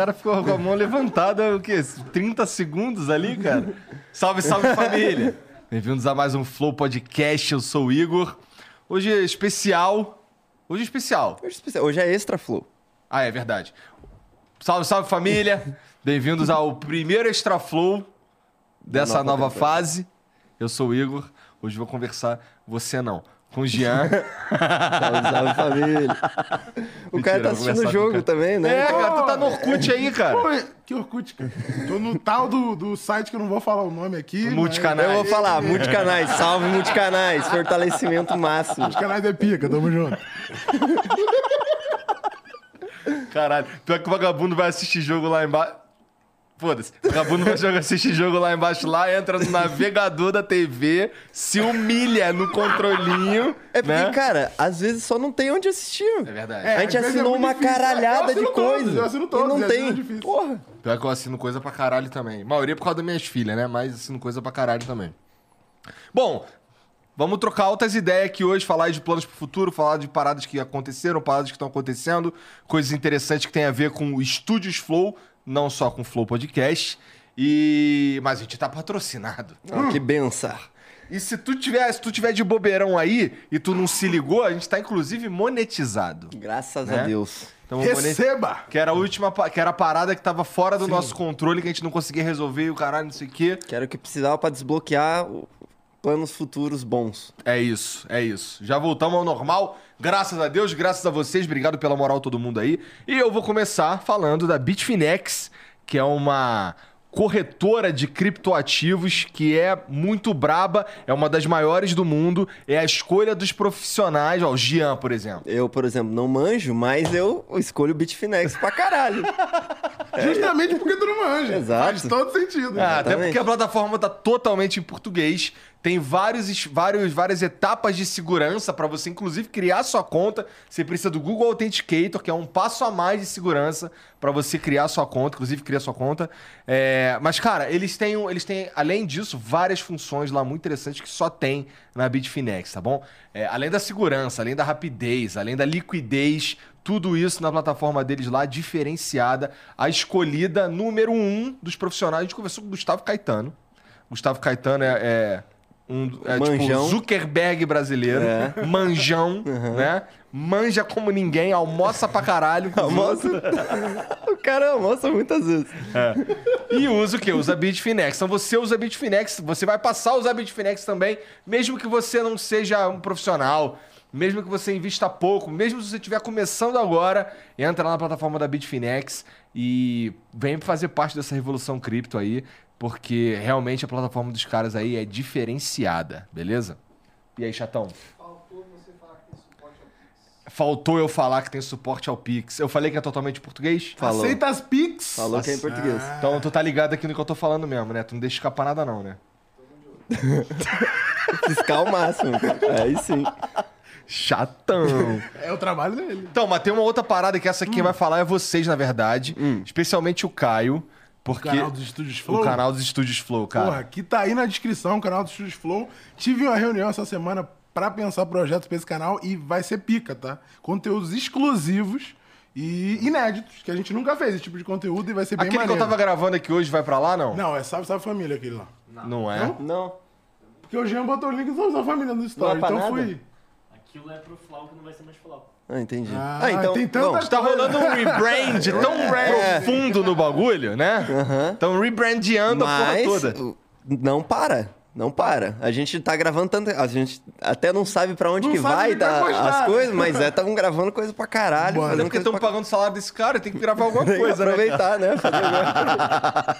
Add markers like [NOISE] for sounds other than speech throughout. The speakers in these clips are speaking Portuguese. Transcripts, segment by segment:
cara ficou com a mão levantada, o quê? 30 segundos ali, cara? Salve, salve família! Bem-vindos a mais um Flow Podcast, eu sou o Igor. Hoje é especial. Hoje é especial. Hoje é especial. Hoje é Extra Flow. Ah, é verdade. Salve, salve família! Bem-vindos ao primeiro Extra Flow dessa nova nova, fase. Eu sou o Igor. Hoje vou conversar, você não, com o Jean. [LAUGHS] Salve, salve família. O Mentira, cara tá assistindo o jogo também, né? é, cara, tu tá no Orkut aí, cara. Pô, que Orkut, cara. Tô no tal do, do site que eu não vou falar o nome aqui. mas- Multicanais. Eu vou falar, multicanais, salve multicanais, fortalecimento máximo. Multicanais é pica, tamo junto. Caralho, pior que o vagabundo vai assistir jogo lá embaixo. Foda-se. O vagabundo vai jogar- assistir jogo lá embaixo, lá, entra no navegador da TV, se humilha no controlinho. É porque, né? cara, às vezes só não tem onde assistir. É verdade. É, a gente às vezes assinou é uma difícil. caralhada de todos, coisa. eu assino todos, não e às vezes tem. é difícil. Porra. Pior que eu assino coisa pra caralho também. A maioria por causa das minhas filhas, né? Mas assino coisa pra caralho também. Bom, vamos trocar altas ideias aqui hoje, falar de planos pro futuro, falar de paradas que aconteceram, paradas que estão acontecendo, coisas interessantes que tem a ver com o Estúdios Flow, não só com o Flow Podcast. E... Mas a gente tá patrocinado. Ah, que benção. E se tu tiver, se tu tiver de bobeirão aí e tu não se ligou, a gente tá inclusive monetizado. Graças Né? a Deus. Então, Receba! que era a última, pa- que era a parada que tava fora do nosso controle, que a gente não conseguia resolver e o caralho, não sei o quê. Que era o que precisava pra desbloquear o- planos futuros bons. É isso, é isso. Já voltamos ao normal. Graças a Deus, graças a vocês. Obrigado pela moral todo mundo aí. E eu vou começar falando da Bitfinex, que é uma corretora de criptoativos que é muito braba, é uma das maiores do mundo, é a escolha dos profissionais, ó, o Gian, por exemplo. Eu, por exemplo, não manjo, mas eu escolho o Bitfinex pra caralho. [LAUGHS] Justamente porque tu não manja. Exato. Faz todo sentido. Ah, até porque a plataforma tá totalmente em português. Tem vários, vários, várias etapas de segurança para você, inclusive, criar sua conta. Você precisa do Google Authenticator, que é um passo a mais de segurança para você criar sua conta, inclusive criar sua conta. É, Mas, cara, eles têm, eles têm, além disso, várias funções lá muito interessantes que só tem na Bitfinex, tá bom? É, além da segurança, além da rapidez, além da liquidez, tudo isso na plataforma deles lá, diferenciada, a escolhida número um dos profissionais. A gente conversou com o Gustavo Caetano. Gustavo Caetano é, é um é, tipo Manjão. Zuckerberg brasileiro, É. manjão, né? Manja como ninguém, almoça pra caralho. [LAUGHS] Almoça. o cara almoça muitas vezes. e usa o quê? Usa Bitfinex. Então você usa Bitfinex, você vai passar a usar Bitfinex também, mesmo que você não seja um profissional, mesmo que você invista pouco, mesmo se você estiver começando agora, entra lá na plataforma da Bitfinex e vem fazer parte dessa revolução cripto aí, porque realmente a plataforma dos caras aí é diferenciada, beleza? E aí, chatão? Faltou eu falar que tem suporte ao Pix. Eu falei que é totalmente português? Falou. Aceita as Pix. Falou que é em português. Então tu tá ligado aqui no que eu tô falando mesmo, né? Tu não deixa escapar nada não, né? [LAUGHS] Fiscal máximo. Aí sim. Chatão. [LAUGHS] É o trabalho dele. então, mas tem uma outra parada que essa aqui quem vai falar é vocês, na verdade. Especialmente o Caio. Porque O canal dos Estúdios Flow. o canal dos Estúdios Flow, cara. Porra, que tá aí na descrição, o canal dos Estúdios Flow. Tive uma reunião essa semana pra pensar projetos pra esse canal e vai ser pica, tá? Conteúdos exclusivos e inéditos, que a gente nunca fez esse tipo de conteúdo e vai ser bem Aquele que eu maneiro. tava gravando aqui hoje vai pra lá, não? Não, é Salve Salve Família aquele lá. Não, é? Não. Porque o Jean botou o link do Salve Salve Família no story, Não é então nada? fui... Aquilo é pro Flau que não vai ser mais Flau. Ah, entendi. Ah, Ah, então. tem tantas- bom, Tá rolando um rebrand [LAUGHS] tão profundo no bagulho, né? Estão rebrandeando a porra mas toda. não para. Não para. A gente tá gravando tanto. A gente até não sabe pra onde Não que vai postar. as coisas, mas é, estavam gravando coisa pra caralho. Bora. fazendo Porque estão pra... pagando o salário desse cara, tem que gravar alguma coisa, né? cara? aproveitar, né? Fazer [LAUGHS] alguma-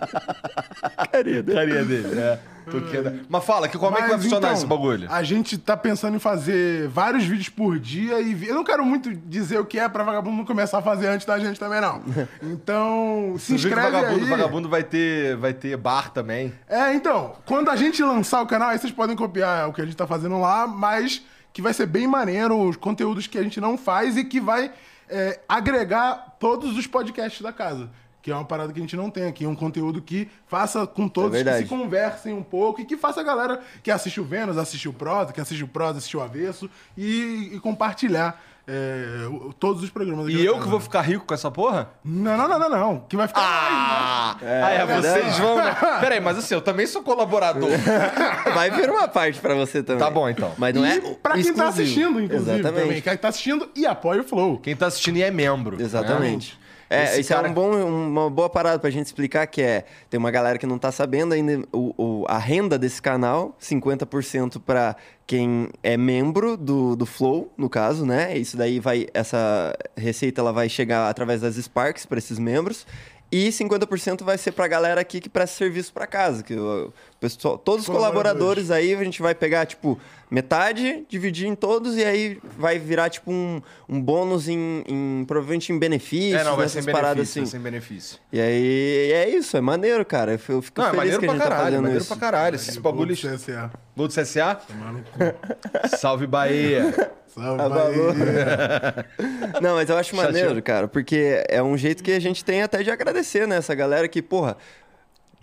Carinha dele. Carinha dele, é. Toquinha. Mas fala, que como é que vai Mas, funcionar então, esse bagulho? A gente tá pensando em fazer vários vídeos por dia e eu não quero muito dizer o que é pra vagabundo não começar a fazer antes da gente também, não. [LAUGHS] Então, se Você viu que o inscreve vagabundo, aí. vagabundo vai ter, vai ter bar também. É, então, quando a gente lançar o canal, aí vocês podem copiar o que a gente tá fazendo lá, mas que vai ser bem maneiro, os conteúdos que a gente não faz e que vai é, agregar todos os podcasts da casa. Que é uma parada que a gente não tem aqui. Um conteúdo que faça com todos É que se conversem um pouco e que faça a galera que assiste o Vênus, assiste o Prosa, que assiste o Prosa, assiste o Avesso e, e compartilhar é, todos os programas. aqui E eu que vou ficar rico com essa porra? Não, não, não, não, não. Que vai ficar. Ah! É, ah, é, verdade. vocês vão. né? [LAUGHS] Peraí, mas assim, eu também sou colaborador. [LAUGHS] Vai vir uma parte pra você também. Tá bom, então. Mas não e é pra quem tá assistindo, inclusive, Exatamente. também. Quem tá assistindo e apoia o Flow. Quem tá assistindo e é membro. Exatamente. É, isso cara- é um bom, uma boa parada pra gente explicar que é, tem uma galera que não tá sabendo ainda o, o- a renda desse canal, 50% pra quem é membro do, do Flow, no caso, né? Isso daí vai, essa receita ela vai chegar através das Sparks pra esses membros. E 50% vai ser pra galera aqui que presta serviço pra casa. Que o pessoal, todos os Colaboradores. colaboradores aí a gente vai pegar, tipo, metade, dividir em todos e aí vai virar, tipo, um, um bônus em, em- provavelmente em benefícios, É, não, vai ser paradas benefício, assim. vai ser em benefício. E aí é isso, é maneiro, cara. Eu fico eu fico Não, é feliz maneiro que a pra gente tá caralho, fazendo maneiro isso. pra caralho. Esses bagulhos. CSA. Gol do CSA? Tomar no cu. [LAUGHS] Salve Bahia. Salve. Bahia. [LAUGHS] Não, mas eu acho Chateou. maneiro, cara, porque é um jeito que a gente tem até de agradecer, né? Essa galera que, porra,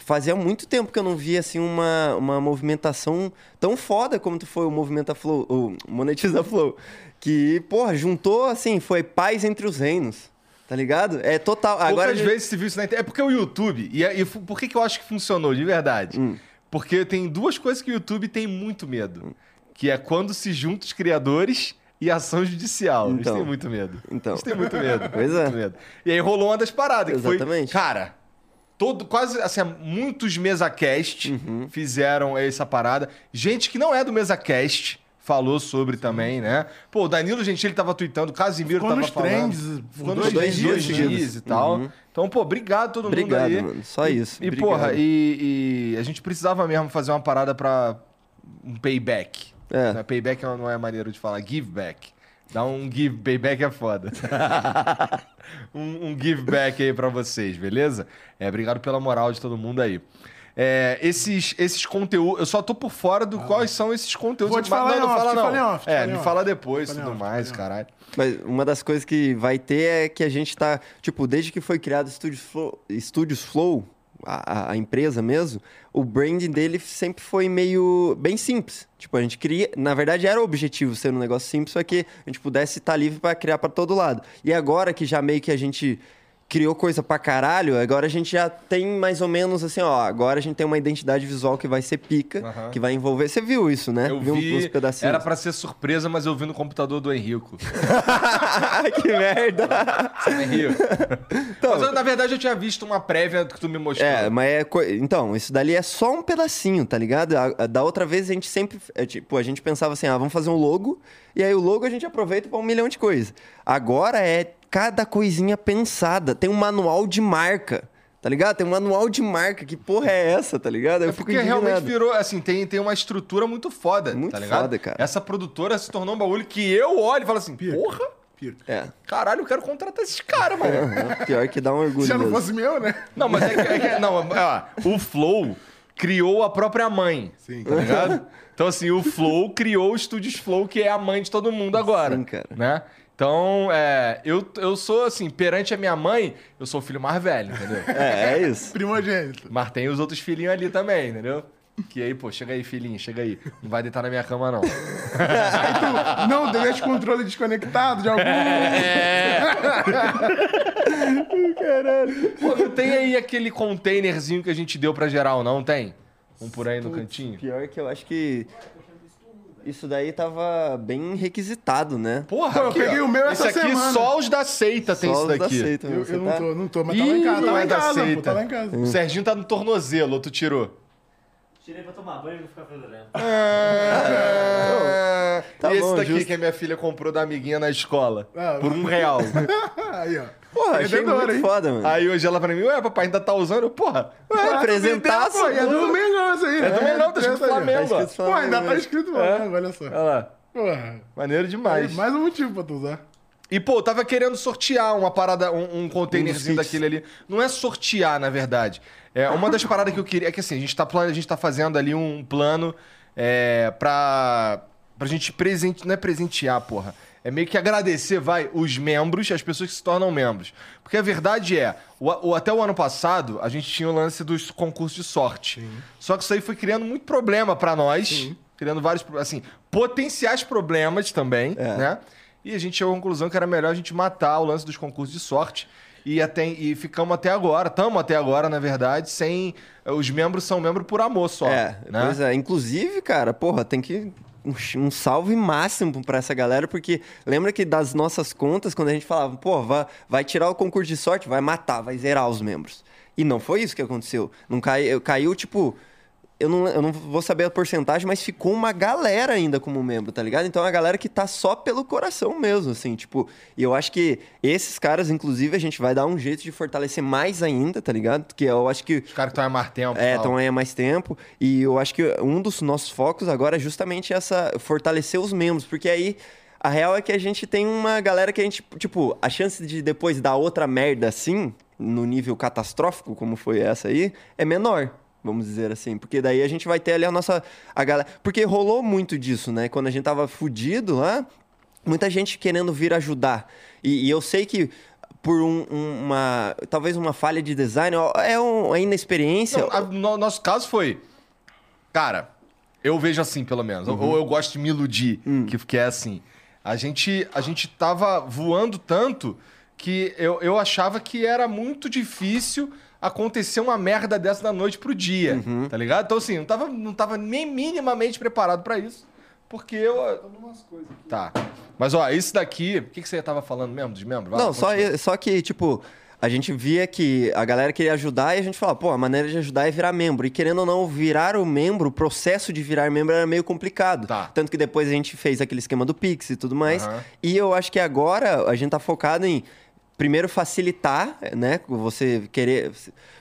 fazia muito tempo que eu não via, assim, uma, uma movimentação tão foda como foi o Movimenta Flow, o Monetiza Flow. Que, porra, juntou, assim, foi paz entre os reinos. Tá ligado? É total. Agora. A gente- vezes se viu isso na internet. É porque o YouTube. E, e fu- por que, que eu acho que funcionou de verdade? Hum. Porque tem duas coisas que o YouTube tem muito medo. Que é quando se juntam os criadores e ação judicial. Eles Então. têm muito medo. Então. Eles têm muito medo. [LAUGHS] Pois muito é. medo. E aí rolou uma das paradas. Que Exatamente. Foi, cara, todo, quase, assim, muitos MesaCast Uhum. fizeram essa parada. Gente que não é do MesaCast falou sobre também, né? Pô, o Danilo Gentili tava tweetando, o Casimiro Ficou tava nos falando. trends Ficou por nos dois dias dois dias e tal. Uhum. Então, pô, obrigado a todo Obrigado, mundo aí. mano. Só isso. E, Obrigado. porra, e, e a gente precisava mesmo fazer uma parada pra um payback. É. Né? Payback não é maneiro de falar, give back. Dá um give, payback é foda. [LAUGHS] um, um give back aí pra vocês, beleza? É, obrigado pela moral de todo mundo aí. É, esses, esses conteúdos, eu só tô por fora do quais são esses conteúdos. Vou te falar não, não off, fala te não. falo em off, te é, me off. fala depois, em tudo off, mais, caralho. Mas uma das coisas que vai ter é que a gente tá, tipo, desde que foi criado o Studios Flow, Studios Flow a, a- empresa mesmo, o branding dele sempre foi meio bem simples. Tipo, a gente queria, na verdade era o objetivo ser um negócio simples, só que a gente pudesse estar livre para criar para todo lado. E agora que já meio que a gente criou coisa pra caralho, agora a gente já tem mais ou menos assim, ó, agora a gente tem uma identidade visual que vai ser pica, Aham. que vai envolver. Você viu isso, né? Eu viu vi, uns pedacinhos. era pra ser surpresa, mas eu vi no computador do Henrico. [LAUGHS] que merda. Henrico. mas eu, na verdade eu tinha visto uma prévia que tu me mostrou. É, mas é. co- Então, isso dali é só um pedacinho, tá ligado? Da outra vez a gente sempre. é, tipo, a gente pensava assim, ah, vamos fazer um logo, e aí o logo a gente aproveita pra um milhão de coisas. Agora é cada coisinha pensada. Tem um manual de marca, tá ligado? Tem um manual de marca. Que porra é essa, tá ligado? Eu É fico porque realmente virou, assim, tem, tem uma estrutura muito foda, Muito tá ligado? foda, cara. Essa produtora se tornou um bagulho que eu olho e falo assim, porra. É. caralho, eu quero contratar esses caras, mano. Pior que dá um orgulho. Se já não fosse meu, né? Não, mas é que, é que- não, ó, o Flow criou a própria mãe, Sim. tá ligado? Então, assim, o Flow criou o Estúdios Flow, que é a mãe de todo mundo agora, Sim, cara. né? Então, é, eu, eu sou, assim, perante a minha mãe, eu sou o filho mais velho, entendeu? [LAUGHS] É, é isso. Primogênito. Mas tem os outros filhinhos ali também, entendeu? Que aí, pô, chega aí, filhinho, chega aí. Não vai deitar na minha cama, não. [LAUGHS] Aí tu, não, deixa o controle desconectado de algum. [LAUGHS] Pô, não tem aí aquele containerzinho que a gente deu pra geral, não tem? Um por aí no cantinho? Pior que eu acho que. Isso daí tava bem requisitado, né? Porra, Pô, eu aqui, peguei ó. o meu essa aqui semana. só os da seita tem Só isso os da daqui. seita, Eu, eu tá? não tô, não tô, mas tá Ih, lá em casa. Tá não lá é em da casa, pô. seita. Tá lá em casa. O Serginho tá no tornozelo, tu tirou? Tirei pra tomar banho e não ficar fedorento. Ah, Tá e esse bom, daqui justo. que a minha filha comprou da amiguinha na escola. Ah, por um real. [LAUGHS] Aí, ó. Porra, achei Vendedor, muito hein? foda, mano. Aí hoje ela pra mim, ué, papai ainda tá usando? Eu, Porra, Ué, Ah, apresentaço. Pô, é do Mengão isso aí. é do né? Mengão, tá escrito Pensa aí, ó. Flamengo, escrito Pô, ainda tá Flamengo. escrito Flamengo, olha só. Olha lá. Porra. Maneiro demais. Mais um motivo pra tu usar. E, pô, eu tava querendo sortear uma parada, um, um containerzinho Um daquele ali. Não é sortear, na verdade. É, uma das paradas que eu queria é que assim, a gente tá, a gente tá fazendo ali um plano é, pra pra gente presente, não é presentear, porra. É meio que agradecer, vai, os membros, as pessoas que se tornam membros. Porque a verdade é, o, o- até o ano passado, a gente tinha o lance dos concursos de sorte. Só que isso aí foi criando muito problema pra nós, criando vários, assim, potenciais problemas também, né? E a gente chegou à conclusão que era melhor a gente matar o lance dos concursos de sorte. E, até, e ficamos até agora, estamos até agora, na verdade, sem. Os membros são membros por amor só. É, né? pois é. Inclusive, cara, porra, tem que. Um, salve máximo pra essa galera, porque lembra que das nossas contas, quando a gente falava, pô, vai, vai tirar o concurso de sorte, vai matar, vai zerar os membros. E não foi isso que aconteceu. Não caiu, caiu tipo. Eu não, eu não vou saber a porcentagem, mas ficou uma galera ainda como membro, tá ligado? Então é uma galera que tá só pelo coração mesmo, assim, tipo. E eu acho que esses caras, inclusive, a gente vai dar um jeito de fortalecer mais ainda, tá ligado? Porque eu acho que Os caras estão há mais tempo. é, estão aí há mais tempo. E eu acho que um dos nossos focos agora é justamente essa fortalecer os membros, porque aí a real é que a gente tem uma galera que a gente, tipo, a chance de depois dar outra merda assim, no nível catastrófico, como foi essa aí, é menor. Vamos dizer assim, porque daí a gente vai ter ali a nossa. A galera... Porque rolou muito disso, né? Quando a gente tava fudido lá, muita gente querendo vir ajudar. E, e eu sei que por um- um- uma. Talvez uma falha de design, é um, a inexperiência. Não, a- no nosso caso foi. Cara, eu vejo assim, pelo menos. Uhum. Ou eu gosto de me iludir, Hum. que, que é assim. A gente, a gente tava voando tanto que eu, eu achava que era muito difícil acontecer uma merda dessa da noite pro dia, Uhum. tá ligado? Então, assim, não tava, não tava nem minimamente preparado pra isso. Porque eu. Tá. Mas, ó, isso daqui. O que, que você tava falando mesmo dos membros? Vai Não, só, só que, tipo, a gente via que a galera queria ajudar e a gente falava, pô, a maneira de ajudar é virar membro. E querendo ou não, virar o membro, o processo de virar membro era meio complicado. Tá. Tanto que depois a gente fez aquele esquema do Pix e tudo mais. Aham. E eu acho que agora a gente tá focado em. Primeiro, facilitar, né? Você querer.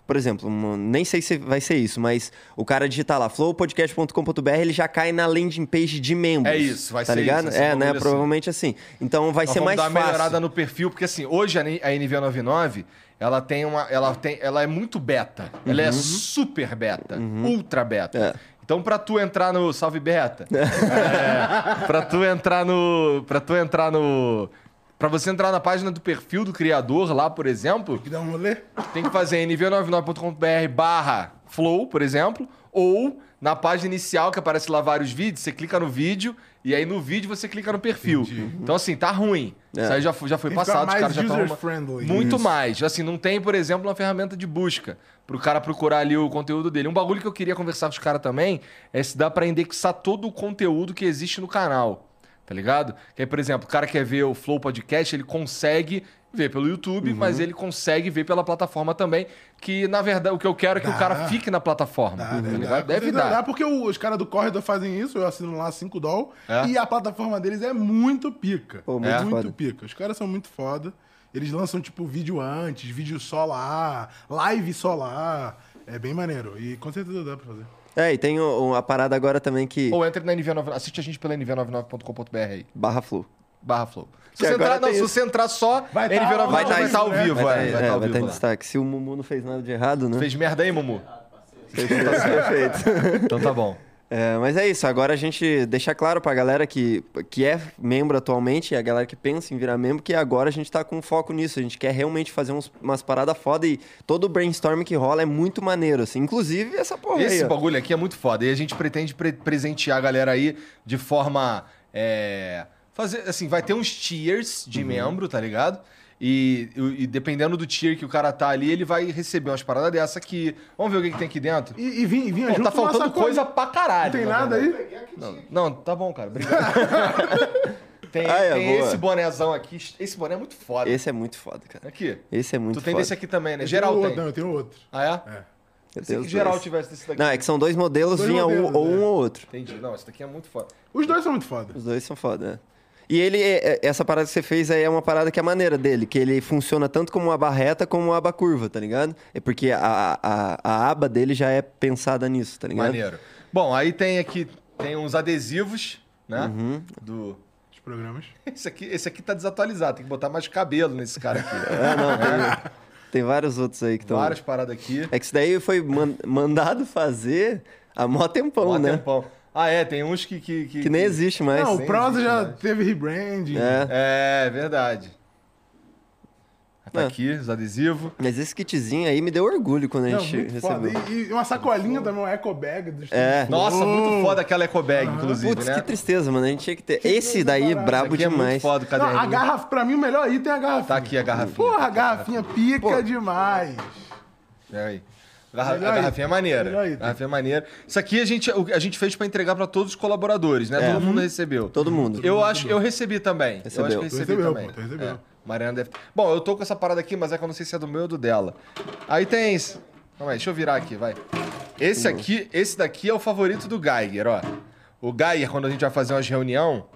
Por exemplo, nem sei se vai ser isso, mas o cara digitar lá, flowpodcast.com.br, ele já cai na landing page de membros. É isso, vai tá ser ligado? isso, é, né? assim. Provavelmente assim. Então vai Nós ser vamos mais dar uma fácil. melhorada no perfil, porque assim, hoje a N- a NV99, ela tem uma. Ela, tem, ela é muito beta. Ela é super beta. Ultra beta. Uhum. É. Então, pra tu entrar no. Salve Beta! [LAUGHS] é, pra tu entrar no. Pra tu entrar no. Pra você entrar na página do perfil do criador lá, por exemplo, Que dá um rolê? tem que fazer nv99.com.br barra flow, por exemplo, ou na página inicial que aparece lá vários vídeos, você clica no vídeo e aí no vídeo você clica no perfil. Então assim, tá ruim. É. Isso aí já foi, já foi Tem que passado, os mais caras já estão... Muito Isso. mais. Assim, não tem, por exemplo, uma ferramenta de busca pro cara procurar ali o conteúdo dele. Um bagulho que eu queria conversar com os caras também é se dá pra indexar todo o conteúdo que existe no canal. Tá ligado? Que aí, por exemplo, o cara quer ver o Flow Podcast, ele consegue ver pelo YouTube, Uhum. mas ele consegue ver pela plataforma também. Que, na verdade, o que eu quero é que o Dá. cara fique na plataforma. Dá, tá deve, ligado? dar. Deve dar. dar, porque os caras do Corredor fazem isso, eu assino lá 5 doll, É? e a plataforma deles é muito pica. Pô, muito é foda. muito pica. Os caras são muito foda. Eles lançam, tipo, vídeo antes, vídeo só lá, live só lá. É bem maneiro. E com certeza dá pra fazer. É, e tem o- a parada agora também que. Ou entre na NV99, assiste a gente pela nv99.com.br aí. Barra Flow. Barra Flow. Se você, entrar, não, se você entrar só, Vai tá- NV99 vai vai estar tá ao né? vivo. Vai é, estar vai tá ao vai tá vivo em lá. destaque. Se o Mumu não fez nada de errado, né? Fez merda aí, Mumu? Fez perfeito. Então tá bom. É, mas é isso, agora a gente deixa claro pra galera que, que é membro atualmente e a galera que pensa em virar membro que agora a gente tá com foco nisso. A gente quer realmente fazer uns- umas paradas foda e todo o brainstorm que rola é muito maneiro, assim. Inclusive essa porra Esse aí, bagulho aqui é muito foda. E a gente pretende pre- presentear a galera aí de forma. é, fazer. Assim, vai ter uns tiers de Uhum. membro, tá ligado? E, e- dependendo do tier que o cara tá ali, ele vai receber umas paradas dessa aqui. Vamos ver o que, que tem aqui dentro? E, e vinha, vinha Pô, junto tá faltando coisa pra caralho. Não tem na nada verdade. aí? Não, não, tá bom, cara. Obrigado. [LAUGHS] tem Ah, é, tem esse bonézão aqui. Esse boné é muito foda. Esse é muito foda, cara. Aqui. Esse é muito tu tem foda. desse aqui também, né? Eu Geral tenho tem. outro, Não, eu tenho outro. Ah, é? É. Eu tenho que geral dois. tivesse desse daqui. Não, é que são dois modelos, Dois vinha um, modelos, ou um é. ou outro. Entendi. Não, esse daqui é muito foda. Os dois são muito foda. Os dois são foda, né? E ele, é- é- essa parada que você fez aí é uma parada que é a maneira dele, que ele funciona tanto como uma aba reta como uma aba curva, tá ligado? É porque a, a, a aba dele já é pensada nisso, tá ligado? Maneiro. Bom, aí tem aqui tem uns adesivos, né? Uhum. Do Os programas. [LAUGHS] esse aqui, esse aqui tá desatualizado, tem que botar mais cabelo nesse cara aqui. [LAUGHS] É, não, tem, tem vários outros aí que estão. Várias paradas aqui. É que isso daí foi man- mandado fazer há mó tempão, Mó né? tempão. Ah, é, tem uns que. Que, Que nem existe mais. Não, o Prosa já mais. teve rebranding. É. É, verdade. Tá É. aqui, os adesivos. Mas esse kitzinho aí me deu orgulho quando a Não, gente muito foda. recebeu. E, e uma sacolinha também, uma eco bag. Do É. Nossa, Oh. muito foda aquela eco bag, inclusive, Putz, né? que tristeza, mano. A gente tinha que ter. Que Esse daí, barata. brabo aqui é muito demais. foda o Não, a garrafa, pra mim, o melhor item é a garrafinha. Tá aqui a garrafinha. Porra, a garrafinha pica demais. É aí. Garra- a garrafinha é maneira. Garrafinha é maneira. Isso aqui a gente, a gente fez pra entregar pra todos os colaboradores, né? É. Todo mundo recebeu. Todo mundo. Eu acho, eu recebi também. Eu acho que eu Recebeu. recebi recebeu, também. pô, recebeu. É. Mariana deve. Bom, eu tô com essa parada aqui, mas é que eu não sei se é do meu ou do dela. Aí tem esse. Calma aí, deixa eu virar aqui, vai. Esse aqui, esse daqui é o favorito do Geiger, ó. O Geiger, quando a gente vai fazer umas reunião,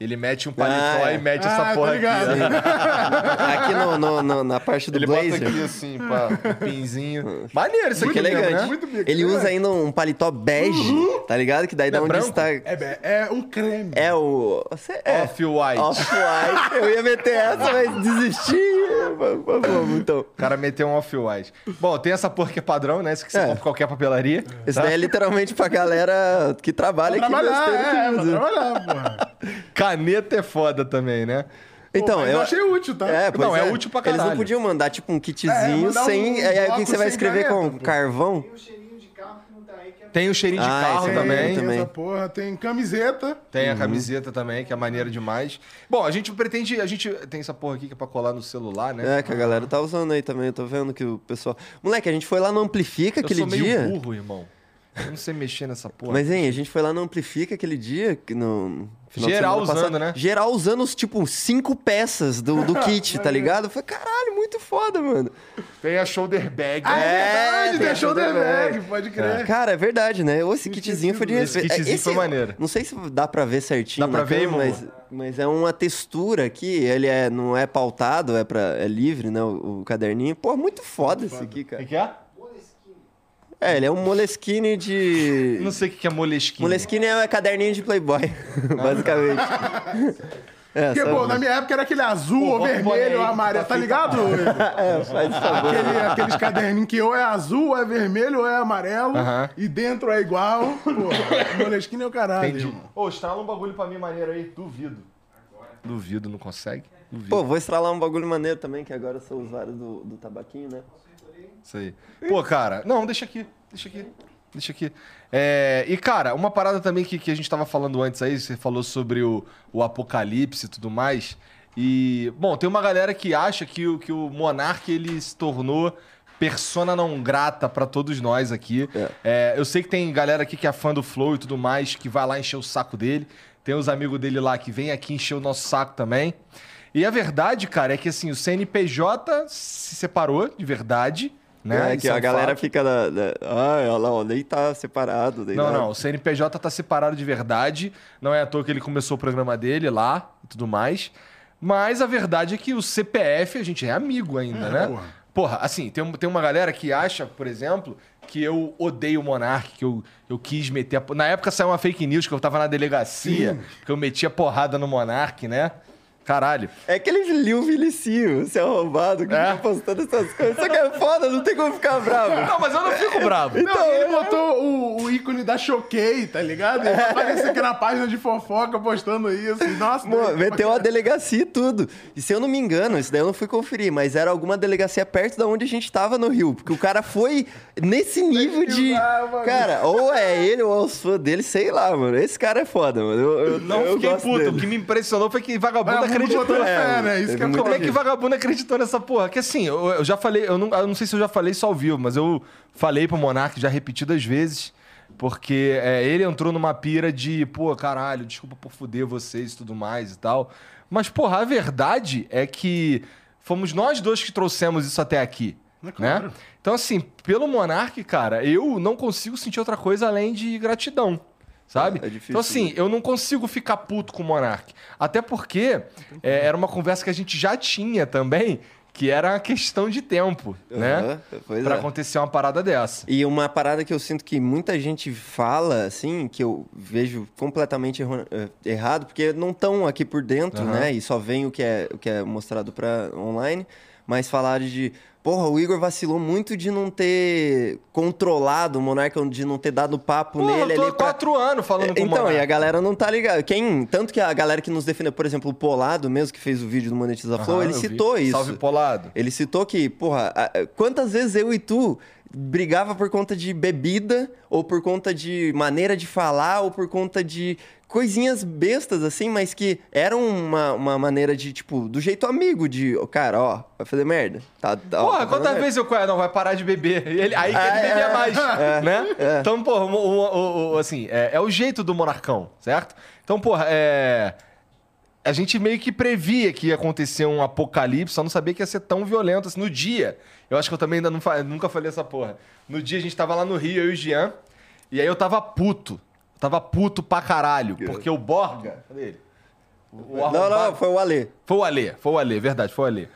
ele mete um paletó Ah, é. e mete Ah, essa tô porra ligado. aqui. né? [LAUGHS] Aqui no, no- no- na parte do Ele blazer. bota aqui assim, pá, um pinzinho. [LAUGHS] Maneiro isso aqui, Que mesmo, elegante. né? Muito Ele né? usa ainda um paletó bege, tá ligado? Que daí dá é um branco? destaque. É, é um creme. É o. Você é. Off-white. Off-white. Eu ia meter essa, mas desisti. Vamos, então. O cara meteu um off-white. Bom, tem essa porra que é padrão, né? Isso que você É. compra qualquer papelaria. Esse daí é literalmente pra galera que trabalha Pra aqui trabalhar, é, que pra trabalhar, porra. [LAUGHS] Caneta é foda também, né? Então, Mas eu. achei útil, tá? É, pois Não, é útil pra Eles não caralho. podiam mandar, tipo, um É, kitzinho um sem. aí, aí o que você vai escrever caneta, com pô. carvão? Tem o cheirinho de carro que não tá aí, que é Tem o cheirinho de Ah, carro aí também. também. Essa porra. Tem camiseta. Tem a Uhum. camiseta também, que é maneira demais. Bom, a gente pretende. A gente tem essa porra aqui que é pra colar no celular, né? É, que a galera tá usando aí também. Eu tô vendo que o pessoal. Moleque, a gente foi lá no Amplifica Eu aquele sou meio dia. burro, irmão. Eu não sei mexer nessa porra. Mas, hein, a gente foi lá no Amplifica aquele dia. Que no, final Geral usando, passado, né? Geral usando, os, tipo, cinco peças do, do [LAUGHS] kit, tá ligado? Foi caralho, muito foda, mano. Tem a shoulder bag. Ah, né? é, É, verdade, tem a o shoulder bag, bag. pode crer. Cara, é verdade, né? Esse kitzinho foi de Esse respeito. É, kitzinho foi maneiro. Não sei se dá pra ver certinho. Dá pra na ver, irmão? mas, mas é uma textura aqui. Ele é, não é pautado, é, pra, é livre, né? O, o caderninho. Pô, muito foda esse aqui, O cara. que que é? É, ele é um Moleskine de. Não sei o que é moleskine. Moleskine é caderninho de Playboy, [LAUGHS] basicamente. [LAUGHS] É, Porque, pô, na minha época era aquele azul, Pô, ou vermelho, ou amarelo, tá tá ligado? [LAUGHS] É, faz favor. Aquele, aqueles caderninhos que ou é azul, ou é vermelho, ou é amarelo, Aham. e dentro é igual. Pô, o Moleskine é o caralho. Entendi. Ô, estrala um bagulho pra mim maneiro aí. Duvido. Duvido, não consegue? Duvido. Pô, vou estralar um bagulho maneiro também, que agora eu sou usuário do, do tabaquinho, né? Isso aí. Pô, cara, não, deixa aqui, deixa aqui, deixa aqui. É, e, cara, uma parada também que, que a gente tava falando antes aí, você falou sobre o, o apocalipse e tudo mais. E, bom, tem uma galera que acha que o, que o Monark ele se tornou persona não grata pra todos nós aqui. É, eu sei que tem galera aqui que é fã do Flow e tudo mais, que vai lá encher o saco dele. Tem os amigos dele lá que vem aqui encher o nosso saco também. E a verdade, cara, é que assim, o CNPJ se separou de verdade. Né? É, que a um galera fato. fica da. olha lá, ó, nem tá separado. Nem Não, nada. não, o CNPJ tá separado de verdade. Não é à toa que ele começou o programa dele lá e tudo mais. Mas a verdade é que o CPF a gente é amigo ainda, É, né? porra. Porra, assim, tem, tem uma galera que acha, por exemplo, que eu odeio o Monark, que eu, eu quis meter. A... Na época saiu uma fake news que eu tava na delegacia, Sim. que eu metia porrada no Monark, né? Caralho. É aquele Lil Vinicio, seu arrombado, que É? fica postando essas coisas. Só que é foda, não tem como ficar bravo. Não, mas eu não fico bravo. Não, ele botou o, o ícone da Choquei, tá ligado? Ele apareceu aqui na página de fofoca postando isso. Nossa, Mano, daí- meteu a delegacia e tudo. E se eu não me engano, isso daí eu não fui conferir, mas era alguma delegacia perto da onde a gente tava no Rio. Porque o cara foi nesse nível de. Cara, ou é ele ou é os fãs dele, sei lá, mano. Esse cara é foda, mano. Eu, eu Não eu fiquei gosto puto. dele. O que me impressionou foi que vagabundo Vagabundo acreditou. é, né? Isso que é Como é que vagabundo acreditou nessa porra? Que assim, eu, eu já falei, eu não, eu não sei se eu já falei isso ao vivo, mas eu falei pro Monark já repetidas vezes, porque é, ele entrou numa pira de, pô, caralho, desculpa por fuder vocês e tudo mais e tal. Mas, porra, a verdade é que fomos nós dois que trouxemos isso até aqui. É claro. Né? Então, assim, pelo Monark, cara, eu não consigo sentir outra coisa além de gratidão. Sabe? É, difícil então, assim, eu não consigo ficar puto com o Monark. Até porque é, era uma conversa que a gente já tinha também, que era uma questão de tempo, né? Aham, Pois Pra é. acontecer uma parada dessa. E uma parada que eu sinto que muita gente fala, assim, que eu vejo completamente eh, errado, porque não estão aqui por dentro, Aham. né? E só vem o que é, o que é mostrado para online, mas falaram de, porra, o Igor vacilou muito de não ter controlado o Monarca, de não ter dado papo Pô, nele eu tô ali pra... quatro anos falando com o Então, e a galera não tá ligada. Quem, tanto que a galera que nos defendeu, por exemplo, o Polado mesmo, que fez o vídeo do Monetiza Flow, Aham, ele eu vi. citou isso. Salve Polado. Ele citou que, porra, quantas vezes eu e tu brigava por conta de bebida, ou por conta de maneira de falar, ou por conta de coisinhas bestas, assim, mas que eram uma, uma maneira de, tipo, do jeito amigo, de, ó, cara, ó, vai fazer merda. Tá, tá, Porra, tá quantas vezes eu. "Ah, Não, vai parar de beber. [LAUGHS] Ele- aí que ele Ah, bebia é, mais, né? Então, porra, o, o- o- o- assim, é, é o jeito do monarcão, certo? Então, porra, é. A gente meio que previa que ia acontecer um apocalipse, só não sabia que ia ser tão violento assim. No dia, eu acho que eu também ainda não nunca falei essa porra. No dia a gente tava lá no Rio, eu e o Jean, e aí eu tava puto. Eu tava puto pra caralho, porque o Borga. Cadê ele? O, Não, não, foi o Alê. foi o Alê, foi o Alê, verdade, foi o Alê.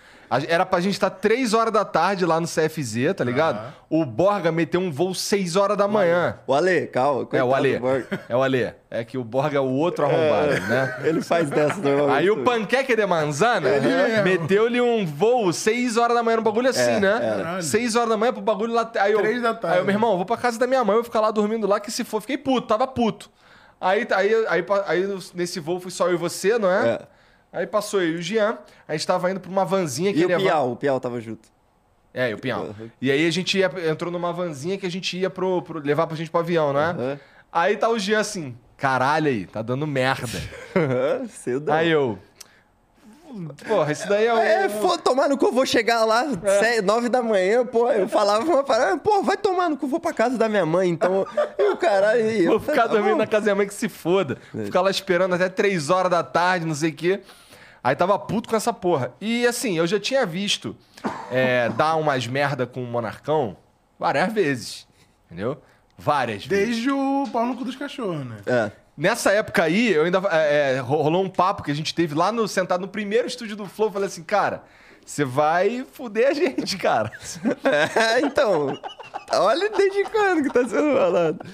Era pra gente estar 3 horas da tarde lá no CFZ, tá ligado? O Borga meteu um voo 6 horas da manhã. O Alê, calma. É o Borg. É o Alê. É que o Borga é o outro arrombado, né? Ele faz dessa normalmente. Aí o Panqueque de Manzana meteu-lhe um voo 6 horas da manhã, um bagulho assim, né? Caralho. 6 horas da manhã pro bagulho lá. Aí eu, Três da tarde. Aí eu, meu irmão, vou pra casa da minha mãe, eu vou ficar lá dormindo lá, que se for, fiquei puto, tava puto. Aí, aí, aí, aí nesse voo fui só eu e você, não é? É. Aí passou eu e o Jean, a gente tava indo pra uma vanzinha que E o ia- Piau, o Piau tava junto. É, e o Pinhal. Uhum. E aí a gente ia, entrou numa vanzinha que a gente ia pro, pro- levar pra gente pro avião, né? Uhum. Aí tá o Jean assim, caralho aí, tá dando merda. Cedo. aí eu. Porra, isso daí é o. É, for tomar no cu, eu vou chegar lá, se- nove da manhã, pô, eu falava uma parada, pô, vai tomar no cu, vou pra casa da minha mãe, então, e o caralho, eu Vou ficar tá dormindo na casa da minha mãe que se foda. É. Ficar lá esperando até três horas da tarde, não sei o quê. Aí tava puto com essa porra. E assim, eu já tinha visto é, dar umas merda com o Monarcão várias vezes. Entendeu? Várias vezes. Desde o pau no cu dos cachorros, né? É, Nessa época aí, eu ainda. é, é, rolou um papo que a gente teve lá no sentado no primeiro estúdio do Flow. Eu falei assim, cara, você vai fuder a [LAUGHS] gente, cara. É, então, olha desde quando que tá sendo falado.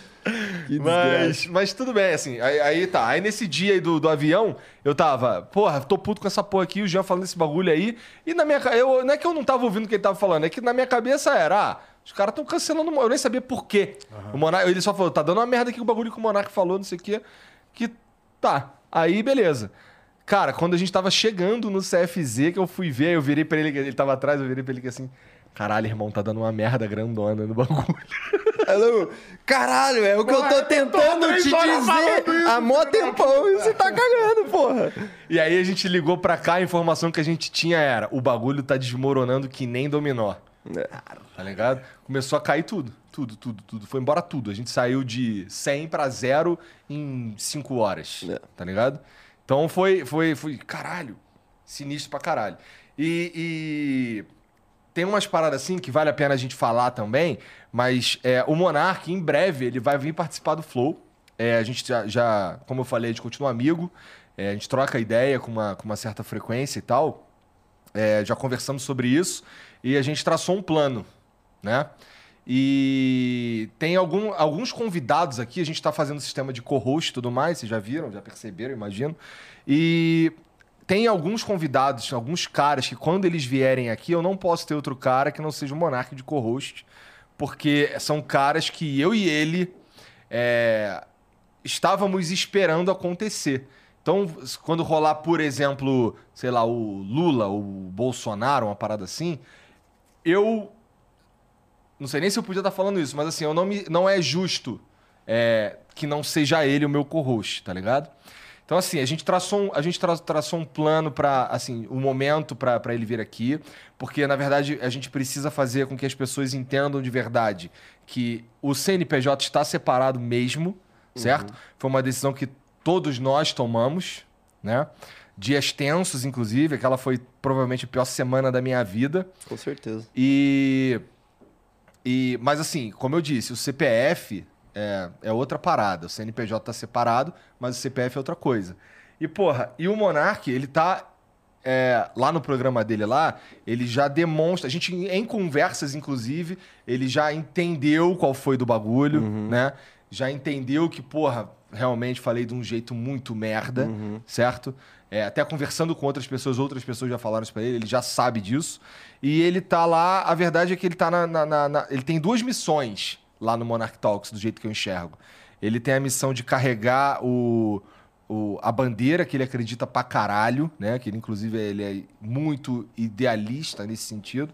Mas, mas tudo bem, assim. Aí, aí tá. Aí nesse dia aí do, do avião, eu tava, porra, tô puto com essa porra aqui, o Jean falando esse bagulho aí. E na minha eu Não é que eu não tava ouvindo o que ele tava falando, é que na minha cabeça era, ah, os caras tão cancelando. Eu nem sabia por quê. O Monark, ele só falou, tá dando uma merda aqui com o bagulho que o Monark falou, não sei o quê. Que tá. Aí, beleza. Cara, quando a gente tava chegando no CFZ, que eu fui ver, eu virei pra ele, ele tava atrás, eu virei pra ele que assim. Caralho, irmão, tá dando uma merda grandona no bagulho. [LAUGHS] Alô, Caralho, é o que eu tô tentando te dizer há mó tempão e você tá cagando, porra. E aí a gente ligou pra cá, a informação que a gente tinha era: o bagulho tá desmoronando que nem dominó. Tá ligado? Começou a cair tudo. Tudo, tudo, tudo. Foi embora tudo. A gente saiu de 100 pra 0 em 5 horas. É. Tá ligado? Então foi, foi, foi. Caralho. Sinistro pra caralho. E. e tem umas paradas assim que vale a pena a gente falar também, mas é, o Monark, em breve, ele vai vir participar do Flow. É, a gente já, já, como eu falei, a gente continua amigo, é, a gente troca ideia com uma, com uma certa frequência e tal. É, já conversamos sobre isso e a gente traçou um plano, né? E tem algum, alguns convidados aqui, a gente está fazendo sistema de co-host e tudo mais, vocês já viram, já perceberam, imagino. E tem alguns convidados, alguns caras que quando eles vierem aqui, eu não posso ter outro cara que não seja o Monark de co-host, porque são caras que eu e ele é, estávamos esperando acontecer. Então, quando rolar, por exemplo, sei lá, o Lula, o Bolsonaro, uma parada assim, eu não sei nem se eu podia estar falando isso, mas assim, eu não, me, não é justo é, que não seja ele o meu co-host, tá ligado? Então, assim, a gente traçou um, a gente tra- traçou um plano para assim, um momento para ele vir aqui, porque, na verdade, a gente precisa fazer com que as pessoas entendam de verdade que o CNPJ está separado mesmo, certo? Foi uma decisão que todos nós tomamos, né? Dias tensos, inclusive, aquela foi provavelmente a pior semana da minha vida. Com certeza. E, e mas assim, como eu disse, o CPF é, é outra parada. O CNPJ tá separado, mas o CPF é outra coisa. E porra, e o Monark, ele tá é, lá no programa dele lá, ele já demonstra, a gente em conversas inclusive, ele já entendeu qual foi do bagulho, né? Já entendeu que, porra, realmente falei de um jeito muito merda, certo? É, até conversando com outras pessoas, outras pessoas já falaram isso pra ele, ele já sabe disso. E ele tá lá, a verdade é que ele tá na. na- na- na- ele tem duas missões lá no Monarch Talks, do jeito que eu enxergo. Ele tem a missão de carregar o, o- a bandeira que ele acredita pra caralho, né? Que ele, inclusive, ele é muito idealista nesse sentido,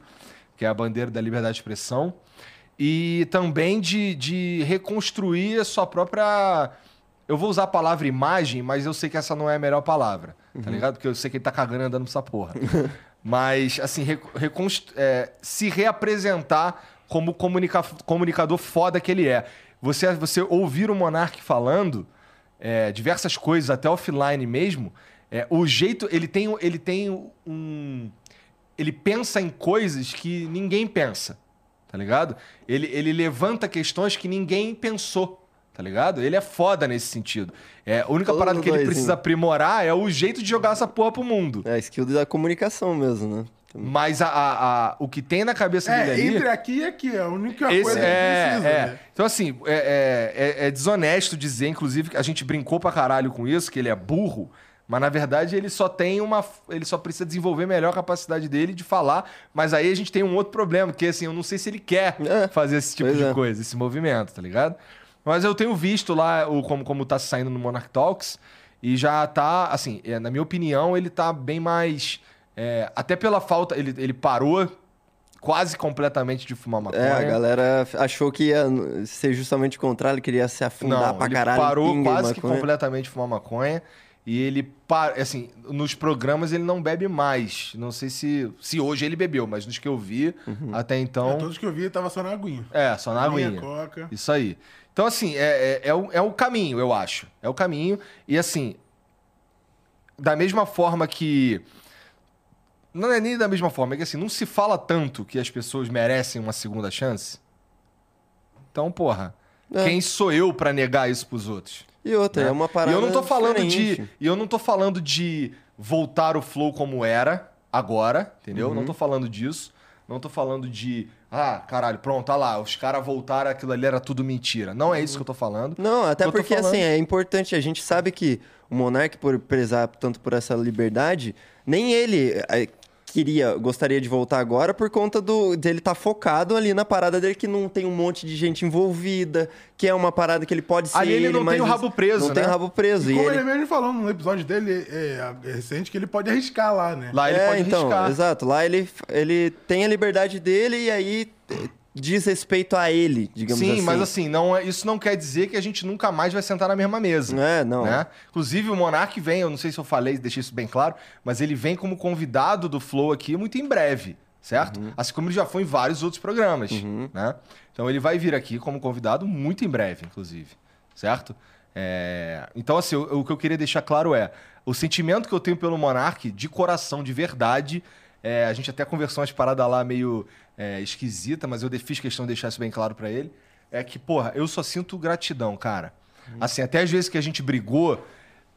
que é a bandeira da liberdade de expressão. E também de, de reconstruir a sua própria. Eu vou usar a palavra imagem, mas eu sei que essa não é a melhor palavra, tá ligado? Porque eu sei que ele tá cagando e andando pra essa porra. [LAUGHS] mas, assim, re- é, se reapresentar como comunica- comunicador foda que ele é. Você, você ouvir o Monark falando é, diversas coisas, até offline mesmo, é, o jeito. Ele tem, ele tem um. Ele pensa em coisas que ninguém pensa, tá ligado? Ele, ele levanta questões que ninguém pensou, tá ligado? Ele é foda nesse sentido. É, a única Todo parada que ele doisinho. precisa aprimorar é o jeito de jogar essa porra pro mundo. É a skill da comunicação mesmo, né? Mas a, a- a- o que tem na cabeça dele É, ali. entre aqui e aqui, é a única Esse- coisa que é, precisa. é. né? Então, assim, é, é- é- é desonesto dizer, inclusive, que a gente brincou pra caralho com isso, que ele é burro, mas na verdade ele só tem uma. Ele só precisa desenvolver melhor a capacidade dele de falar. Mas aí a gente tem um outro problema, que assim, eu não sei se ele quer É, fazer esse tipo de é. coisa, esse movimento, tá ligado? Mas eu tenho visto lá o, como, como tá saindo no Monarch Talks, e já tá, assim, é, na minha opinião, ele tá bem mais. É, até pela falta. Ele, ele parou quase completamente de fumar maconha. É, a galera achou que ia ser justamente o contrário, ele queria se afundar Não, pra ele caralho. parou quase que completamente de fumar maconha. E ele, assim, nos programas ele não bebe mais. Não sei se, se hoje ele bebeu, mas nos que eu vi Uhum. até É, então. todos que eu vi tava só na aguinha. É, só na Aguinha, aguinha. coca. Isso aí. Então, assim, é, é, é, o, é o caminho, eu acho. É o caminho. E, assim, da mesma forma que. Não é nem da mesma forma, é que assim, não se fala tanto que as pessoas merecem uma segunda chance. Então, porra, É. quem sou eu pra negar isso pros outros? E outra, né? é uma parada E eu não tô falando diferente. de. E eu não tô falando de voltar o flow como era agora, entendeu? Uhum. Não tô falando disso. Não tô falando de. Ah, caralho, pronto, tá lá. Os caras voltaram, aquilo ali era tudo mentira. Não é isso que eu tô falando. Não, até porque, falando- assim, é importante. A gente sabe que o Monark, por prezar tanto por essa liberdade, nem ele eh, queria, gostaria de voltar agora por conta do dele estar focado ali na parada dele, que não tem um monte de gente envolvida, que é uma parada que ele pode ser Ali ele não mas tem o rabo preso, Não tem né? o rabo preso. E E como ele... ele mesmo falou no episódio dele é, é recente, que ele pode arriscar lá, né? Lá ele é, pode então, arriscar. exato. Lá ele, ele tem a liberdade dele e aí diz respeito a ele, digamos Sim, assim. mas assim, não é, isso não quer dizer que a gente nunca mais vai sentar na mesma mesa. É, não. né? Inclusive, o Monark vem, eu não sei se eu falei, deixei isso bem claro, mas ele vem como convidado do Flow aqui muito em breve, certo? Uhum. Assim como ele já foi em vários outros programas, né? Então ele vai vir aqui como convidado muito em breve, inclusive, certo? É, Então, assim, o, o que eu queria deixar claro é, o sentimento que eu tenho pelo Monark, de coração, de verdade, é, a gente até conversou umas paradas lá meio é, esquisita, mas eu fiz questão de deixar isso bem claro pra ele, é que, porra, eu só sinto gratidão, cara. Assim, até às vezes que a gente brigou,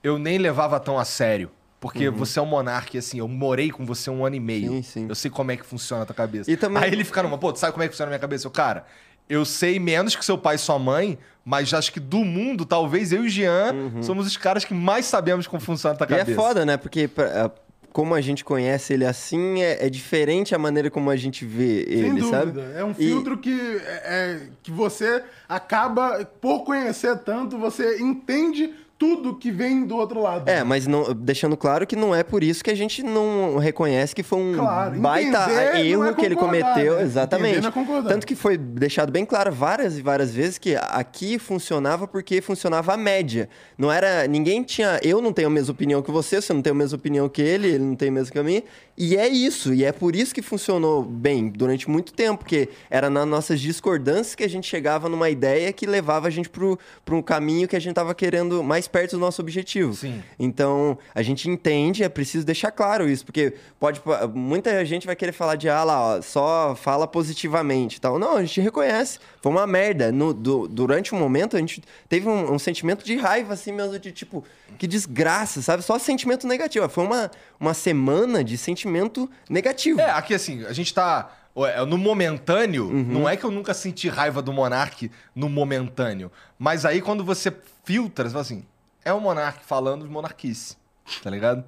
eu nem levava tão a sério. Porque você é um monarca, assim, eu morei com você um ano e meio. Sim, sim. Eu sei como é que funciona a tua cabeça. E também- Aí ele fica numa, pô, tu sabe como é que funciona a minha cabeça? Eu, cara, eu sei menos que seu pai e sua mãe, mas acho que do mundo, talvez eu e o Jean somos os caras que mais sabemos como funciona a tua Uhum. E cabeça. é foda, né? Porque pra- como a gente conhece ele assim, é, é diferente a maneira como a gente vê Sem ele, dúvida. sabe? É um E- filtro que, é, é- que você acaba, por conhecer tanto, você entende tudo que vem do outro lado. É, mas não, deixando claro que não é por isso que a gente não reconhece que foi um Claro, baita não erro é que ele cometeu. né? Exatamente. É. Tanto que foi deixado bem claro várias e várias vezes que aqui funcionava porque funcionava a média. Não era. Ninguém tinha. Eu não tenho a mesma opinião que você, você não tem a mesma opinião que ele, ele não tem a mesma que a mim. E é isso. E é por isso que funcionou bem durante muito tempo, porque era nas nossas discordâncias que a gente chegava numa ideia que levava a gente para um caminho que a gente estava querendo mais perto do nosso objetivo. Sim. Então, a gente entende, é preciso deixar claro isso, porque pode muita gente vai querer falar de ah lá, ó, só fala positivamente, e tal. Não, a gente reconhece, foi uma merda. No, du- durante um momento a gente teve um, um sentimento de raiva assim mesmo de tipo, que desgraça, sabe? Só sentimento negativo. Foi uma, uma semana de sentimento negativo. É, aqui assim, a gente tá. ué, No momentâneo, Uhum. não é que eu nunca senti raiva do Monark no momentâneo. Mas aí quando você filtra, você fala assim, é o Monark falando de monarquice. Tá ligado?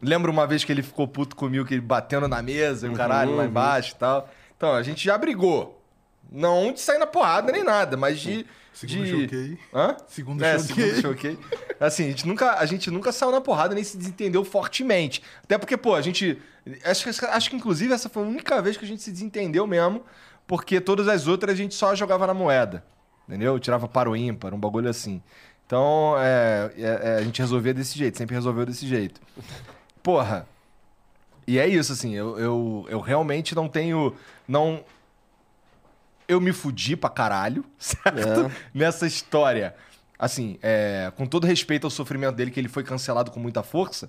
Lembra uma vez que ele ficou puto comigo, que ele batendo na mesa e o caralho lá embaixo e tal. Então, a gente já brigou. Não de sair na porrada nem nada, mas de. Segundo de... choquei. Hã? Segundo é, choquei. segundo choquei. Assim, a gente, nunca, a gente nunca saiu na porrada nem se desentendeu fortemente. Até porque, pô, a gente. Acho, que- acho que, inclusive, essa foi a única vez que a gente se desentendeu mesmo, porque todas as outras a gente só jogava na moeda. Entendeu? Tirava para o ímpar, um bagulho assim. Então, é, é- é, a gente resolvia desse jeito, sempre resolveu desse jeito. Porra. E é isso, assim, eu, eu, eu realmente não tenho. Não. Eu me fudi pra caralho, [LAUGHS] certo? Nessa história. Assim, é, com todo respeito ao sofrimento dele, que ele foi cancelado com muita força.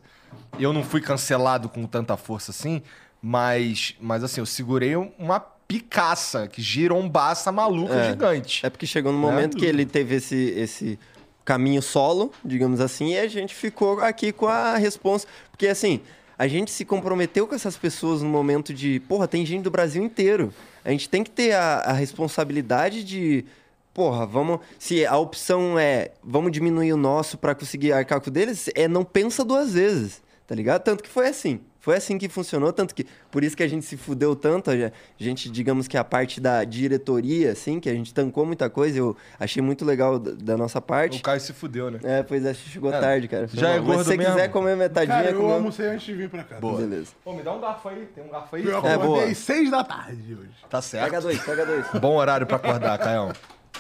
Eu não fui cancelado com tanta força assim, mas, mas assim, eu segurei uma picaça que girombaça maluca É. gigante. É porque chegou no momento que ele teve esse, esse caminho solo, digamos assim, e a gente ficou aqui com a responsa. Porque assim, a gente se comprometeu com essas pessoas no momento de, porra, tem gente do Brasil inteiro. A gente tem que ter a, a responsabilidade de. Porra, vamos. Se a opção é vamos diminuir o nosso pra conseguir arcar com o deles, é não pensa duas vezes, tá ligado? Tanto que foi assim. Foi assim que funcionou, tanto que por isso que a gente se fudeu tanto, a gente, digamos que a parte da diretoria, assim, que a gente tancou muita coisa, eu achei muito legal da, da nossa O parte. Caio se fudeu, né? É, pois é, chegou É, tarde, cara. Foi já é mal. Mas gordo se você quiser mesmo. comer metadinha, Cara, eu comeu. almocei antes de vir pra cá. Boa. Beleza. Pô, me dá um garfo aí. Tem um garfo aí? Eu É, boa. acordei seis da tarde hoje. Tá certo. Pega dois, pega dois. Bom horário pra acordar, Caião.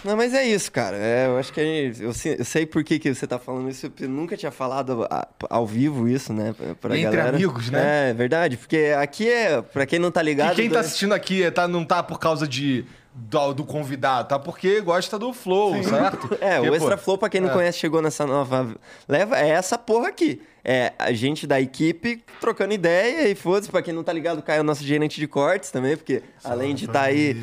Não, mas é isso, cara. É, eu acho que gente, eu, se- eu sei por que, que você tá falando isso. Eu nunca tinha falado a- ao vivo isso, né? Pra, pra Entre galera. amigos, né? É, verdade. Porque aqui é, pra quem não tá ligado. E quem tá assistindo aqui tá, não tá por causa de, do, do convidado, tá porque gosta do flow, certo? [LAUGHS] É, Porque, o pô, Extra Flow, pra quem não é. conhece, chegou nessa nova leva, é essa porra aqui. É a gente da equipe trocando ideia e foda-se, pra quem não tá ligado, o Caio é o nosso gerente de cortes também, porque além de estar tá aí.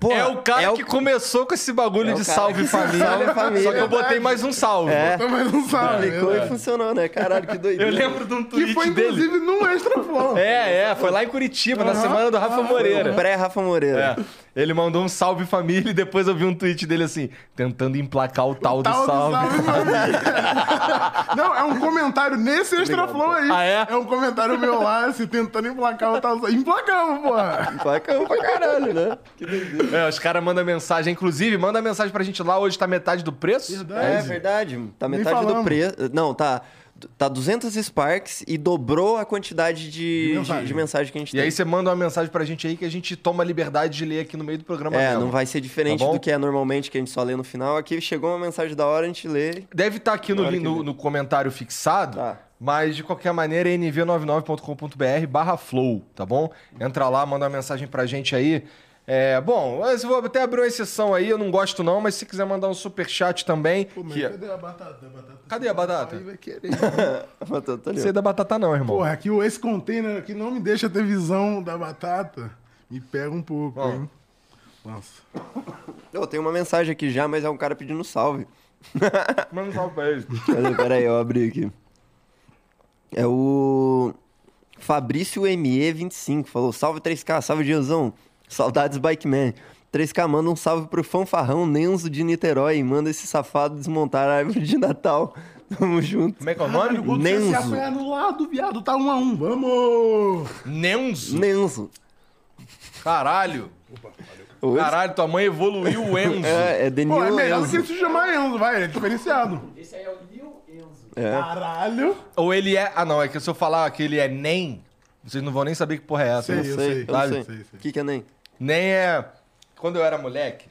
Porra, é o cara é o- que começou com esse bagulho É de salve família. Salve família. Só que eu botei mais um salve. É. Então, mas não sabe. Clicou e funcionou, né? Caralho, que doideira. Eu lembro de um tweet Que foi, dele. inclusive, num Extra Flow. É, é, foi lá em Curitiba, na semana do Rafa Moreira. Pré-Rafa Moreira. É. Ele mandou um salve família e depois eu vi um tweet dele assim, tentando emplacar o tal, Tal do do salve. salve. [LAUGHS] Não, é um comentário nesse Extra Flow aí. Ah, é? É um comentário meu lá, assim, tentando emplacar o tal. Emplacamos, porra. Bacana pra caralho, né? Que doideira. É, os caras mandam mensagem, inclusive, manda mensagem pra gente lá, hoje tá metade do preço. Verdade. É verdade. Tá metade do preço. Não, tá. Tá 200 Sparks e dobrou a quantidade de, De mensagem. de mensagem que a gente E aí tem. você manda uma mensagem pra gente aí que a gente toma a liberdade de ler aqui no meio do programa É, mesmo. não vai ser diferente Tá do que é normalmente, que a gente só lê no final. Aqui chegou uma mensagem da hora, a gente lê. Deve estar aqui no, no, no comentário fixado, Tá. mas de qualquer maneira é nv99.com.br barra flow, tá bom? Entra lá, manda uma mensagem pra gente aí. É, bom, eu vou até abrir uma exceção aí, eu não gosto não, mas se quiser mandar um superchat também... Pô, que- cadê a batata? [LAUGHS] A batata Cadê a batata? Aí vai querer. Batata ali, Não sei da batata não, irmão. Porra, aqui esse container aqui não me deixa ter visão da batata. Me pega um pouco, Ó. hein? Nossa. Ô, tem uma mensagem aqui já, mas é um cara pedindo salve. [LAUGHS] Manda um salve pra ele. [LAUGHS] Pera aí, eu abri aqui. É o Fabrício ME25, falou, salve 3K, salve Diozão, saudades Bikeman. 3K, manda um salve pro fanfarrão Nenzo de Niterói e manda esse safado desmontar a árvore de Natal. [LAUGHS] Tamo junto. Como é que é o nome? Nenzo. Anulado, viado. Tá um a um. Vamos! Nenzo. Nenzo. Caralho. Oi? Caralho, tua mãe evoluiu o [LAUGHS] Enzo. É, é Denil Pô, é melhor do que Enzo. se chamar Enzo, vai. Ele é diferenciado. Esse aí é o Lil Enzo. É. Caralho. Ou ele é... Ah, não, é que se eu falar que ele é NEM, vocês não vão nem saber que porra é essa. Sei, né? eu Sei, sei. eu sei. Sei, sei. O que que é Nem? Nem é. Quando eu era moleque,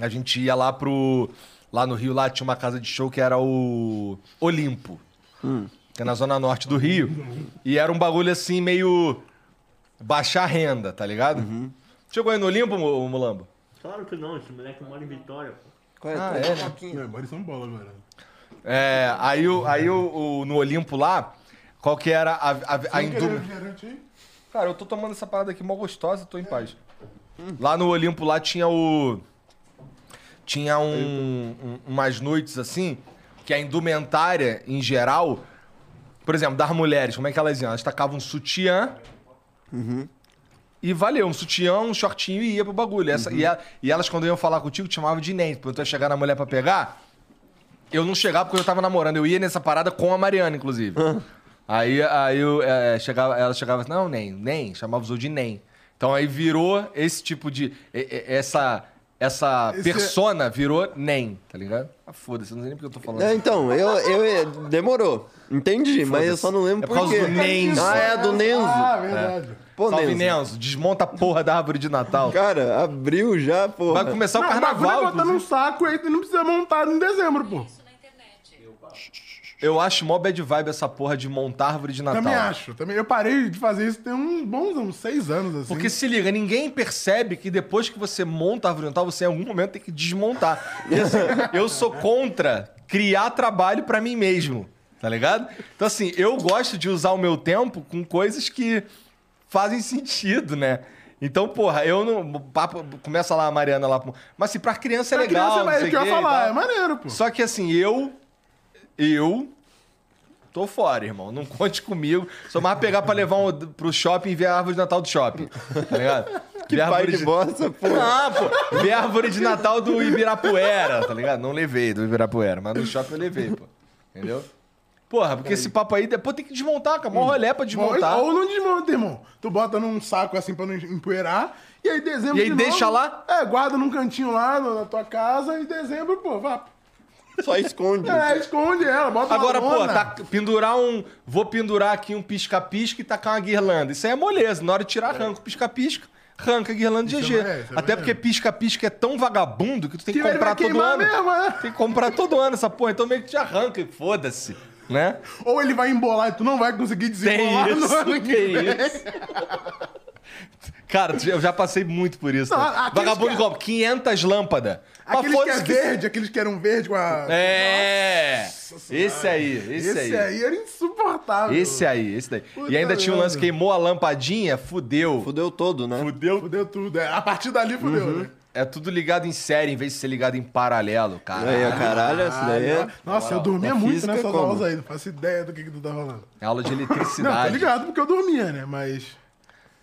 a gente ia lá pro. Lá no Rio, lá tinha uma casa de show que era o Olimpo. Que é na zona norte do Rio. E era um bagulho assim, meio. Baixar renda, tá ligado? Chegou aí no Olimpo, Mu- Mulambo? Claro que não, esse moleque mora em Vitória, pô. Qual é? Ah, é, né? Não, Agora em São Paulo agora. É, aí o, aí o, o- no Olimpo lá, qual que era a, a, a Não querer indú- refrigerante aí? Cara, eu tô tomando essa parada aqui mó gostosa, tô em paz. Lá no Olimpo, lá tinha o. Tinha um, um- umas noites assim, que a indumentária, em geral, por exemplo, das mulheres, como é que elas iam? Elas tacavam um sutiã. E valeu, um sutiã, um shortinho e ia pro bagulho. Essa, e, a- e elas, quando iam falar contigo, te chamavam de nem. Quando tu ia chegar na mulher pra pegar, Eu não chegava porque eu tava namorando. Eu ia nessa parada com a Mariana, inclusive. Aí, aí eu, é, chegava, ela chegava assim, não, nem, nem, chamava os outros de nem. Então aí virou esse tipo de. Essa, essa Esse é- persona virou nem, tá ligado? Ah, foda-se, eu não sei nem porque eu tô falando. É, então, eu, eu demorou. Entendi, mas eu só não lembro É por por causa quê. do Nenzo. Ah, é, do Nenzo. Ah, verdade. Pô, Salve, Nenzo. Nenzo. Desmonta a porra da árvore de Natal. Cara, abriu já, pô. Vai começar Não, o o é carnaval, botar num saco aí, não precisa montar em dezembro, pô. Isso na internet. Eu acho mó bad vibe essa porra de montar árvore de Natal. Também acho. Também, eu parei de fazer isso tem uns bons uns seis anos, assim. Porque se liga, ninguém percebe que depois que você monta a árvore de Natal, você em algum momento tem que desmontar. E assim, [LAUGHS] eu sou contra criar trabalho pra mim mesmo, tá ligado? Então assim, eu gosto de usar o meu tempo com coisas que fazem sentido, né? Então, porra, eu não. Papo, começa lá a Mariana lá. Mas assim, pra criança é Pra legal. criança, não é sei o que eu ia falar, é maneiro, pô. Só que assim, eu. Eu. Tô fora, irmão. Não conte comigo. Só mais pegar pra levar um, pro shopping e ver a árvore de Natal do shopping. Tá ligado? [LAUGHS] Que Ver pai árvore de bosta, pô. Ah, pô. Ver a árvore de Natal do Ibirapuera, tá ligado? Não levei do Ibirapuera, mas no shopping eu levei, pô. Entendeu? Porra, porque esse papo aí depois tem que desmontar, cara. Mó rolé pra desmontar. Ou não desmonta, irmão. Tu bota num saco assim pra não empoeirar. E aí dezembro E aí de deixa novo, lá? É, guarda num cantinho lá na tua casa e dezembro, pô, vá. Só esconde. É, esconde ela, bota Agora, uma pô, tá, pendurar um. Vou pendurar aqui um pisca-pisca e tacar uma guirlanda. Isso aí é moleza. Na hora de tirar, arranca o pisca-pisca, arranca a guirlanda de GG. é é Até maneiro. porque pisca-pisca é tão vagabundo que tu tem que, Que ele comprar vai todo ano. mesmo, é. Tem que comprar todo ano essa porra. Então meio que te arranca e foda-se. Né? Ou ele vai embolar e tu não vai conseguir desembolar Tem no isso, ano que tem vem. isso. [LAUGHS] Cara, eu já passei muito por isso. Não, né? Vagabundo que- compra 500 lâmpadas. Mas Aqueles que é que- verde, aqueles que eram verde com a... É! Esse aí, esse, Esse, aí. aí. era insuportável. Esse aí, esse daí. Puta e ainda tinha um lance, queimou a lampadinha, fudeu. Fudeu todo, né? Fudeu. Fudeu tudo. É, a partir dali fudeu, Uhum. né? É tudo ligado em série, em vez de ser ligado em paralelo, cara. Ó, caralho, essa daí é... Nossa, eu dormia muito nessas como? aulas aí. Não faço ideia do que, que tu tá falando. É aula de [LAUGHS] Não, eletricidade. tô ligado porque eu dormia, né? Mas.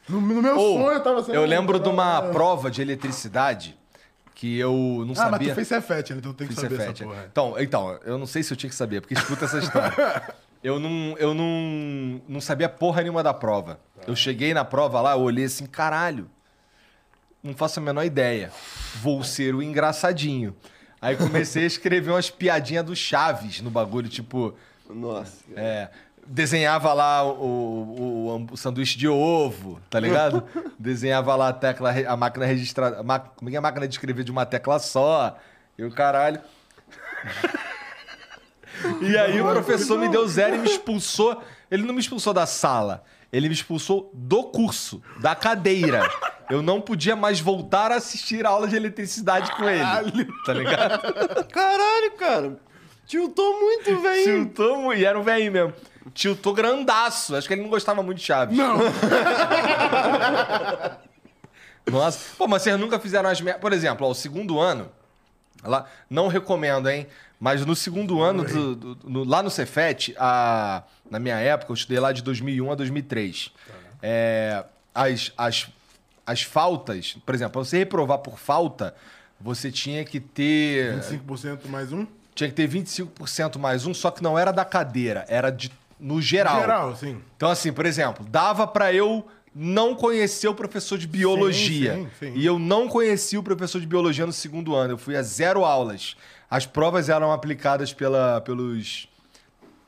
No, no meu Ou, sonho eu tava sendo. eu lembro de uma Ah, prova de eletricidade que eu não Ah, mas sabia. tu fez Cefet? Então tem que saber Cefet. essa porra. Então, então, eu não sei se eu tinha que saber, porque escuta essa história. [LAUGHS] Eu não, eu não, não sabia porra nenhuma da prova. Eu cheguei na prova lá, eu olhei assim, caralho, não faço a menor ideia. Vou ser o engraçadinho. Aí comecei a escrever umas piadinhas do Chaves no bagulho, tipo, Nossa. é, desenhava lá o, o, o sanduíche de ovo, tá ligado? [LAUGHS] desenhava lá a tecla, a máquina registrada, como é que é a máquina de escrever de uma tecla só? E o caralho. [LAUGHS] E aí o professor me deu zero e me expulsou. Ele não me expulsou da sala, ele me expulsou do curso, da cadeira. Eu não podia mais voltar a assistir a aula de eletricidade com ele. Tá ligado? Caralho, cara. Tiltou muito, velho. Tiltou muito. E era um velhinho mesmo. Tiltou grandaço. Acho que ele não gostava muito de Chaves. Não, [LAUGHS] Nossa. Pô, mas vocês nunca fizeram as merdas. Por exemplo, ó, o segundo ano. Lá, não recomendo, hein? Mas no segundo ano, do- do- no- lá no Cefet, a, na minha época, eu estudei lá de 2001 a 2003. É, as, as, as faltas, por exemplo, pra você reprovar por falta, você tinha que ter. 25% mais um. Tinha que ter 25% mais um, só que não era da cadeira, era de, no geral. Geral, sim. Então, assim, por exemplo, dava pra eu não conhecer o professor de biologia. Sim, sim, sim. E eu não conheci o professor de biologia no segundo ano. Eu fui a zero aulas. As provas eram aplicadas pela, pelos.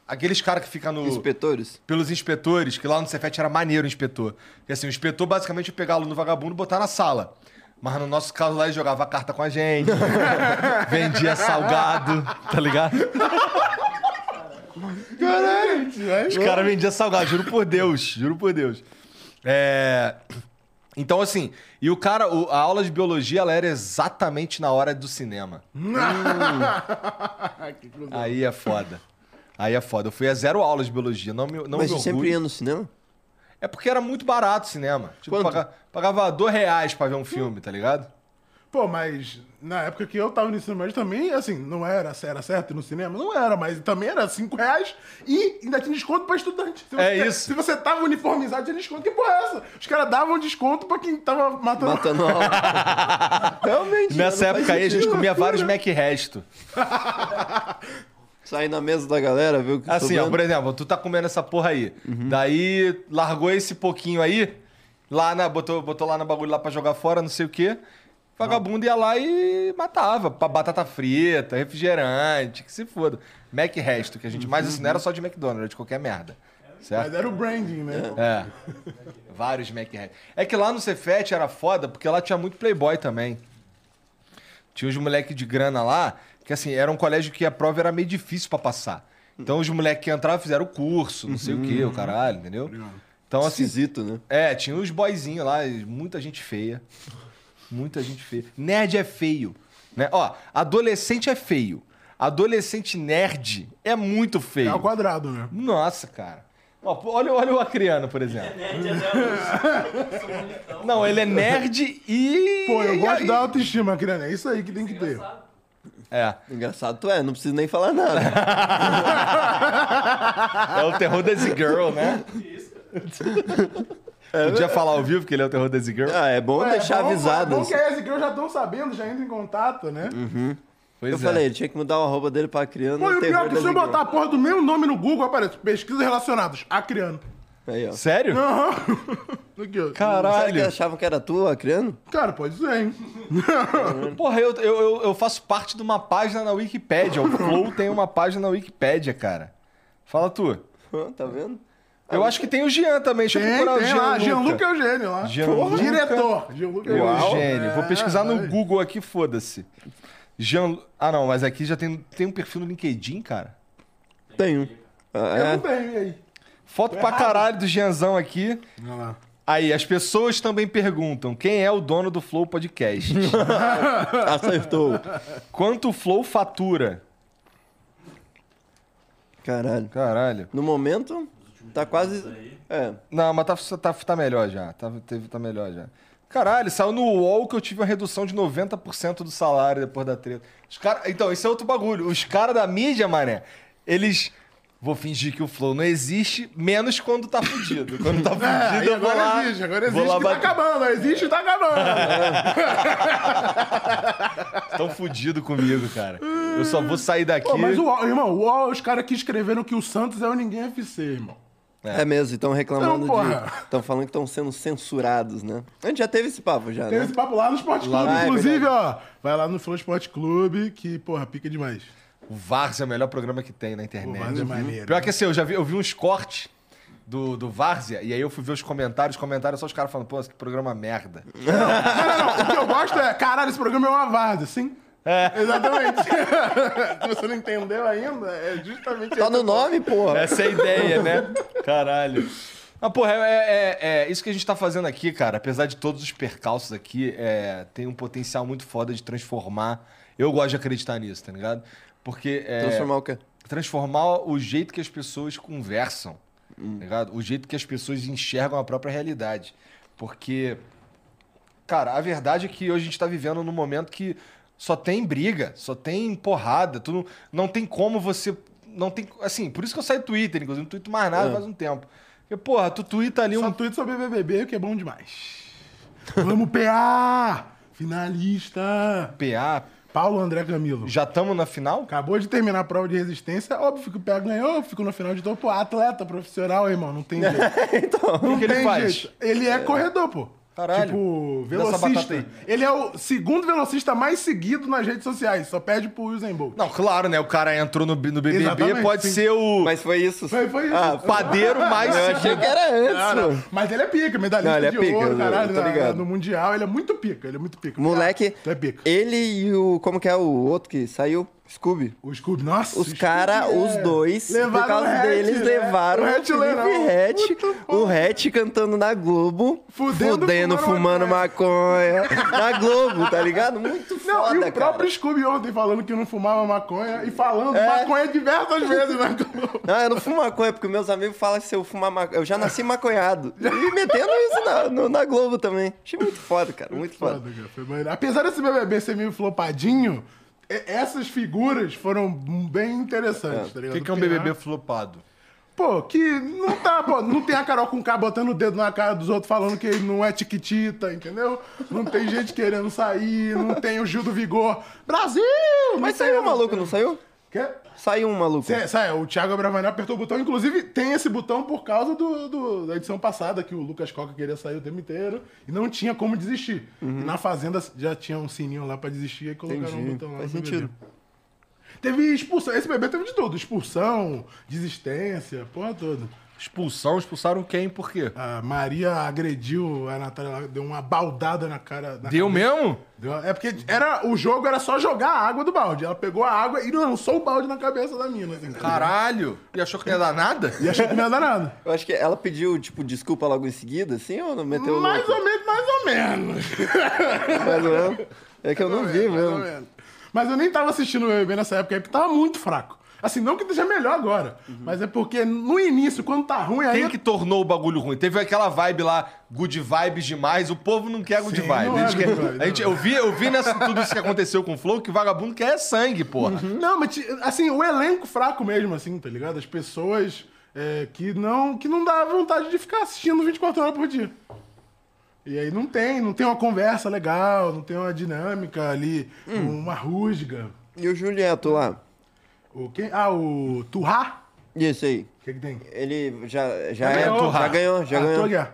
Aqueles caras que ficam no. Inspetores? Pelos inspetores, que lá no Cefet era maneiro o inspetor. Porque assim, o inspetor basicamente ia pegar aluno vagabundo e botar na sala. Mas no nosso caso lá ele jogava carta com a gente, [LAUGHS] vendia salgado, tá ligado? Caralho, Os caras vendiam salgado, juro por Deus, juro por Deus. É... Então, assim, e o cara, o- a aula de biologia, ela era exatamente na hora do cinema. [LAUGHS] Aí é foda. Aí é foda. Eu fui a zero aulas de biologia, não me, não Mas me você sempre ia no cinema? É porque era muito barato o cinema. Tipo, Quanto? paga- pagava dois reais pra ver um filme, tá ligado? Pô, mas na época que eu tava no ensino médio também, assim, não era, era certo no cinema? Não era, mas também era 5 reais e ainda tinha desconto pra estudante. É você- isso. Se você tava uniformizado, tinha desconto. Que porra é essa? Os caras davam desconto pra quem tava matando. Matando aula. [LAUGHS] Realmente. Nessa época aí a gente comia vários Mac Resto. [LAUGHS] Sai na mesa da galera, viu? que Assim, ó, por exemplo, tu tá comendo essa porra aí. Uhum. Daí largou esse pouquinho aí, lá na, botou, botou lá no bagulho lá pra jogar fora, não sei o quê. Vagabundo ia lá e matava. Batata frita, refrigerante, que se foda. Mac resto, que a gente. Mas isso não era só de McDonald's, era de qualquer merda. Certo? Mas era o branding, né? É. Vários Mac resto. É que lá no Cefete era foda, porque lá tinha muito Playboy também. Tinha uns moleque de grana lá, que assim, era um colégio que a prova era meio difícil pra passar. Então os moleques que entravam fizeram o curso, não sei o que, o caralho, entendeu? Então assim, Esquisito, né? é, tinha uns boyzinhos lá, e muita gente feia. Muita gente feia. Nerd é feio, né? Ó, adolescente é feio. Adolescente nerd é muito É feio. ao quadrado, né? Nossa, cara. Ó, olha, olha o Acriano, por exemplo. [LAUGHS] Nerd até. Não, ele é nerd e. Pô, eu e gosto aí- da autoestima, criança. É isso aí que tem que ter. É. Engraçado tu é, não preciso nem falar nada. [LAUGHS] É o terror da Z-Girl, né? [LAUGHS] Podia falar ao vivo que ele é o terror da Z-Girl? ah, é bom Ué, deixar bom, avisado. É bom que a SQ já estão sabendo, já entram em contato, né? Pois Eu é. falei, ele tinha que mudar o arroba dele pra criança. Pô, e o pior é que se eu botar a porra do meu nome no Google, aparece pesquisas relacionadas a criando. Aí, ó. Sério? Aham. [LAUGHS] Aqui, ó. Será que Caralho. achavam que era tu, a criando? Cara, pode ser, hein? [LAUGHS] Porra, eu, eu, eu, eu faço parte de uma página na Wikipédia. O Flow tem uma página na Wikipédia, cara. Fala tu. Tá vendo? Eu acho que tem o Jean também. Deixa eu Tem, procurar o tem Jean. lá. Gianluca Eugênio lá. Gianluca. Porra, Diretor. Gianluca Eugênio. Vou É, pesquisar no vai. Google aqui, foda-se. Jean... Ah, não, mas aqui já tem, tem um perfil no LinkedIn, cara. Tenho. Ah, Eu é. não tenho, e aí? Foto pra caralho do Jeanzão aqui. Olha lá. Aí, as pessoas também perguntam quem é o dono do Flow Podcast. [LAUGHS] Acertou. Quanto o Flow fatura? Caralho. Caralho. No momento, tá quase. É. Não, mas tá, tá, tá melhor já. Tá, teve, tá melhor já. Caralho, saiu no UOL que eu tive uma redução de 90% do salário depois da treta. Os cara... Então, esse é outro bagulho. Os caras da mídia, mané, eles. Vou fingir que o Flow não existe, menos quando tá fudido. Quando tá [LAUGHS] fudido, É, eu vou agora lá. existe, agora vou existe lá que tá bater- acabando, existe e tá acabando. [LAUGHS] Tão fudido comigo, cara. Eu só vou sair daqui. Pô, mas o UOL, irmão, o UOL, os caras que escreveram que o Santos é o Ninguém FC, irmão. É, mesmo, estão reclamando Então, de. Estão falando que estão sendo censurados, né? A gente já teve esse papo já, Teve né? esse papo lá no Esporte Lá- Clube, é inclusive, ó. Vai lá no Flow Esporte Clube, que, porra, pica demais. O Várzea é o melhor programa que tem na O internet. Várzea é maneiro. Pior que assim, eu já vi, eu vi uns cortes do, do Várzea, e aí eu fui ver os comentários, os comentários só os caras falando, pô, que programa merda. Não, não, não. O que eu gosto é, caralho, esse programa é uma várzea, sim? É. Exatamente. [LAUGHS] Se você não entendeu ainda, é justamente Tá no nome, porra. Essa é a ideia, né? Caralho. Ah, porra, é, é- é- isso que a gente tá fazendo aqui, cara, apesar de todos os percalços aqui, é, tem um potencial muito foda de transformar. Eu gosto de acreditar nisso, tá ligado? Porque. É, Transformar o quê? transformar o jeito que as pessoas conversam, Hum. tá ligado? O jeito que as pessoas enxergam a própria realidade. Porque, cara, a verdade é que hoje a gente tá vivendo num momento que só tem briga, só tem porrada, tu não, não tem como você... Não tem, assim, por isso que eu saio do Twitter, inclusive, não tuito mais nada É. faz um tempo. Porque, porra, tu twitta ali Só um... tweet sobre BBB, que é bom demais. Vamos, PA! Finalista! PA, Paulo André Camilo. já estamos na final? Acabou de terminar a prova de resistência. Óbvio que o PA ganhou, ficou no final de topo. Atleta profissional, irmão, não tem [LAUGHS] jeito. então. O que ele faz? jeito. Ele é corredor, pô. Caralho. Tipo, velocista. Ele é o segundo velocista mais seguido nas redes sociais. Só perde pro Usain Bolt. Não, claro, né? O cara entrou no, no BBB, Exatamente, pode sim. ser o Mas foi isso. Foi, foi isso. Ah, o padeiro mais Eu achei que era antes, não. mano. Mas ele é pica, medalhista Não, ele é de pica, ouro, caralho, na- ligado. no Mundial. Ele é muito pica, ele é muito pica. Moleque, é pica. ele e o. Como que é o outro que saiu? Scooby. O Scooby, nossa. Os caras, Scooby os é- dois, por Levaram causa o Hatch, deles, né? levaram o o Hatch Muito o Hatch cantando na Globo, Fudendo, fudendo, fumando fumando maconha, na Globo, tá ligado? Muito Não, foda, e o cara. próprio Scooby ontem falando que não fumava maconha e falando É. maconha diversas vezes na Globo. Não, eu não fumo maconha, porque meus amigos falam que se eu fumar maconha... Eu já nasci maconhado. E metendo isso na, no- na Globo também. Achei muito foda, cara, muito foda. Foda, cara. Apesar desse BBB ser meio flopadinho, essas figuras foram bem interessantes, tá O ligado? que, que é um BBB flopado? Pô, que não tá, pô, não tem a Carol com K botando o dedo na cara dos outros falando que ele não é tiquitita, entendeu? Não tem gente querendo sair, não tem o Gil do Vigor. Brasil! Mas saiu o maluco, não saiu? Saiu um maluco. Cê- Sai, o Thiago Abravanel apertou o botão. Inclusive, tem esse botão por causa do, do- da edição passada, que o Lucas Coca queria sair o tempo inteiro e não tinha como desistir. E na Fazenda já tinha um sininho lá pra desistir e colocaram Entendi. um botão lá. Faz sentido. Teve expulsão. Esse bebê teve de tudo. Expulsão, desistência, porra toda. Expulsão, expulsaram quem? Por quê? A Maria agrediu a Natália deu uma baldada na cara. na Deu cabeça. mesmo? Deu- É porque era, o jogo era só jogar a água do balde. Ela pegou a água e lançou o balde na cabeça da mina. Assim, Caralho. E achou que não ia dar nada? E achou que não ia dar nada. Eu acho que ela pediu, tipo, desculpa logo em seguida, assim, ou não meteu Mais louco? ou menos, mais ou menos. [LAUGHS] Mais ou menos. É que eu não vi Mais ou mesmo. menos. Mas eu nem tava assistindo o BBB nessa época aí, porque tava muito fraco. Assim, não que esteja melhor agora, mas é porque no início, quando tá ruim, aí... Quem que tornou o bagulho ruim? Teve aquela vibe lá, good vibes demais. O povo não quer good Sim, vibes. A é gente quer- good vibe, a gente- não. eu vi, eu vi nessa, tudo isso que aconteceu com o Flow que o vagabundo quer sangue, porra. Não, mas assim, o elenco fraco mesmo, assim, tá ligado? As pessoas é, que, não, que não dá vontade de ficar assistindo 24 horas por dia. E aí não tem, não tem uma conversa legal, não tem uma dinâmica ali, uma rusga. E o Julieto lá? O quem? Ah, o Turra? Isso aí. O que, que tem? Ele já, já, é, ganhou. já ganhou, já Ah, ganhou.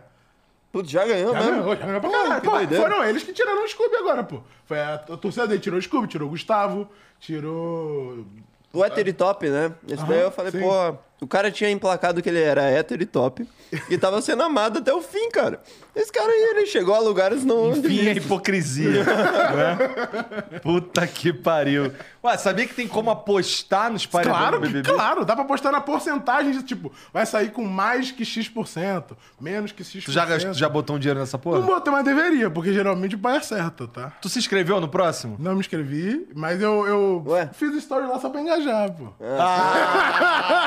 Putz, já ganhou Já mesmo? ganhou, já ganhou pra caralho. Pô, doideira. foram eles que tiraram o Scooby agora, pô. Foi a, a torcida dele tirou o Scooby, tirou o Gustavo, tirou. O hétero top, né? Esse daí eu falei, sim. pô, o cara tinha emplacado que ele era hétero top e tava sendo amado até o fim, cara. Esse cara aí, ele chegou a lugares não... Enfim, a hipocrisia. [LAUGHS] né? Puta que pariu. Ué, sabia que tem como apostar nos paredões Claro, do que, BBB? claro, dá pra postar na porcentagem de tipo, vai sair com mais que X%, menos que X%. Tu já, gastou- já botou um dinheiro nessa Não porra? botei, mas deveria, porque geralmente o pai acerta, tá? Tu se inscreveu no próximo? Não me inscrevi, mas eu, eu Ué? fiz story lá só pra engajar, pô.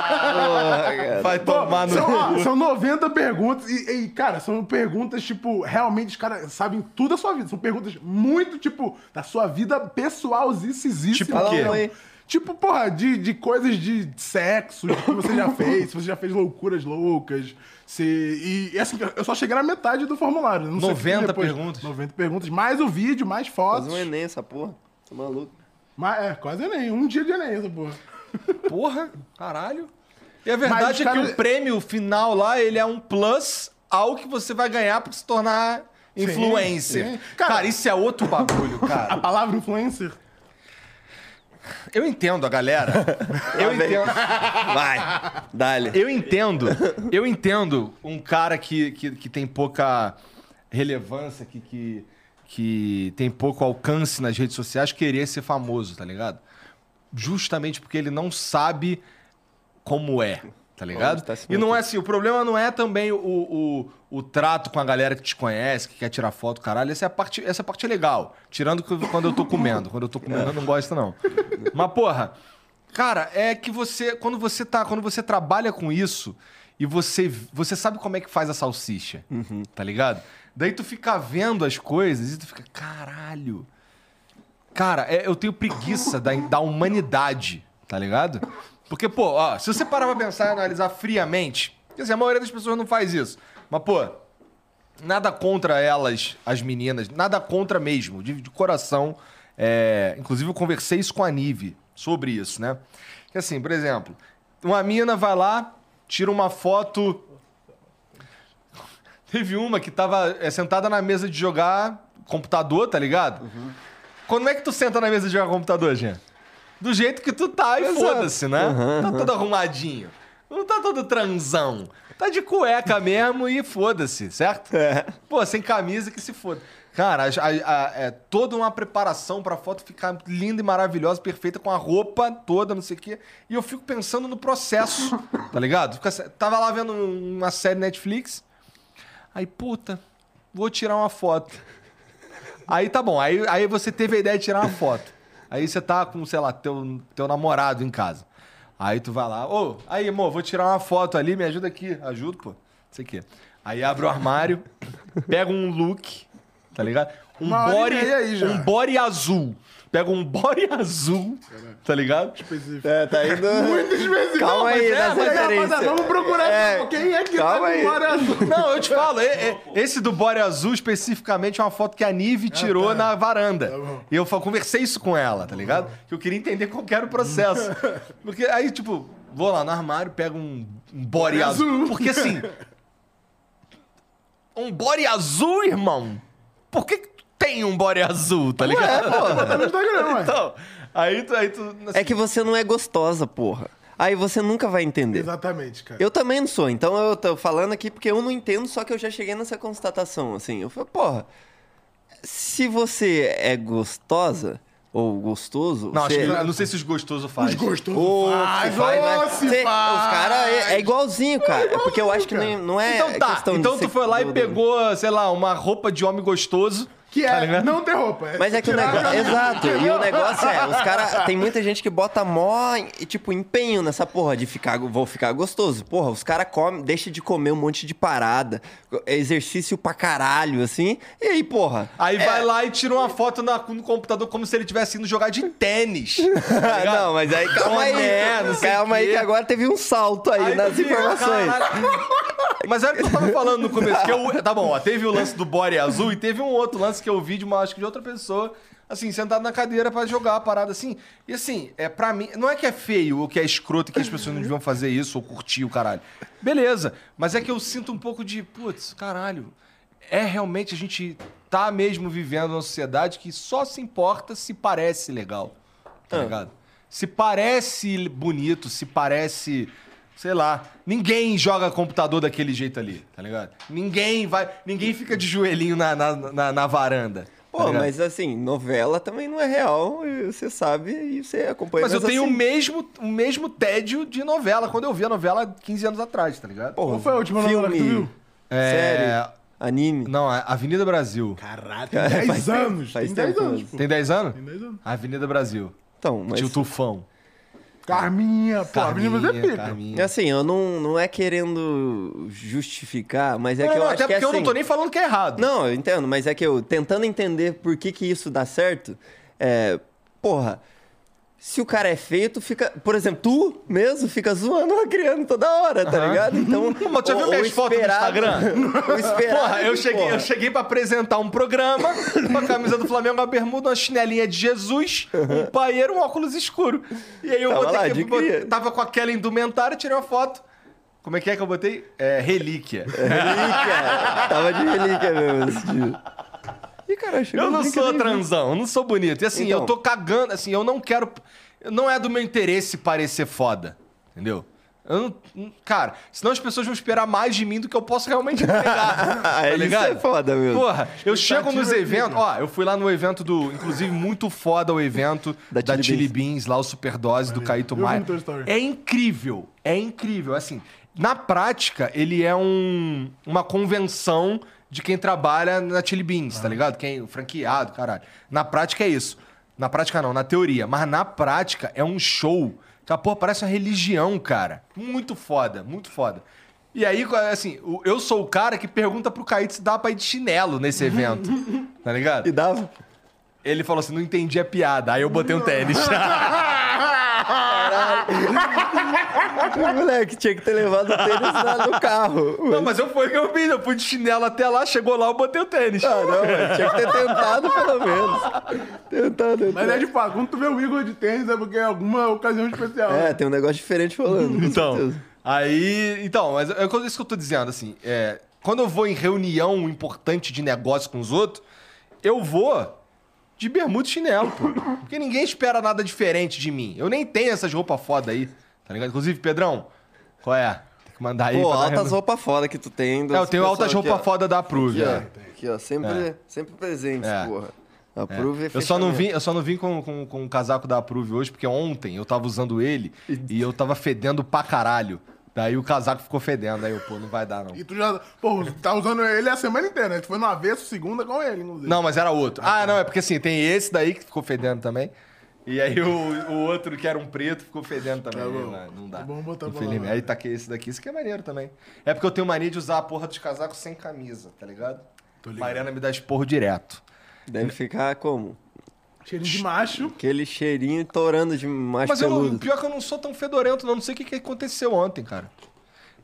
Porra, cara. Vai Pô, tomar no. são, ó, são 90 perguntas e, e, cara, são perguntas, tipo, realmente os caras sabem tudo da sua vida. São perguntas muito, tipo, da sua vida pessoalzíssima. Tipo o quê? Tipo, porra, de, de coisas de sexo, de que você já [LAUGHS] fez, se você já fez loucuras loucas. Se, e, e assim, eu só cheguei na metade do formulário. Não sei o que 90 depois- perguntas? 90 perguntas, mais o vídeo, mais fotos. um Enem essa porra. Tá maluco. Mais, é, quase Enem. Um dia de Enem, essa porra. Porra, caralho. E a verdade é caras- que o prêmio final lá, ele é um plus ao que você vai ganhar pra se tornar influencer. sim. Cara, Cara- isso é outro bagulho, [LAUGHS] A cara. palavra influencer. Eu entendo a galera. [LAUGHS] Eu entendo. Vai, dale. Eu entendo. Eu entendo um cara que, que, que tem pouca relevância, que, que, que tem pouco alcance nas redes sociais, querer ser famoso, tá ligado? Justamente porque ele não sabe como é, tá ligado? Tá e não é assim, o problema não é também o, o, o trato com a galera que te conhece, que quer tirar foto, caralho. Essa é a parte, essa é parte legal. Tirando que- quando eu tô comendo. Quando eu tô comendo, eu não gosto, não. Mas, porra, cara, é que você. Quando você tá. Quando você trabalha com isso e você, você sabe como é que faz a salsicha, tá ligado? Daí tu fica vendo as coisas e tu fica, caralho. Cara, é- eu tenho preguiça da, da humanidade, tá ligado? Porque, pô, ó, se você parar pra pensar e analisar friamente, quer dizer, a maioria das pessoas não faz isso. Mas, pô, nada contra elas, as meninas, nada contra mesmo, de, de coração. É, inclusive, eu conversei isso com a Nive sobre isso, né? Que assim, por exemplo, uma mina vai lá, tira uma foto. [LAUGHS] Teve uma que tava é, sentada na mesa de jogar computador, tá ligado? Quando é que tu senta na mesa de jogar computador, Jean? Do jeito que tu tá e foda-se, né? Tá todo arrumadinho. Não tá todo transão. Tá de cueca mesmo e foda-se, certo? É. Pô, sem camisa que se foda. Cara, a- a- a- é toda uma preparação pra foto ficar linda e maravilhosa, perfeita, com a roupa toda, não sei o quê. E eu fico pensando no processo, tá ligado? Tava lá vendo uma série Netflix. Aí, puta, vou tirar uma foto. Aí tá bom, aí, aí você teve a ideia de tirar uma foto. Aí você tá com, sei lá, teu, teu namorado em casa. Aí tu vai lá, ô, aí, amor, vou tirar uma foto ali, me ajuda aqui. Ajudo, pô. Não sei o quê. Aí abre o armário, [LAUGHS] pega um look, tá ligado? um body, meia aí já. um body azul. Pega um body [LAUGHS] azul, tá ligado? Específico. É, tá indo. Muito específico. Calma aí, é, é, Rapaziada, referências. vamos procurar É, quem é que calma tá aí. hora azul. [LAUGHS] Não, eu te falo, e- e- esse do body azul especificamente é uma foto que a Nive tirou tá. na varanda. Tá e eu conversei isso com ela, tá ligado? Que eu queria entender qual era o processo. [LAUGHS] Porque aí, tipo, vou lá no armário, pego um, um body Body azul. azul. Porque assim. Um body azul, irmão? Por que, tem um body azul, tá ligado? Tá [LAUGHS] no Instagram, ué. Então, aí tu. Aí tu É que você não é gostosa, porra. Aí você nunca vai entender. Exatamente, cara. Eu também não sou, então eu tô falando aqui porque eu não entendo, só que eu já cheguei nessa constatação, assim. Eu falei, porra, se você é gostosa ou gostoso, Não, acho você... que, eu não sei se os gostosos Os fazem. gostosos Ô, faz, se faz, ô, né? se faz. Os caras é, é igualzinho, cara. É porque eu acho que cara. não, não é Então tá, questão de então tu ser- foi lá e do- do- pegou, sei lá, uma roupa de homem gostoso. Que tá é ligado? não ter roupa. Mas é que o negócio. Exato. E o [LAUGHS] negócio é, os caras. Tem muita gente que bota mó, e, tipo, empenho nessa porra de ficar. Vou ficar gostoso. Porra, os caras comem, deixa de comer um monte de parada. é Exercício pra caralho, assim. E aí, porra. Aí é- vai lá e tira uma foto na- no computador como se ele tivesse indo jogar de tênis. [LAUGHS] tá não, mas aí calma aí. Sei calma aí que agora teve um salto aí, Aí nas informações. caralho. [LAUGHS] Mas era o que eu tava falando no começo. Que eu, tá bom, ó, teve o lance do body azul e teve um outro lance que eu vi de uma, acho que de outra pessoa, assim, sentado na cadeira pra jogar a parada assim. E assim, é para mim, não é que é feio ou que é escroto e que as pessoas não deviam fazer isso ou curtir o caralho. Beleza, mas é que eu sinto um pouco de, putz, caralho, é realmente a gente tá mesmo vivendo numa sociedade que só se importa se parece legal. Tá ligado? Se parece bonito, se parece. Sei lá. Ninguém joga computador daquele jeito ali, tá ligado? Ninguém vai. Ninguém fica de joelhinho na, na, na, na varanda. tá Pô, ligado? mas assim, novela também não é real, você sabe e você acompanha. Mas eu tenho assim, o, mesmo, o mesmo tédio de novela, quando eu vi a novela 15 anos atrás, tá ligado? Porra, Qual foi a última novela que tu viu? É, série, anime. Não, é Avenida Brasil. Caralho, tem 10 [LAUGHS] Faz- anos. faz tem 10 tempo anos, mesmo. pô. Tem 10 anos? Tem 10 anos. Avenida Brasil. Então, mas Tio Tufão. Carminha, pô, a Avenida Brasil é pica. Carminha. assim, eu não, não é querendo justificar, mas é Não, que eu não, acho até que é porque eu não assim- tô nem falando que é errado. Não, eu entendo, mas é que eu tentando entender por que que isso dá certo, é, porra, se o cara é feio, tu fica, por exemplo, tu mesmo fica zoando a criança toda hora, tá Aham. ligado? Então, Mas já viu minhas fotos no Instagram? [LAUGHS] O esperado, Porra, eu cheguei, porra. eu cheguei pra apresentar um programa com a camisa do Flamengo, uma bermuda, uma chinelinha de Jesus, um paeiro, um óculos escuro. E aí eu Tava botei lá, cria. tava com aquela indumentária, tirei uma foto. Como é que é que eu botei? É, relíquia. Relíquia. [LAUGHS] Tava de relíquia mesmo esse dia. Cara, Eu não sou transão, eu não sou bonito. E assim, Então. eu tô cagando, assim, eu não quero. Não é do meu interesse parecer foda. Entendeu? Eu não, cara, senão as pessoas vão esperar mais de mim do que eu posso realmente entregar. [LAUGHS] tá Isso ligado? é foda mesmo. Porra, eu chego nos é eventos. Ó, eu fui lá no evento do. Inclusive, muito foda o evento da, Da Chili, Chili Beans, lá o Superdose do Caíto Maia. É incrível. É incrível. Assim, na prática, ele é um, uma convenção de quem trabalha na Chili Beans, tá ligado? Quem, o franqueado, caralho. Na prática é isso. Na prática não, na teoria. Mas na prática é um show que, a porra, parece uma religião, cara. Muito foda, muito foda. E aí, assim, eu sou o cara que pergunta pro Caíto se dá pra ir de chinelo nesse evento. [LAUGHS] tá ligado? E dava. Ele falou assim, não entendi a piada. Aí eu botei um tênis. [LAUGHS] Moleque, tinha que ter levado o tênis lá no carro. Não, mas eu fui o que eu fiz. Eu fui de chinelo até lá, chegou lá, eu botei o tênis. Ah, não, mas tinha que ter tentado pelo menos. Tentado. Mas é de fato, quando tu vê o Igor de tênis é porque é alguma ocasião especial. É, tem um negócio diferente rolando. com Então, certeza. aí. Então, mas é isso que eu tô dizendo, assim. É, quando eu vou em reunião importante de negócio com os outros, eu vou de bermuda e chinelo, pô. Porque ninguém espera nada diferente de mim. Eu nem tenho essas roupas foda aí, tá ligado? Inclusive, Pedrão, qual é? Tem que mandar aí Pô, altas roupas foda que tu tem. É, eu tenho altas roupas foda da Approve, Aqui, é. ó. Aqui, ó. Sempre, sempre presentes, É. porra. Approve é. Eu só não vim, eu só não vim com, com, com o casaco da Approve hoje, porque ontem eu tava usando ele e eu tava fedendo pra caralho. Daí o casaco ficou fedendo, aí eu, pô, não vai dar não. E tu já, pô, tá usando ele a semana inteira, né? Tu foi no avesso, segunda com ele, inclusive. Não, mas era outro. Ah, não, é porque assim, tem esse daí que ficou fedendo também. E aí o, o outro que era um preto ficou fedendo também. Tá bom. Não, não dá. Tá bom botar pra Infelizmente. lá. Aí tá aqui esse daqui, esse aqui é maneiro também. É porque eu tenho mania de usar a porra dos casacos sem camisa, tá ligado? Tô ligado. Mariana me dá esporro direto. Deve ficar como? Cheirinho de macho. Aquele cheirinho torando de macho Mas eu, pior que eu não sou tão fedorento, não. Não sei o que, que aconteceu ontem, cara.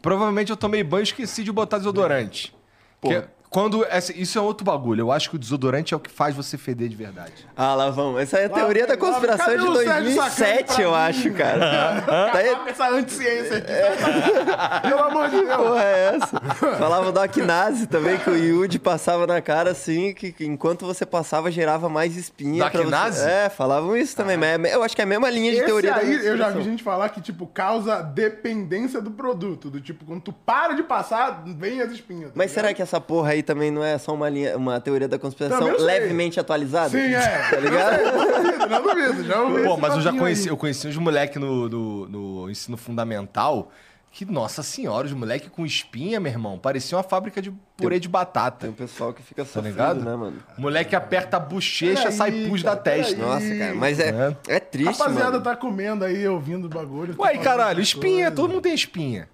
Provavelmente eu tomei banho e esqueci de botar desodorante. Porra. Que- quando essa- isso é outro bagulho. Eu acho que o desodorante é o que faz você feder de verdade. Ah, lá vamos. Essa é a Lá teoria da lá conspiração vem. de Cadê o Sérgio 2007, sacando eu acho, cara. [LAUGHS] Tá aí- essa anticiência aqui. [LAUGHS] Pelo amor de Que Deus. porra é essa? Falava do Aknase também, que o Yuji passava na cara assim, que, enquanto você passava gerava mais espinha. Do pra você-? É, falavam isso também. Mas é- eu acho que é a mesma linha de Esse teoria da aí, eu já vi gente falar que, tipo, causa dependência do produto. Do tipo, quando tu para de passar, vem as espinhas. tá Mas será que essa porra aí também não é só uma, linha, uma teoria da conspiração levemente atualizada? Sim, é. [LAUGHS] Tá ligado? Não duvido, não duvido. Já ouvi Pô, mas eu já conheci, aí. eu conheci uns moleques no, no, no ensino fundamental que, nossa senhora, os moleques com espinha, meu irmão, parecia uma fábrica de purê de batata. Tem um pessoal que fica sofrendo, ligado? né, mano? O moleque aperta a bochecha, Peraí, sai pus da cara, testa. peraí. Nossa, cara, mas é, é triste, Rapaziada mano. tá comendo aí, ouvindo o bagulho. tá Ué, caralho, espinha, coisas. todo mundo tem espinha.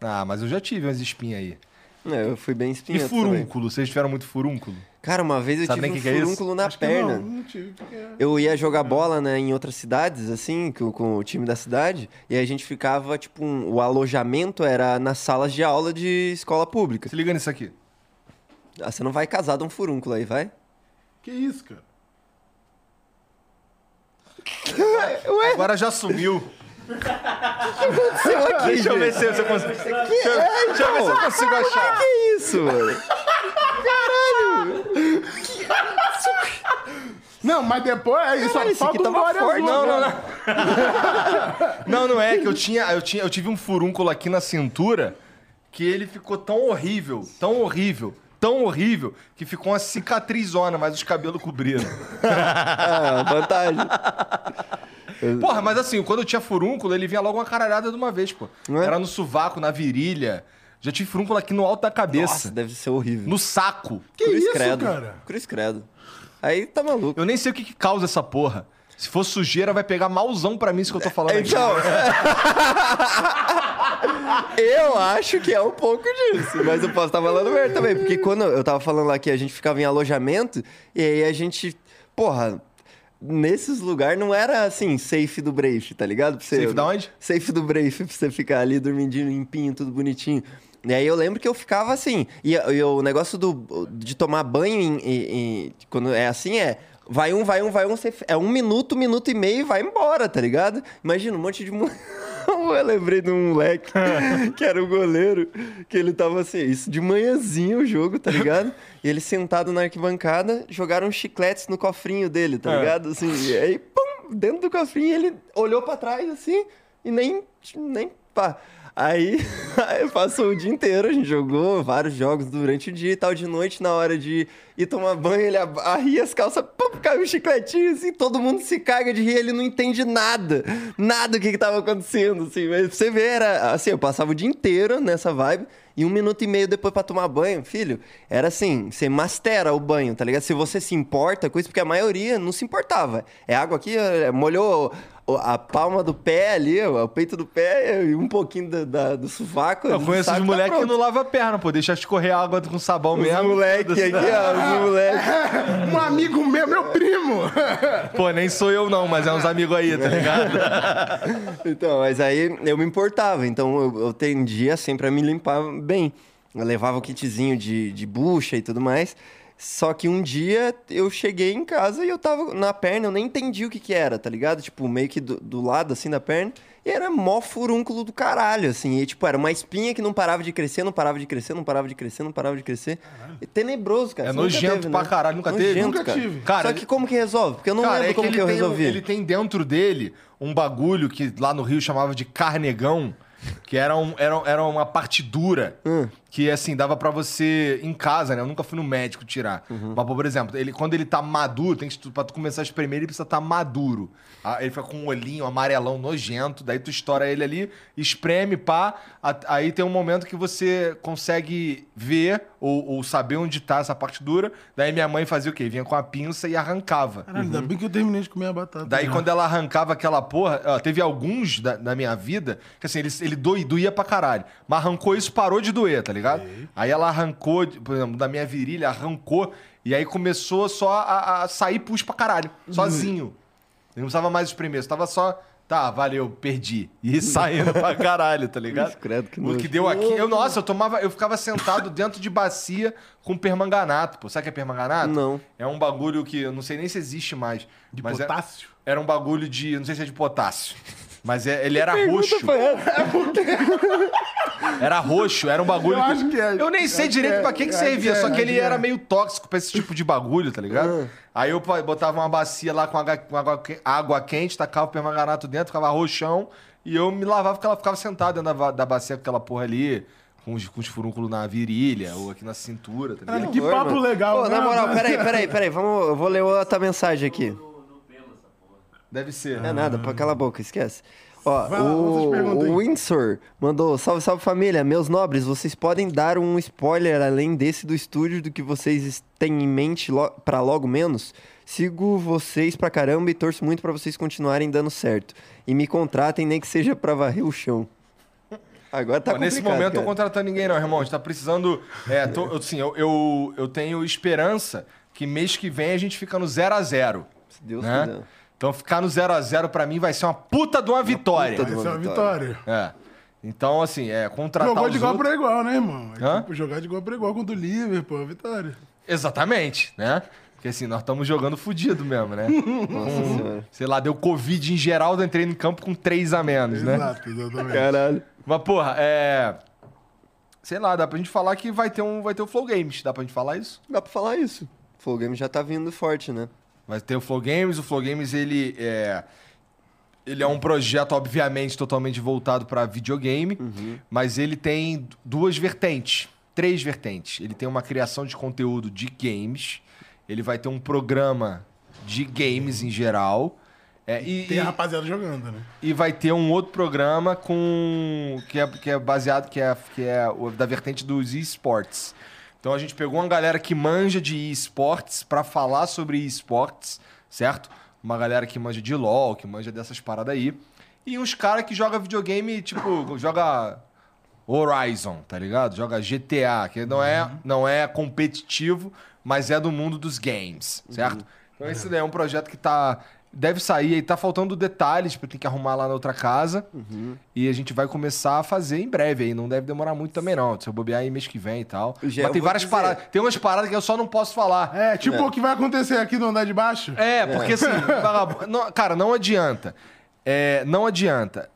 Ah, mas eu já tive umas espinhas aí. É, eu fui bem E espinhento também. furúnculo? Vocês tiveram muito furúnculo? Cara, uma vez eu Sabe tive um que é furúnculo na Acho perna. Não, não tive. é- Eu ia jogar bola, né, em outras cidades, assim, com, o time da cidade, e a gente ficava, tipo, um- o alojamento era nas salas de aula de escola pública. Se liga nisso aqui. Ah, você não vai casar de um furúnculo aí, vai? Que isso, cara? [LAUGHS] Agora já sumiu. Seu aqui, Deixa eu ver se eu consigo. Deixa, É, deixa eu ver se eu então. consigo achar. Que isso, mano? Não, mas depois é isso. Caralho, falta um glória forte. azul. Não, não, não. [LAUGHS] Não, não é que eu tinha, eu tinha, eu tive um furúnculo aqui na cintura que ele ficou tão horrível, tão horrível, tão horrível que ficou uma cicatrizona, mas os cabelos cobriram. [LAUGHS] Ah, vantagem. Porra, mas assim, quando eu tinha furúnculo, ele vinha logo uma caralhada de uma vez, pô. É? Era no sovaco, na virilha. Já tive furúnculo aqui no alto da cabeça, Nossa, deve ser horrível. no saco. Que Cruz isso, credo. cara? Cruz credo. Aí tá maluco. Eu nem sei o que, que causa essa porra. Se for sujeira, vai pegar malzão pra mim isso que eu tô falando aqui. Então. [LAUGHS] eu acho que é um pouco disso, mas eu posso estar falando merda também, porque quando eu tava falando lá que a gente ficava em alojamento, e aí a gente, porra, nesses lugares não era assim, safe do Brave, tá ligado? Pra você- Safe da onde? Safe do Brave, pra você ficar ali dormindinho, limpinho, tudo bonitinho. E aí eu lembro que eu ficava assim. E, e o negócio do, de tomar banho em, em- em- quando é assim é. Vai um, vai um, vai um. você- é um minuto, minuto e meio e vai embora, tá ligado? Imagina um monte de. [LAUGHS] eu lembrei de um moleque [LAUGHS] que era o goleiro, que ele tava assim, isso de manhãzinho o jogo, tá ligado? E ele sentado na arquibancada, jogaram chicletes no cofrinho dele, tá É. ligado? Assim, e aí, pum, dentro do cofrinho ele olhou pra trás assim e nem. nem pá. Aí, [LAUGHS] aí passou o dia inteiro, a gente jogou vários jogos durante o dia e tal. De noite, na hora de ir tomar banho, ele arria as calças, pum, caiu um chicletinho, assim, todo mundo se caga de rir, ele não entende nada, nada do que, que tava acontecendo, assim. Mas você ver, era assim, eu passava o dia inteiro nessa vibe e um minuto e meio depois pra tomar banho, filho, era assim, você mastera o banho, tá ligado? Se você se importa com isso, porque a maioria não se importava. É água aqui, é, molhou o- a palma do pé ali, o peito do pé e um pouquinho da, da- do sovaco. Eu conheço os tá moleques que pronto. não lava a perna, pô. Deixa escorrer água com sabão Os mesmo. moleque aqui, ó, os moleque. [LAUGHS] Um amigo meu, meu primo. [LAUGHS] Pô, nem sou eu não, mas é uns amigos aí, tá ligado? [LAUGHS] Então, mas aí eu me importava, então eu, eu tendia sempre a me limpar bem. Eu levava o kitzinho de, de bucha e tudo mais. Só que um dia eu cheguei em casa e eu tava na perna, eu nem entendi o que que era, tá ligado? Tipo, meio que do, do lado assim da perna. E era mó furúnculo do caralho, assim. E, tipo, era uma espinha que não parava de crescer, não parava de crescer, não parava de crescer, não parava de crescer. E tenebroso, cara. É Você nojento teve, pra né? caralho, nunca teve? Nojento, Nunca cara. tive. Cara, Só que como que resolve? Porque eu não Cara, lembro é que como ele, que eu tem, um- resolvi. ele tem dentro dele um bagulho que lá no Rio chamava de carnegão, que era, um, era, era uma parte dura, Hum. Que assim, dava pra você em casa, né? Eu nunca fui no médico tirar. Uhum. Mas, por exemplo, ele, quando ele tá maduro, tem que, pra tu começar a espremer, ele precisa estar maduro. Ah, Ele fica com um olhinho amarelão nojento, daí tu estoura ele ali, espreme, pá. a- Aí tem um momento que você consegue ver ou, ou saber onde tá essa parte dura. Daí minha mãe fazia o quê? Vinha com a pinça e arrancava. Caralho, ainda bem que eu terminei de comer a batata. Daí, né? quando ela arrancava aquela porra, ó, teve alguns da, da minha vida que assim, ele, ele doía pra caralho. Mas arrancou isso, parou de doer, tá ligado? Ligado? Aí ela arrancou, por exemplo, da minha virilha, arrancou, e aí começou só a, a sair pus pra caralho, sozinho. Eu não precisava mais espremer, eu tava só. Tá, valeu, perdi. E [LAUGHS] saindo pra caralho, tá ligado? Credo, que o que deu aqui. Eu, nossa, eu tomava. Eu ficava sentado [LAUGHS] dentro de bacia com permanganato, pô. Sabe o que é permanganato? Não. É um bagulho que eu não sei nem se existe mais. De mas é- potássio? era um bagulho de. Não sei se é de potássio. Mas é- ele era roxo. Era roxo, era um bagulho. Eu acho que é. Eu nem sei direito que é. pra que, que servia, que é, só que ele era é. meio tóxico pra esse tipo de bagulho, tá ligado? Aí eu botava uma bacia lá com água, com água, que- água quente, tacava o permanganato dentro, ficava roxão, e eu me lavava porque ela ficava sentada dentro da, da bacia com aquela porra ali, com os, com os furúnculos na virilha ou aqui na cintura, tá ligado? Que papo legal, Pô, na né, moral, peraí, peraí, peraí. Vamos, eu vou ler outra mensagem aqui. Deve ser. Não é nada, pô, cala a boca, esquece. Ó, Vai lá, o, o Windsor mandou: Salve, salve família, meus nobres, vocês podem dar um spoiler além desse do estúdio do que vocês têm em mente lo pra logo menos? Sigo vocês pra caramba e torço muito pra vocês continuarem dando certo. E me contratem, nem que seja pra varrer o chão. [LAUGHS] Agora tá Pô, Nesse momento eu tô cara. contratando ninguém, não, irmão. A gente tá precisando. É, tô, eu, assim, eu, eu, eu tenho esperança que mês que vem a gente fica no 0 a 0 Se Deus né? quiser. Então ficar no 0 a 0 pra mim vai ser uma puta de uma vitória. puta de Vai ser uma Uma vitória. É. Então, assim, é contratar Jogou os de igual outros- pra igual, né, irmão? É tipo, jogar de igual pra igual contra o Liverpool, vitória. Exatamente, né? Porque assim, nós estamos jogando fudido mesmo, né? [LAUGHS] Nossa sei lá, deu Covid em geral, eu entrei em campo com três a menos, né? Exato, exatamente. Caralho. Mas, porra, é. Sei lá, dá pra gente falar que vai ter um, vai ter o Flow Games. Dá pra gente falar isso? Dá pra falar isso. O Flow Game já tá vindo forte, né? Vai ter o Flow Games. O Flow Games, ele é. Ele é um projeto, obviamente, totalmente voltado para videogame, mas ele tem duas vertentes, três vertentes. Ele tem uma criação de conteúdo de games, ele vai ter um programa de games em geral, é, e, Tem a rapaziada jogando, né? e vai ter um outro programa com que é, que é baseado que é, que é da vertente dos esportes. Então a gente pegou uma galera que manja de esportes para falar sobre esportes, certo? Uma galera que manja de LoL, que manja dessas paradas aí, e uns caras que joga videogame, tipo, [LAUGHS] joga Horizon, tá ligado? Joga GTA, que não é, não é competitivo, mas é do mundo dos games, certo? Então esse daí é um projeto que tá deve sair aí, tá faltando detalhes, porque tem que arrumar lá na outra casa. E a gente vai começar a fazer em breve aí, não deve demorar muito também não. Se eu bobear aí mês que vem e tal. Já- mas tem várias dizer. paradas, tem umas paradas que eu só não posso falar. É, tipo o que vai acontecer aqui no andar de baixo. É, porque assim, [LAUGHS] vagabundo- não- cara, não adianta. É, não adianta.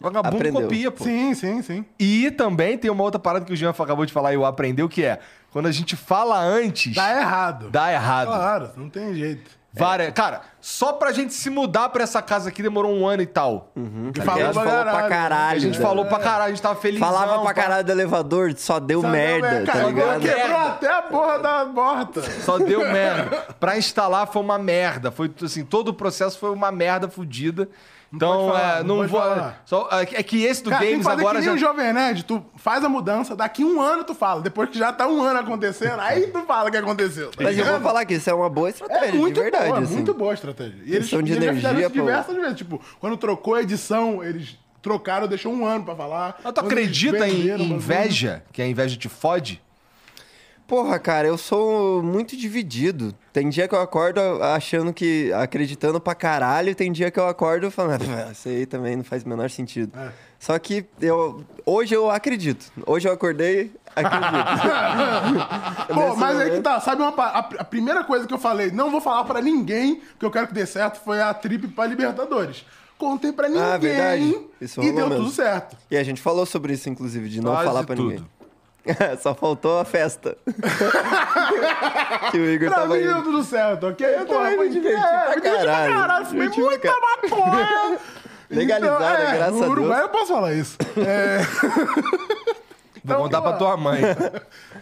Vagabundo Aprendeu. copia, pô. Sim, sim, sim. E também tem uma outra parada que o Jean acabou de falar e eu aprendeu, que é quando a gente fala antes, Dá errado. dá errado. Claro, não tem jeito. Várias- Cara, só pra gente se mudar pra essa casa aqui demorou um ano e tal. E A gente falou pra caralho. A gente velho. falou pra caralho, a gente tava feliz. Falava pra caralho do elevador, só deu merda, tá Cara, ligado? Quebrou Merda. até a porra da porta. Só deu merda. Pra instalar foi uma merda. Foi assim, todo o processo foi uma merda fodida. Então, pode falar, é, não não vou. Só, é que- é que esse do Cara, tem que Games fazer agora que nem já. o Jovem Nerd, tu faz a mudança, daqui um ano tu fala. Depois que já tá um ano acontecendo, aí tu fala o que aconteceu. tá Mas eu vou ligado? falar que isso é uma boa estratégia, É muito de verdade. boa, assim. muito boa a estratégia. E eles, de eles já fizeram energia, diversas vezes. Tipo, quando trocou a edição, eles trocaram, deixou um ano pra falar. Mas tu acredita em inveja? Que a inveja te fode? Porra, cara, eu sou muito dividido. Tem dia que eu acordo achando que. acreditando pra caralho, e tem dia que eu acordo falando, "Ah, isso aí também não faz o menor sentido. É. Só que eu. Hoje eu acredito. Hoje eu acordei, acredito. [LAUGHS] Pô, mas aí que momento- tá, sabe uma a, a primeira coisa que eu falei, não vou falar pra ninguém que eu quero que dê certo, foi a trip pra Libertadores. Contei pra ninguém Ah, verdade. Isso e deu mesmo. tudo certo. E a gente falou sobre isso, inclusive, de não Quase falar pra tudo. ninguém. [LAUGHS] Só faltou a festa. [LAUGHS] que o Igor tava mim deu indo. tudo certo, ok? Eu também me diverti pra caralho. caralho, fumei muita maconha. Legalizada, Então, é, graças a Deus. Uruguai eu posso falar isso. É, [LAUGHS] Vou contar pra tua mãe.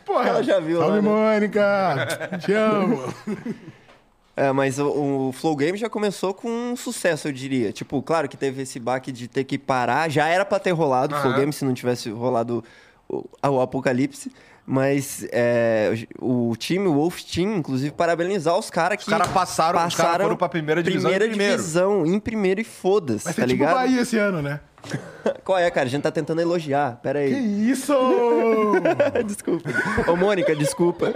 porra, Ela já viu Salve, lá, né? Mônica. Te amo. É, mas o, o Flow Game já começou com um sucesso, eu diria. Tipo, claro que teve esse baque de ter que parar. Já era pra ter rolado o Flow Aham. Game se não tivesse rolado o, o Apocalipse. Mas é, o time, o Wolf Team, inclusive, parabenizar os caras que. Os caras passaram, os caras foram pra primeira divisão primeira em primeiro. divisão, em primeiro e foda-se, tá tipo ligado? Bahia esse ano, né? [LAUGHS] Qual é, cara? A gente tá tentando elogiar. Pera Que aí. isso! [LAUGHS] desculpa. Ô, Mônica, desculpa.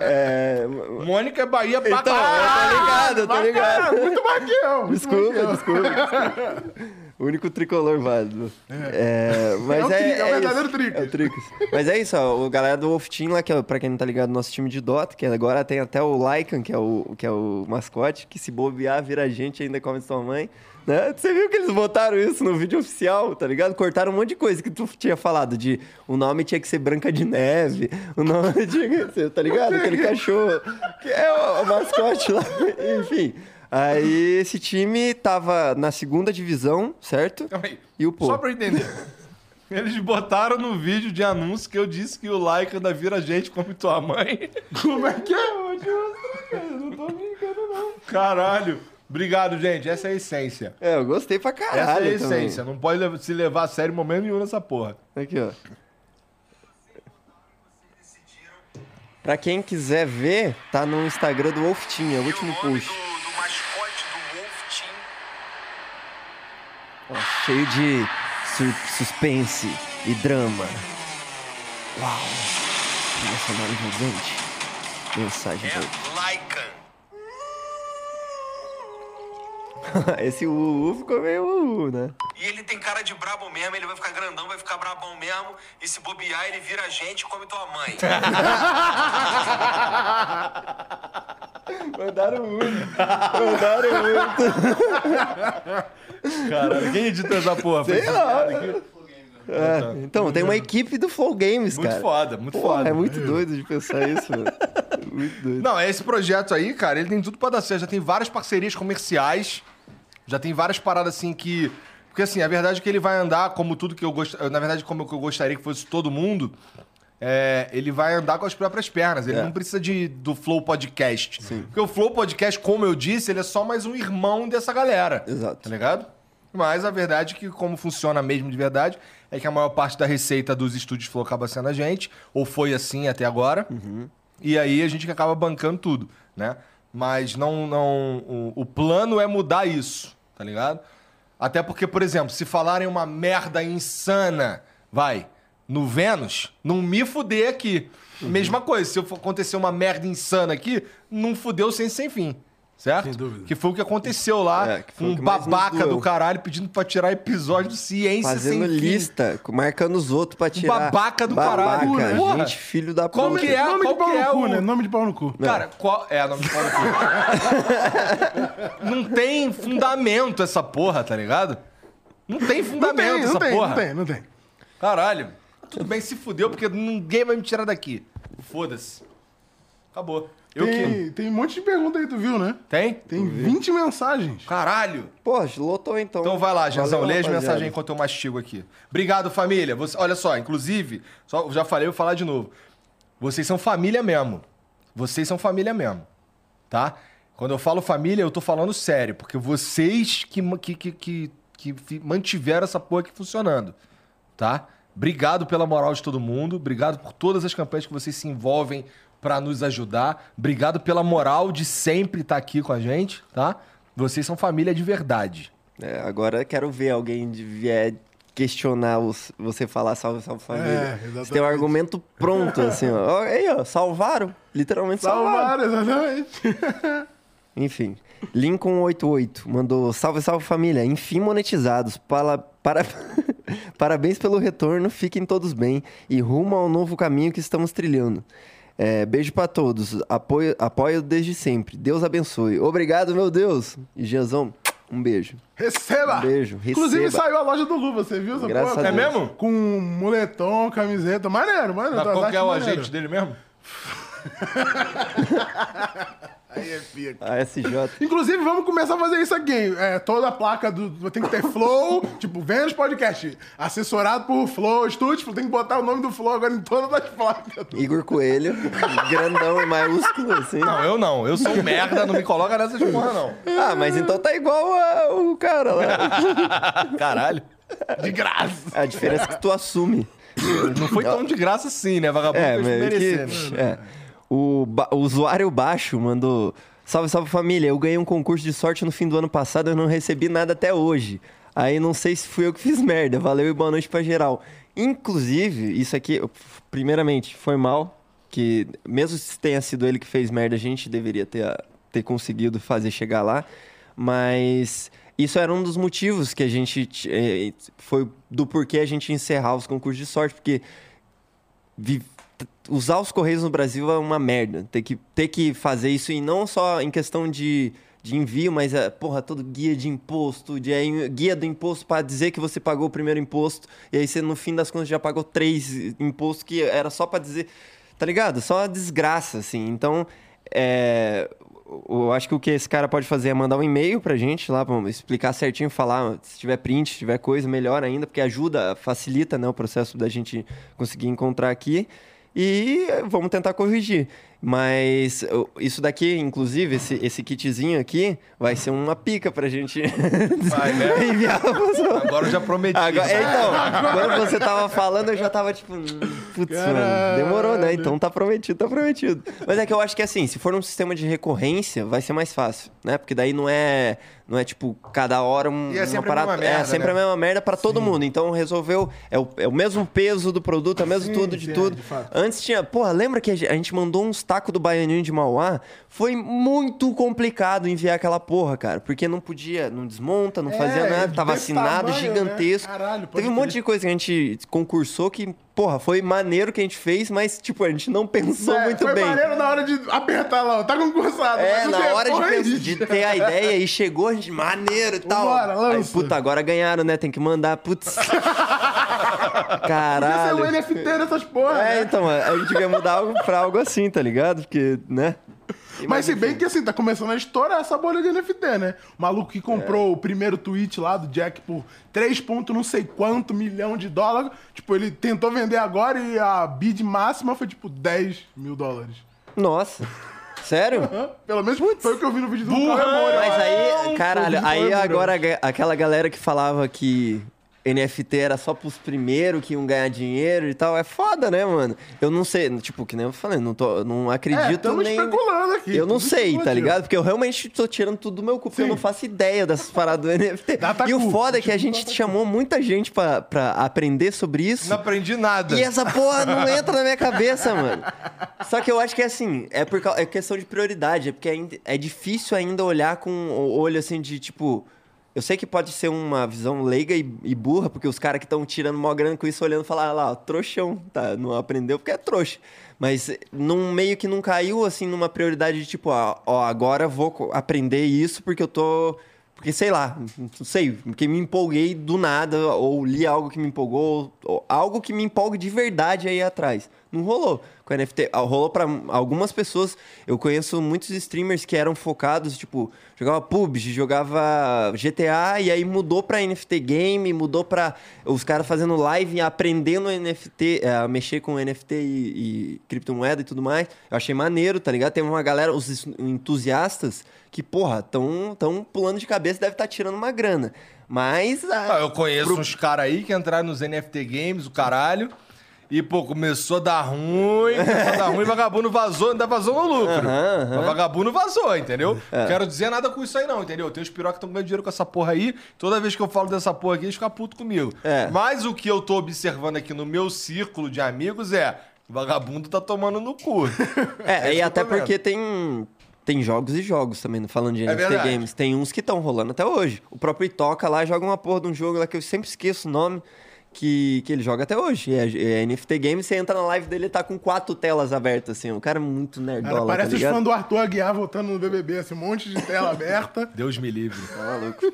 É... Mônica é Bahia pra Então, eu caralho. tô ligado, eu tô ligado. Muito mais que eu. muito Desculpa, que eu. desculpa. [LAUGHS] O único tricolor válido. É, mas É o é, tri- é o isso. verdadeiro Tricas. É o Tricas. Mas é isso, ó. O galera do Wolf Team lá, que é, pra quem não tá ligado, nosso time de Dota, que agora tem até o Lycan, que é o, que é o mascote, que se bobear, vira gente ainda come sua mãe. Né? Você viu que eles botaram isso no vídeo oficial, tá ligado? Cortaram um monte de coisa que tu tinha falado, de o nome tinha que ser Branca de Neve, o nome [LAUGHS] tinha que ser, tá ligado? Aquele cachorro, que é o, o mascote lá, [LAUGHS] enfim. Aí esse time tava na segunda divisão, certo? Calma aí. E o pô. Só pra eu entender. Eles botaram no vídeo de anúncio que eu disse que o like ainda vira gente como tua mãe. Como é que é? Não tô brincando, não. Caralho. Obrigado, gente. Essa é a essência. É, eu gostei pra Essa caralho é a também. essência. Não pode se levar a sério em momento nenhum nessa porra. Aqui, ó. Pra quem quiser ver, tá no Instagram do Wolf Team, é o último post. Do, do mascote do Wolf Team. Ó, cheio de su- suspense e drama. Uau! Trilha sonora envolvente. Mensagem É Lycan. pra [LAUGHS] Esse UU ficou meio UU, né? E ele tem cara de brabo mesmo, ele vai ficar grandão, vai ficar brabão mesmo. E se bobear, ele vira gente e come tua mãe. [LAUGHS] Mandaram muito. Mandaram muito. Caralho, quem edita essa porra? Sei lá. essa aqui? É, então, tem uma equipe do Flow Games, Muito cara. foda, muito Porra, foda. É muito doido de pensar isso, mano. Muito doido. Não, esse projeto aí, cara, ele tem tudo pra dar certo. Já tem várias parcerias comerciais. Já tem várias paradas assim que. Porque assim, a verdade é que ele vai andar como tudo que eu gostaria. Na verdade, como eu gostaria que fosse todo mundo. é, ele vai andar com as próprias pernas. Ele É. não precisa de, do Flow Podcast. Porque o Flow Podcast, como eu disse, ele é só mais um irmão dessa galera. Exato. Tá ligado? Mas a verdade é que, como funciona mesmo de verdade, é que a maior parte da receita dos estúdios Flow acaba sendo a gente, ou foi assim até agora. E aí a gente que acaba bancando tudo, né? Mas não. não o, o plano é mudar isso, tá ligado? Até porque, por exemplo, se falarem uma merda insana, vai, no Vênus, não me fuder aqui. Mesma coisa, se acontecer uma merda insana aqui, não fudeu sem sem fim. Certo? Sem dúvida. Que foi o que aconteceu lá. É, que um que babaca do caralho pedindo pra tirar episódio do Ciência Fazendo sem fim. lista, marcando os outros pra tirar. babaca do Babaca, caralho, né? Porra. Gente, filho da Como puta. que é? Nome Qual de pau que é no cu, o- né? Nome de pau no cu. Cara, qual. É, nome de pau no cu. [LAUGHS] Não tem fundamento essa porra, tá ligado? Não tem Não fundamento tem, essa não tem, porra. não tem, não tem. Caralho. Tudo bem, se fudeu, porque ninguém vai me tirar daqui. Foda-se. Acabou. Eu que. Tem, tem um monte de pergunta aí, tu viu, né? Tem? Tem 20 mensagens. Caralho. Pô, lotou então. Então vai lá, Janzão, lê as mensagens enquanto eu mastigo aqui. Obrigado, família. Você- olha só, inclusive, só, já falei, eu vou falar de novo. Vocês são família mesmo. Vocês são família mesmo. Tá? Quando eu falo família, eu tô falando sério, porque vocês que, que, que, que, que mantiveram essa porra aqui funcionando. Tá? Obrigado pela moral de todo mundo. Obrigado por todas as campanhas que vocês se envolvem pra nos ajudar. Obrigado pela moral de sempre estar aqui com a gente, tá? Vocês são família de verdade. É, agora quero ver alguém de vier questionar os- você falar salve, salve família. É, você tem um argumento pronto, assim, ó. Ó, Aí, ó, salvaram. Literalmente salvaram. Salvaram, exatamente. [LAUGHS] Enfim. Lincoln88 mandou salve, salve família. Enfim monetizados. Para, para... [LAUGHS] Parabéns pelo retorno. Fiquem todos bem. E rumo ao novo caminho que estamos trilhando. É, beijo pra todos. Apoio, apoio desde sempre. Deus abençoe. Obrigado, meu Deus. E Gianzão, um beijo. Receba! Um beijo, Inclusive receba. saiu a loja do Lu, você viu Graças É mesmo? Com moletom, camiseta. Maneiro, maneiro. Mas qual que é o maneiro. agente dele mesmo? [LAUGHS] Aí é pica. A SJ. Inclusive, vamos começar a fazer isso aqui. É, toda a placa do. Tem que ter Flow, [LAUGHS] tipo, Vênus Podcast. Assessorado por Flow Studio. Tem que botar o nome do Flow agora em todas as placas. Igor Coelho. grandão e maiúsculo, assim. Não, eu não. Eu sou um merda, não me coloca nessas porra, não. Ah, mas então tá igual a- o cara lá. [LAUGHS] Caralho. De graça. A diferença é que tu assume. Não foi tão de graça assim, né? Vagabundo É, mas que, é. O, o usuário baixo mandou. Salve, salve família. Eu ganhei um concurso de sorte no fim do ano passado eu não recebi nada até hoje. Aí não sei se fui eu que fiz [LAUGHS] merda. Valeu e boa noite pra geral. Inclusive, isso aqui, primeiramente, foi mal. Que mesmo se tenha sido ele que fez merda, a gente deveria ter, ter conseguido fazer chegar lá. Mas isso era um dos motivos que a gente. eh, Foi do porquê a gente encerrar os concursos de sorte. Porque usar os correios no Brasil é uma merda. Ter que, ter que fazer isso e não só em questão de, de envio, mas é, porra, todo guia de imposto, de aí, guia do imposto para dizer que você pagou o primeiro imposto e aí você no fim das contas já pagou três impostos que era só para dizer, tá ligado? Só uma desgraça assim. Então, é, eu acho que o que esse cara pode fazer é mandar um e-mail pra gente lá, pra explicar certinho, falar se tiver print, se tiver coisa, melhor ainda, porque ajuda, facilita né, o processo da gente conseguir encontrar aqui. E vamos tentar corrigir. Mas isso daqui, inclusive, esse, esse kitzinho aqui, vai ser uma pica pra gente Vai, né? [LAUGHS] enviar pra pessoa. Agora eu já prometi. Agora, é, então, [LAUGHS] quando você tava falando, eu já tava tipo, hum, putz, mano, demorou, né? Então tá prometido, tá prometido. Mas é que eu acho que assim, se for num sistema de recorrência, vai ser mais fácil, né? Porque daí não é, não é tipo cada hora um, E é uma sempre a parada, mesma merda, é sempre né? a mesma merda pra todo mundo. Então resolveu, é o, é o mesmo peso do produto, é o mesmo Sim, tudo de sim, é, tudo. de. Antes tinha, porra, lembra que a gente- mandou uns tacos do Baianinho de Mauá? Foi muito complicado enviar aquela porra, cara, porque não podia, não desmonta, não fazia É, nada, tava desse assinado, tamanho, né? gigantesco. Caralho, pode Teve um monte de coisa que a gente concursou que, porra, foi maneiro que a gente fez, mas, tipo, a gente não pensou É, muito foi bem. maneiro na hora de apertar lá, tá concursado. É, na hora de, depois- pens- de ter a ideia e chegou, a gente, maneiro e tal. Aí, lança. puta, agora ganharam, né? Tem que mandar, putz. [LAUGHS] Podia ser Caralho. o NFT dessas porra, É, né? então, a gente quer mudar algo pra algo assim, tá ligado? Porque, né? Mas se bem que assim, tá começando a estourar essa bolha de NFT, né? O maluco que comprou É. o primeiro tweet lá do Jack por 3 ponto não sei quanto milhão de dólares. Tipo, ele tentou vender agora e a bid máxima foi tipo 10 mil dólares. Nossa. Sério? [LAUGHS] Hã? Pelo menos foi o que eu vi no vídeo do Carremore. Mas aí, caralho, aí agora aquela galera que falava que NFT era só pros primeiros que iam ganhar dinheiro e tal, é foda, né, mano? Eu não sei, tipo, que nem eu falei, não, tô, não É, acredito estamos nem... especulando aqui. Eu não sei, tá ligado? Porque eu realmente tô tirando tudo do meu cu, porque eu Sim. não faço ideia dessas paradas do NFT. Data e o foda é que a gente chamou muita gente pra, pra aprender sobre isso. Não aprendi nada. E essa porra não entra na minha cabeça, mano. Só que eu acho que é assim, é, por, é questão de prioridade, é porque ainda- é difícil ainda olhar com o olho assim de tipo. Eu sei que pode ser uma visão leiga e, e burra, porque os caras que estão tirando mó grana com isso, olhando e falar, ah lá, trouxão, tá? Não aprendeu porque é trouxa. Mas num meio que não caiu assim numa prioridade de tipo, ó, ó agora vou aprender isso porque eu tô. Porque sei lá, não sei, porque me empolguei do nada, ou li algo que me empolgou, ou algo que me empolgue de verdade aí atrás. Não rolou com NFT. Ah, Rolou pra algumas pessoas. Eu conheço muitos streamers que eram focados, tipo, jogava PUBG, jogava GTA e aí mudou pra NFT game, mudou pra os caras fazendo live aprendendo NFT, eh, a mexer com NFT e, e criptomoeda e tudo mais. Eu achei maneiro, tá ligado? Tem uma galera, os entusiastas, que, porra, tão, tão pulando de cabeça, deve estar tirando uma grana. Mas. ah, eu conheço uns caras aí que entraram nos NFT Games, o caralho. E, pô, começou a dar ruim, começou a dar ruim, vagabundo vazou, ainda vazou no lucro. Aham. Mas vagabundo vazou, entendeu? Não quero dizer nada com isso aí, não, entendeu? Tem os pirocas que estão ganhando dinheiro com essa porra aí. Toda vez que eu falo dessa porra aqui, eles ficam putos comigo. É. Mas o que eu tô observando aqui no meu círculo de amigos é. Vagabundo tá tomando no cu. É, isso e até porque tem, tem jogos e jogos também, falando de É NFT verdade. Games. Tem uns que estão rolando até hoje. O próprio Itoca lá joga uma porra de um jogo lá que eu sempre esqueço o nome, que, que ele joga até hoje. É, é NFT Games, você entra na live dele, ele tá com quatro telas abertas, assim. O cara é muito Cara, nerdola, parece tá os fãs do Arthur Aguiar voltando no BBB, assim, um monte de tela aberta. Deus me livre. Tá maluco.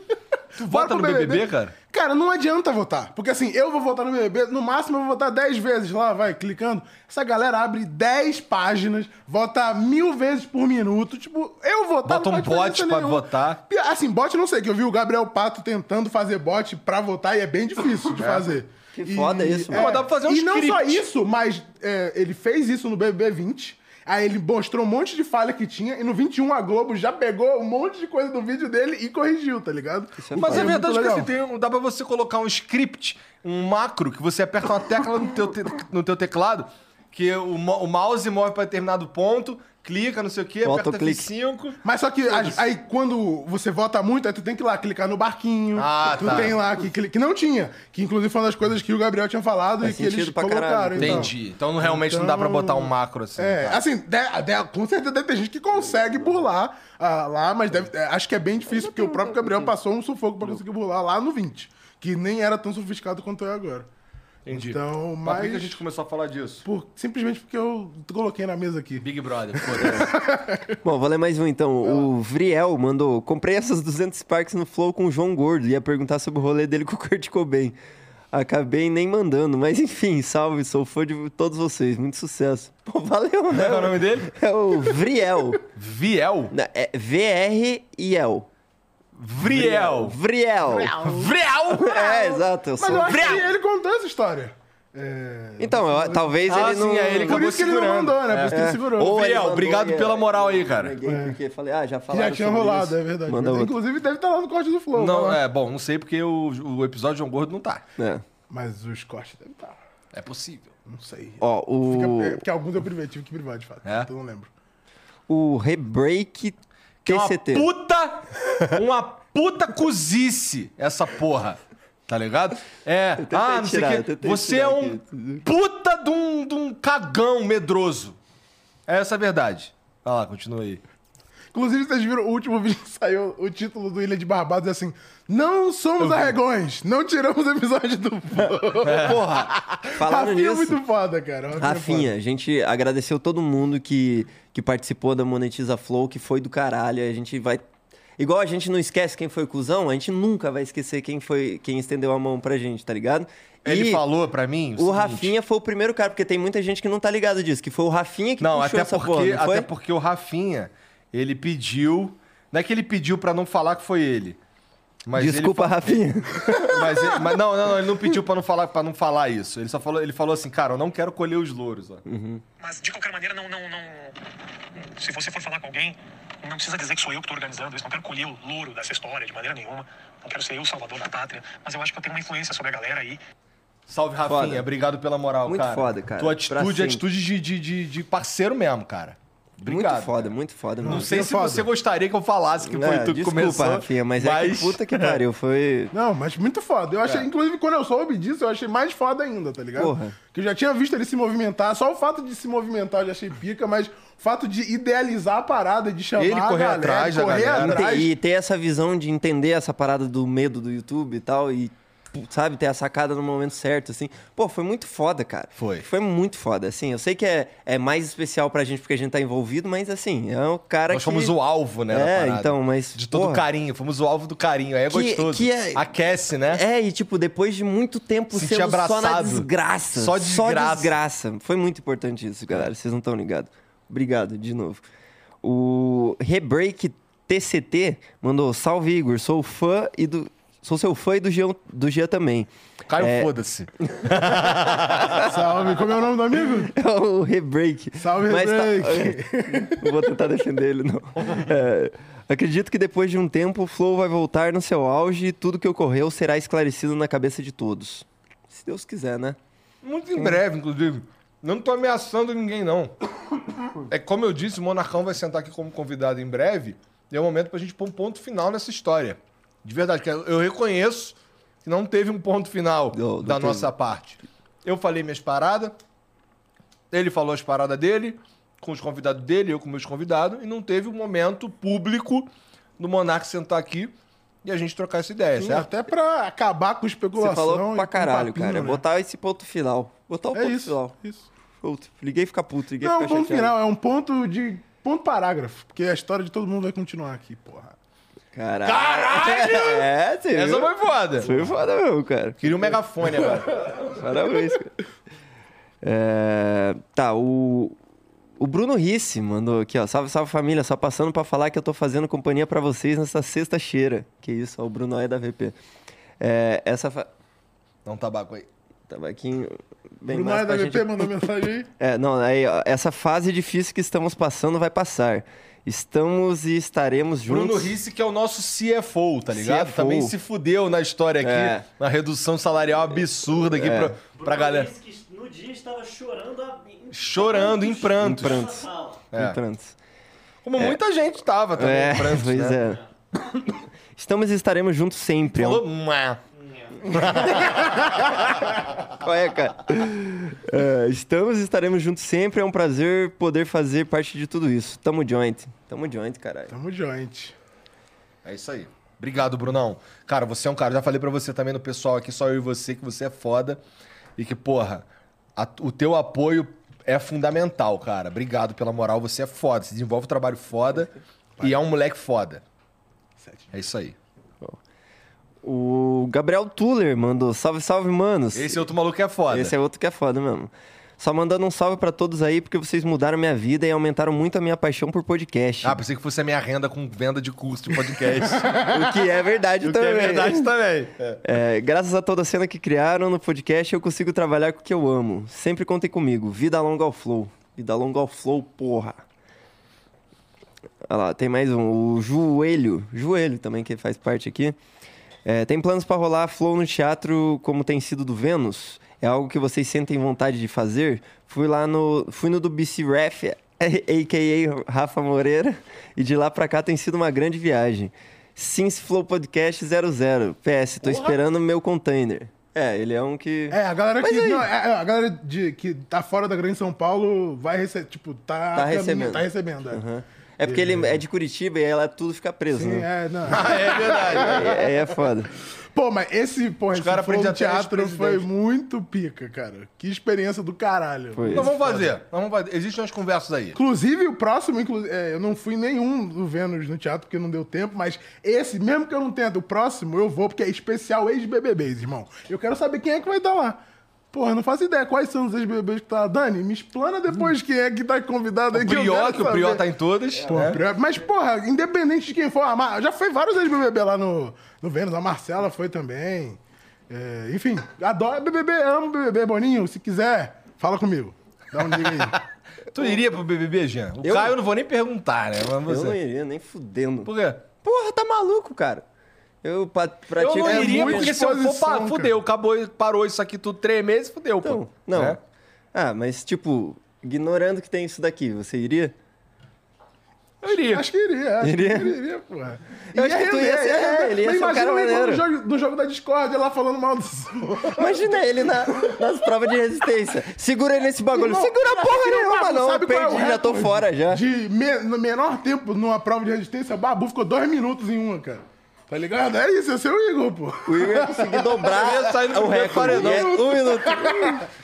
Tu vota no pro BBB, cara? Cara, não adianta votar. Porque assim, eu vou votar no BBB, no máximo eu vou votar 10 vezes lá, vai, clicando. Essa galera abre 10 páginas, vota mil vezes por minuto. Tipo, eu votar Bota não um bot pra nenhuma. votar. Assim, bot não sei, que eu vi o Gabriel Pato tentando fazer bot pra votar e é bem difícil de [LAUGHS] fazer. Que foda isso, é, mano. Mas dá pra fazer um E não só script. isso, mas é, ele fez isso no BBB 20. Aí ele mostrou um monte de falha que tinha, e no 21 a Globo já pegou um monte de coisa do vídeo dele e corrigiu, tá ligado? É Mas é verdade muito que legal. assim, tem, um- dá pra você colocar um script, um macro, que você aperta uma tecla no teu, te- no teu teclado, que o, o mouse move pra determinado ponto, clica, não sei o quê, aperta Autoclique. F5. Mas só que a- aí quando você vota muito, aí tu tem que ir lá clicar no barquinho. Ah, tu tá. tem lá que, que não tinha. Que inclusive foi uma das coisas que o Gabriel tinha falado Faz e que eles sentido pra colocaram. caralho. então. Entendi. Então, realmente não dá pra botar um macro assim. É, tá. assim, de- de- com certeza deve ter gente que consegue burlar ah, lá, mas deve- é, acho que é bem difícil, porque o próprio Gabriel passou um sufoco pra conseguir burlar lá no 20, que nem era tão sofisticado quanto é agora. Entendi. Então, Mas por que a gente começou a falar disso? por- simplesmente porque eu coloquei na mesa aqui. Big Brother, foda-se. [LAUGHS] Bom, vou ler mais um então. O Vriel mandou: Comprei essas 200 Sparks no Flow com o João Gordo. Ia perguntar sobre o rolê dele com o Kurt Cobain. Acabei nem mandando, mas enfim, salve, sou fã de todos vocês. Muito sucesso. [LAUGHS] Pô, valeu, Qual é o né? nome dele? É o Vriel. Viel? É V-R-I-L. Vriel. Vriel. Vriel? [LAUGHS] É, exato. Eu Mas sou... eu acho que ele contou essa história. É, Então, eu- talvez Ah, ele sim, não. é, ele Por acabou isso que ele não mandou, né? Por isso que ele É. segurou. Vriel, mandou obrigado pela moral aí, eu cara. neguei Porque falei, ah, já falaram já tinha sobre rolado, isso. é verdade. Manda outro. Inclusive deve estar lá no corte do Flow. Não, lá. é, bom, não sei porque o, o episódio de João Gordo não tá. É. Mas os cortes devem estar. É possível. Não sei. Ó, Fica- o, é, porque alguns eu privei, tive que privar de fato. É? Então eu não lembro. o Rebreak Que uma puta, uma puta cozice essa porra. Tá ligado? É, ah, não sei o quê. tentei Você é um aqui. puta de um, de um cagão medroso. Essa é a verdade. Vai lá, continua aí. Inclusive, vocês viram o último [LAUGHS] vídeo que saiu, o título do Ilha de Barbados é assim: Não somos arregões, não tiramos o episódio do. [LAUGHS] Porra, falando Rafinha é nisso. muito foda, cara. Rafinha, é Rafinha, a gente agradeceu todo mundo que, que participou da Monetiza Flow, que foi do caralho. A gente vai. Igual a gente não esquece quem foi o cuzão, a gente nunca vai esquecer quem foi quem estendeu a mão pra gente, tá ligado? Ele E falou pra mim. O seguinte- Rafinha foi o primeiro cara, porque tem muita gente que não tá ligado disso, que foi o Rafinha que Não, puxou até essa porque, porra, não foi? até porque o Rafinha, ele pediu. Não é que ele pediu pra não falar que foi ele. Mas ele Desculpa, fa- Rafinha. [LAUGHS] Mas, ele- mas não, não, não, ele não pediu pra não falar para não falar isso. Ele só falou, ele falou assim, cara, eu não quero colher os louros, ó. Mas de qualquer maneira, não, não, não. Se você for falar com alguém, não precisa dizer que sou eu que estou organizando isso. Não quero colher o louro dessa história de maneira nenhuma. Não quero ser eu o salvador da pátria. Mas eu acho que eu tenho uma influência sobre a galera aí. Salve, Rafinha. Foda. Obrigado pela moral, Muito cara. foda, cara. Tua atitude é atitude de, de, de, de parceiro mesmo, cara. Obrigado. muito foda, cara. muito foda. Não mano. sei é se foda. você gostaria que eu falasse que foi É, tu que desculpa, começou. Rafinha, mas, é que puta que [LAUGHS] pariu, foi... Não, mas muito foda. Eu achei, inclusive, quando eu soube disso, eu achei mais foda ainda, tá ligado? Porra. Que eu já tinha visto ele se movimentar. Só o fato de se movimentar eu já achei pica, mas o fato de idealizar a parada, de chamar Ele a correr galera, atrás correr galera. atrás. E ter essa visão de entender essa parada do medo do YouTube e tal, e, sabe, ter a sacada no momento certo, assim. Pô, foi muito foda, cara. Foi. Foi muito foda, assim. Eu sei que é, é mais especial pra gente porque a gente tá envolvido, mas, assim, é um cara Nós que... fomos o alvo, né, É, então, mas... De todo porra, carinho, fomos o alvo do carinho. Aí é Que- gostoso. que é- Aquece, né? É, e tipo, depois de muito tempo Sentir sendo só na abraçado. desgraça. Só desgraça. desgraça. Foi muito importante isso, galera. Vocês não estão ligados. Obrigado, de novo. O Rebreak TCT mandou: Salve, Igor. Sou fã e do. Sou seu fã e do Jean, do Jean também. Caio, É. foda-se. [LAUGHS] Salve, como é o nome do amigo? É o Rebreak. Salve, Mas tá- Rebreak. [LAUGHS] não vou tentar defender ele, não. É, acredito que depois de um tempo o Flow vai voltar no seu auge e tudo que ocorreu será esclarecido na cabeça de todos. Se Deus quiser, né? Muito em breve, inclusive. Não tô ameaçando ninguém, não. É como eu disse, o Monarcão vai sentar aqui como convidado em breve. E é o momento pra gente pôr um ponto final nessa história. De verdade, que eu reconheço que não teve um ponto final Não, não da teve. nossa parte. Eu falei minhas paradas, ele falou as paradas dele, com os convidados dele, eu com meus convidados, e não teve um momento público do Monarca sentar aqui e a gente trocar essa ideia, Sim, certo? até pra acabar com especulação. Você falou pra caralho, papinho, cara. né? Botar esse ponto final. Botar o É ponto isso, final. isso. Puto. Liguei e ficar puto, liguei e Não, ficar um ponto chateado. final, é um ponto de. ponto parágrafo. Porque a história de todo mundo vai continuar aqui, porra. Caralho! Caralho! [LAUGHS] É, você Essa viu? foi foda. Foi foda mesmo, cara. Queria um megafone agora. [LAUGHS] Parabéns, cara. É, Tá, o... O Bruno Risse mandou aqui, ó. Salve, salve família. Só passando pra falar que eu tô fazendo companhia pra vocês nessa sexta-cheira. Que isso, ó, o Bruno é da VP. É, essa. fa- Dá um tabaco aí. Tava aqui em- bem Bruno mais da VP gente... mandou mensagem aí. É, não, aí, ó, essa fase difícil que estamos passando vai passar. Estamos e estaremos juntos. Bruno Risse, que é o nosso CFO, tá ligado? CFO. Também se fudeu na história aqui, É. na redução salarial absurda aqui pra, pra Bruno galera. disse que no dia estava chorando a... em Chorando, em prantos. Em prantos. É. Prantos. Como muita gente tava também, É, em prantos, pois né? é. [LAUGHS] Estamos e estaremos juntos sempre. é um- Falou. [LAUGHS] Qual é, cara? É, estamos e estaremos juntos sempre. É um prazer poder fazer parte de tudo isso. Tamo joint. Tamo joint, caralho. Tamo joint. É isso aí. Obrigado, Brunão. Cara, você é um cara, já falei pra você também no pessoal aqui, só eu e você, que você é foda. E que, porra, a- o teu apoio é fundamental, cara. Obrigado pela moral, você é foda. Você desenvolve um trabalho foda e é um moleque foda. É isso aí. O Gabriel Tuller mandou salve, salve, manos. Esse outro maluco é foda. Esse é outro que é foda mesmo. Só mandando um salve pra todos aí, porque vocês mudaram minha vida e aumentaram muito a minha paixão por podcast. Ah, pensei que fosse a minha renda com venda de curso de podcast. [LAUGHS] o que é verdade o que também. é verdade também. É. É, graças a toda a cena que criaram no podcast, eu consigo trabalhar com o que eu amo. Sempre contem comigo. Vida longa ao flow. Vida longa ao flow, porra. Olha lá, tem mais um. O Joelho. Joelho também, que faz parte aqui. É, tem planos pra rolar flow no teatro como tem sido do Vênus? É algo que vocês sentem vontade de fazer? Fui lá no. Fui no do BC Ref, [LAUGHS] a.k.a. Rafa Moreira, e de lá pra cá tem sido uma grande viagem. Since Flow Podcast 00. PS, tô esperando meu container. É, ele é um que. É, a galera Mas que. aí- Não, é, é, a galera de, que tá fora da Grande São Paulo vai receber. Tipo, tá. Tá recebendo. Tá recebendo, é. Aham. É porque ele é de Curitiba e aí lá tudo fica preso, Sim, né? é, não. [LAUGHS] é verdade. Aí aí é foda. Pô, mas esse, porra, esse cara flow teatro foi muito pica, cara. Que experiência do caralho. Foi. Nós vamos fazer. Vamos fazer. Existem umas conversas aí. Inclusive, o próximo, inclu- é, eu não fui nenhum do Vênus no teatro porque não deu tempo, mas esse, mesmo que eu não tenha do próximo, eu vou, porque é especial ex-BBBs, irmão. Eu quero saber quem é que vai estar lá. Porra, eu não faço ideia quais são os ex-BBBs que tá lá. Dani, me explana depois quem é que tá convidado aí. O que eu Prior, quero que o saber. tá em todas. Pô, né? Prior- Mas, porra, independente de quem for, a Mar- já foi vários ex-BBB lá no, no Vênus, a Marcela foi também. É, enfim, adoro BBB, amo BBB, Boninho. Se quiser, fala comigo. Dá um liga aí. [LAUGHS] Tu iria pro BBB, Jean? O Eu- Caio eu não vou nem perguntar, né? Mas Eu você. não iria, nem fudendo. Por quê? Porra, tá maluco, cara. Eu pa- Eu pratico. não é iria, muita porque se eu for, pá, fudeu. Acabou, parou isso aqui tudo três meses, fudeu, Então, pô. não. É? Ah, mas tipo, ignorando que tem isso daqui, você iria? Eu iria. Acho que iria, acho Iria? que iria, porra. Eu acho que tu ia ser- é, ele ia ser um cara maneiro. no jogo, no jogo da Discord, lá falando mal do Imagina ele na- nas provas de resistência. Segura ele nesse bagulho. Irmão, Segura porra Filho, nenhuma, não. sabe qual é o Perdi, já tô fora já. De me- no menor tempo numa prova de resistência, o Babu ficou dois minutos em uma, cara. Tá ligado? É isso, esse é o Igor, pô. O Igor ia conseguir dobrar ia sair no o recorde. paredão. É um minuto.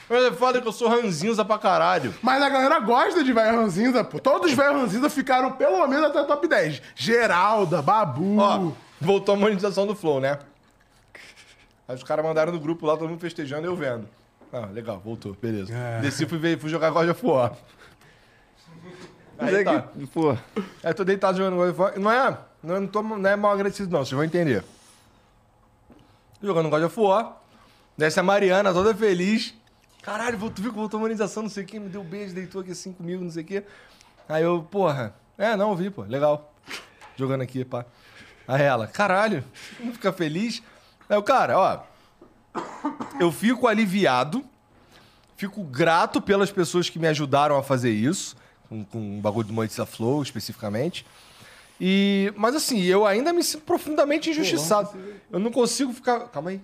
Mas é foda que eu sou ranzinza pra caralho. Mas a galera gosta de velho ranzinza, pô. Todos os velhos ranzinza ficaram pelo menos até top 10. Geralda, Babu. Ó, voltou a monetização do Flow, né? Aí os caras mandaram no grupo lá, todo mundo festejando e eu vendo. Ah, legal, voltou, beleza. É. Desci, fui, ver, fui jogar God of War. Mas Aí é tá. que, pô, Aí tô deitado jogando God of War. Não é, não, não, tô, não é mal agradecido não, vocês vão entender. Jogando God of War. Desce a Mariana, toda feliz. Caralho, voltou, viu que voltou a monetização, não sei o quê, me deu um beijo, deitou aqui assim comigo, não sei o quê. Aí eu, porra, é, não, vi, pô, legal. Jogando aqui, pá. Aí ela, caralho, [LAUGHS] não fica feliz? Aí o cara, ó, eu fico aliviado, fico grato pelas pessoas que me ajudaram a fazer isso, com, com o bagulho do Monetiza Flow especificamente. E, mas assim, eu ainda me sinto profundamente injustiçado. Eu não consigo ficar. Calma aí.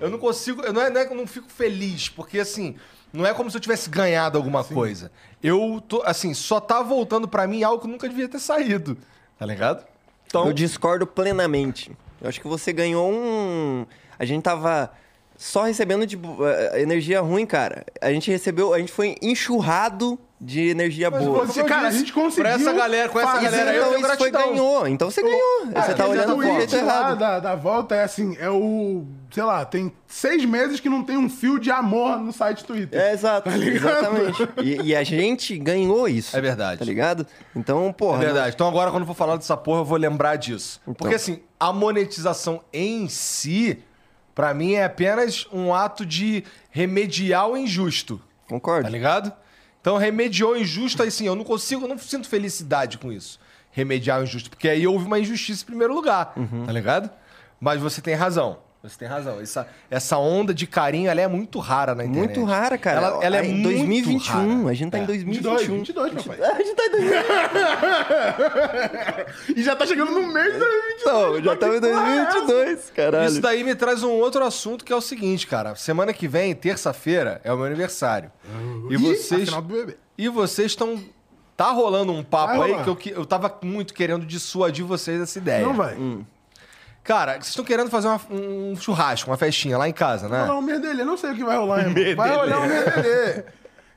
Eu não consigo. eu Não é, não é que eu não fico feliz, porque assim, não é como se eu tivesse ganhado alguma coisa. Eu tô, assim, só tá voltando pra mim algo que nunca devia ter saído. Tá ligado? Então. eu discordo plenamente. Eu acho que você ganhou um. A gente tava só recebendo de eh, energia ruim, cara. A gente recebeu, a gente foi enxurrado de energia boa. você- cara, a gente conseguiu Pra essa galera, com essa galera eu então tenho isso foi ganhou. Então você ganhou. você tá olhando pro tweet jeito errado. Da, da volta é assim, é o. Sei lá, tem seis meses que não tem um fio de amor no site Twitter. É, exato. ligado? exatamente. E, e a gente ganhou isso. É verdade. Tá ligado? Então, É porra. verdade. Então agora, quando eu for falar dessa porra, eu vou lembrar disso. Então. Porque assim, a monetização em si Pra mim é apenas um ato de remediar o injusto. Concordo. Tá ligado? Então remediou o injusto, aí sim, eu não consigo, eu não sinto felicidade com isso. Remediar o injusto. Porque aí houve uma injustiça em primeiro lugar. Tá ligado? Mas você tem razão. Você tem razão. Essa, essa onda de carinho, ela é muito rara na internet. Muito rara, cara. Ela, ela é em muito 2021. rara. A gente tá em 22, 2021. 22, papai. A gente tá em 2021. [LAUGHS] E já tá chegando no mês de 2022. Não, já estamos em 2022, caralho. Isso daí me traz um outro assunto que é o seguinte, cara. Semana que vem, terça-feira, é o meu aniversário. E Ih, vocês. do BBB. E vocês estão. Tá rolando um papo Vai aí que eu, que eu tava muito querendo dissuadir vocês dessa ideia. Não vai. Cara, vocês estão querendo fazer uma- um churrasco, uma festinha lá em casa, Vai né? rolar um merdelê. Não sei o que vai rolar, irmão. Merdelê. Vai rolar um merdelê.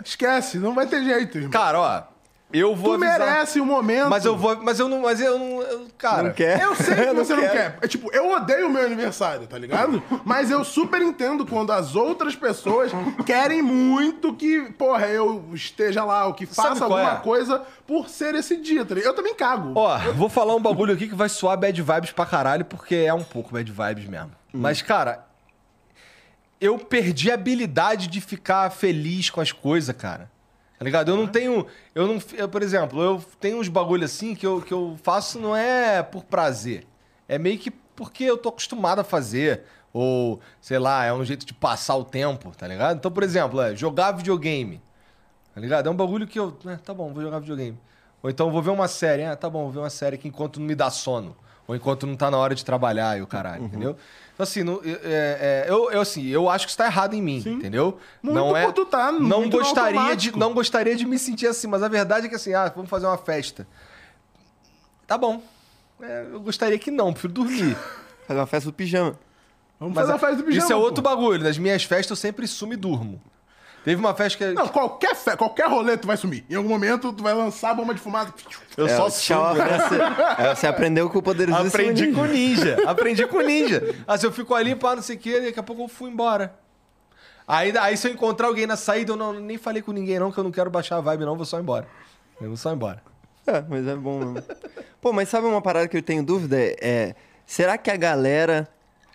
Esquece, não vai ter jeito, irmão. Cara, ó, eu vou tu avisar. merece o momento. Mas eu vou. Mas eu não. Mas eu não. eu- cara. Não quer? Eu sei [LAUGHS] que Eu você não quero. quer. É tipo, eu odeio o meu aniversário, tá ligado? Mas eu super entendo quando as outras pessoas querem muito que, porra, eu esteja lá, ou que faça alguma é? coisa por ser esse dia, tá ligado? Eu também cago. Ó, vou falar um bagulho aqui que vai soar bad vibes pra caralho, porque é um pouco bad vibes mesmo. Mas, cara, eu perdi a habilidade de ficar feliz com as coisas, cara. Tá ligado? Eu não tenho. Eu não. eu, por exemplo, eu tenho uns bagulho assim que eu, que eu faço não é por prazer. É meio que porque eu tô acostumado a fazer. Ou, sei lá, é um jeito de passar o tempo, tá ligado? Então, por exemplo, é jogar videogame. Tá ligado? É um bagulho que eu. É, tá bom, vou jogar videogame. Ou então vou ver uma série. Ah, tá bom, vou ver uma série que enquanto não me dá sono. Ou enquanto não tá na hora de trabalhar e o caralho, entendeu? Então, assim, não- é- é- eu, eu, assim, eu acho que isso tá errado em mim, entendeu? Muito não é. tu tá não gostaria de. Não gostaria de me sentir assim, mas a verdade é que assim, ah, vamos fazer uma festa. Tá bom. É, eu gostaria que não, prefiro dormir. [LAUGHS] Fazer uma festa do pijama. Vamos Mas fazer a festa do pijama. isso é pô. outro bagulho. Nas minhas festas eu sempre sumo e durmo. Teve uma festa que. Não, qualquer, fe... qualquer rolê tu vai sumir. Em algum momento tu vai lançar a bomba de fumaça. eu É, só sumo. né? Você- é, você aprendeu com o poderosíssimo Aprendi ninja. com ninja. Aprendi com ninja. Se eu fico ali, pá, não sei o quê, daqui a pouco eu fui embora. Aí, aí se eu encontrar alguém na saída, eu não, nem falei com ninguém, não, que eu não quero baixar a vibe, não, vou só embora. Eu vou só embora. É, mas é bom mesmo. Pô, mas sabe uma parada que eu tenho dúvida? É, será que a galera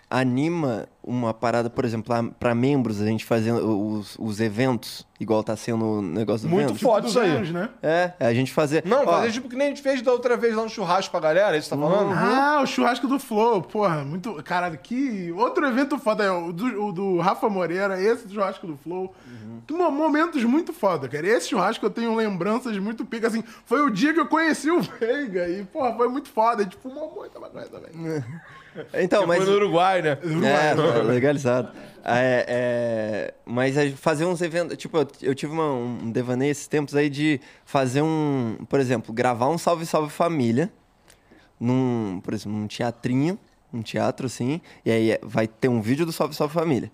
anima uma parada, por exemplo, lá pra membros, a gente fazendo os, os eventos, igual tá sendo o negócio do Muito foda isso aí. Anos, né? É, a gente fazer... Não, Ó, fazer tipo que nem a gente fez da outra vez lá no churrasco pra galera, é isso tá falando? Ah, o churrasco do Flow, porra, muito. Caralho, que. Outro evento foda, é o do, o do Rafa Moreira, esse do churrasco do Flow. Mo- Momentos muito foda, cara. Esse churrasco eu tenho lembranças muito pica, assim. Foi o dia que eu conheci o [LAUGHS] Veiga e, porra, foi muito foda. A gente fumou muita maconha também. [LAUGHS] Então, mas... Foi no Uruguai, né? É, tá legalizado. É, é, mas fazer uns eventos. Tipo, eu, eu tive uma- um devaneio esses tempos aí de fazer um. Por exemplo, gravar um Salve Salve Família. Num, por exemplo, num teatrinho. Um teatro, assim. E aí é- vai ter um vídeo do Salve Salve Família.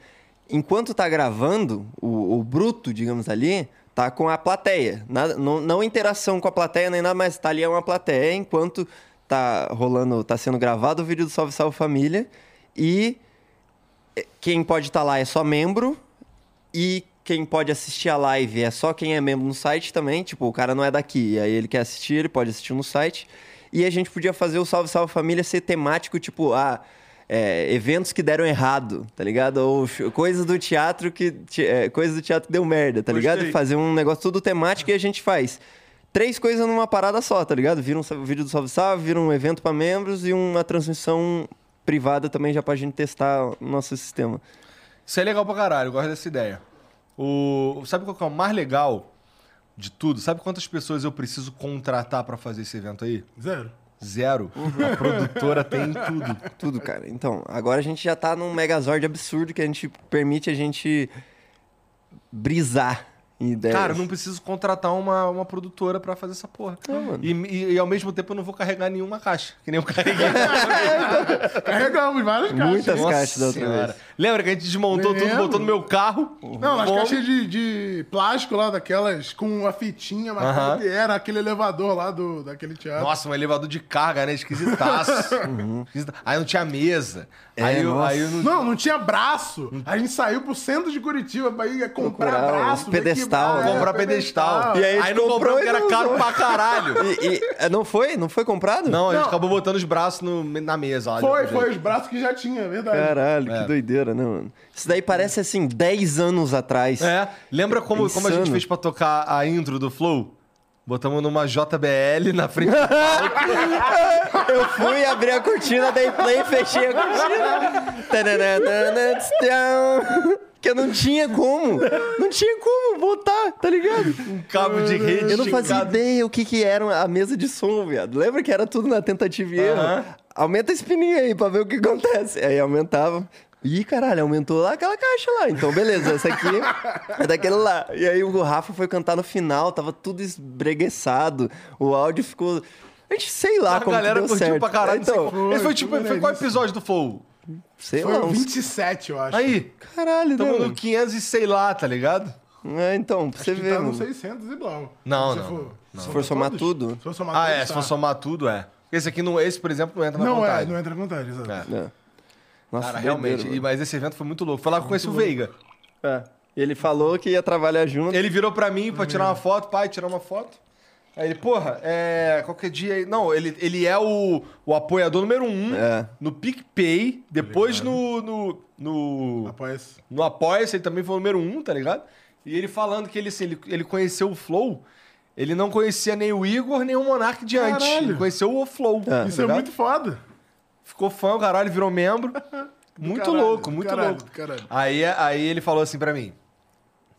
Enquanto tá gravando, o, o bruto, digamos ali, tá com a plateia. Nada, não, não interação com a plateia nem nada, mas tá ali é uma plateia enquanto tá rolando, tá sendo gravado o vídeo do Salve Salve Família. E quem pode estar lá é só membro e quem pode assistir a live é só quem é membro no site também. Tipo, o cara não é daqui, aí ele quer assistir, ele pode assistir no site. E a gente podia fazer o Salve Salve Família ser temático, tipo, ah, é, eventos que deram errado, tá ligado? Ou coisas do teatro que. é, coisas do teatro que deu merda, tá ligado? Gostei. Fazer um negócio tudo temático e a gente faz. Três coisas numa parada só, tá ligado? Vira um vídeo do Salve Salve, vira um evento pra membros e uma transmissão privada também já pra gente testar o nosso sistema. Isso é legal pra caralho, eu gosto dessa ideia. O... Sabe qual que é o mais legal de tudo? Sabe quantas pessoas eu preciso contratar pra fazer esse evento aí? Zero. Zero. A produtora tem tudo. Tudo, cara. Então, agora a gente já tá num megazord absurdo que a gente permite a gente brisar em ideias. Cara, eu não preciso contratar uma, uma produtora pra fazer essa porra. E, e- e ao mesmo tempo eu não vou carregar nenhuma caixa. Que nem eu carreguei. [LAUGHS] Carregamos várias caixas. Muitas Nossa caixas da outra Senhora. vez. Lembra que a gente desmontou tudo, Lembro. botou no meu carro? Não, nas caixas de, de plástico lá, daquelas com a fitinha, mas Aham. que era aquele elevador lá do, daquele teatro. Nossa, um elevador de carga, né? Esquisitaço. [LAUGHS] Esquisita- Aí não tinha mesa. aí, eu, aí eu não... Não, não tinha braço. A gente saiu pro centro de Curitiba pra ir comprar Procurar braço, pedestal. Ah, Comprar é, pedestal. E aí aí não comprou porque era caro pra caralho. [LAUGHS] E, e- é, não foi? Não foi comprado? Não, a gente Não. acabou botando os braços no- na mesa. lá, Foi, foi os braços que já tinha, é verdade. Caralho, É. que doideira, né, mano? Isso daí parece assim, 10 anos atrás. É. Lembra como, como a gente fez pra tocar a intro do Flow? Botamos numa JBL na frente do palco. [LAUGHS] Eu fui abrir a cortina, dei play, fechei a cortina. Que eu não tinha como. Não tinha como botar, tá ligado? um cabo de rede Eu não fazia ideia o que que era a mesa de som, viado. Lembra que era tudo na tentativa e erro? Aumenta esse pininho aí pra ver o que acontece. Aí aumentava. Ih, caralho, aumentou lá aquela caixa lá. Então, beleza, essa aqui é daquele lá. E aí o Rafa foi cantar no final, tava tudo esbregueçado. O áudio ficou... A gente sei lá A como galera que deu curtiu certo. pra caralho. não Então, como. Esse foi tipo, foi foi qual episódio do Flow? sei Foi lá, uns... 27, eu acho. Aí, Caralho, tamo não. no 500 e sei lá, tá ligado? É, então, pra você Acho que ver, tá no mano. 600 e blau. Não, Se não, for- Se for somar todos? tudo. Se for somar Ah, todos, é, se tá. for somar tudo, é. Esse aqui, não, esse, por exemplo, não entra na Não é, contagem. não entra na contagem, exato. É. É. Nossa, Cara, realmente. mano. E- Mas esse evento foi muito louco. Foi lá que eu conheci o Veiga. É. Ele falou que ia trabalhar junto. Ele virou pra mim pra tirar uma foto, pai, tirar uma foto. Aí ele, porra, é. Qualquer dia aí. Não, ele, ele é o, o apoiador número um É. no PicPay, depois no. no, no Apoia-se. no Apoia-se, ele também foi o número um, tá ligado? E ele falando que ele, assim, ele, ele conheceu o Flow, ele não conhecia nem o Igor, nem o Monark de antes. Ele conheceu o Flow. É. Isso tá é muito foda. Ficou fã, o caralho, virou membro. [LAUGHS] muito caralho, louco, muito caralho, louco. caralho. Aí, aí ele falou assim pra mim: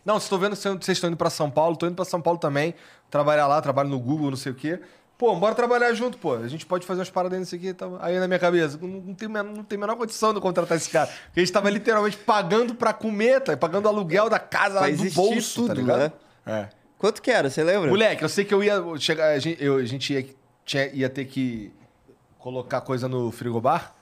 Não, vocês estão vendo que vocês estão indo pra São Paulo, tô indo pra São Paulo também, trabalhar lá, trabalho no Google, não sei o quê. Pô, bora trabalhar junto, pô. A gente pode fazer umas paradas nisso aqui e tal. Aí na minha cabeça, não, não, tem, não tem a menor condição de contratar esse cara. Porque a gente tava literalmente pagando pra comer, tá? pagando aluguel da casa Pra do bolso, tudo, tá ligado? né? É. Quanto que era, você lembra? Moleque, eu sei que eu ia chegar. A gente, eu- a gente ia, tinha- ia ter que colocar coisa no frigobar.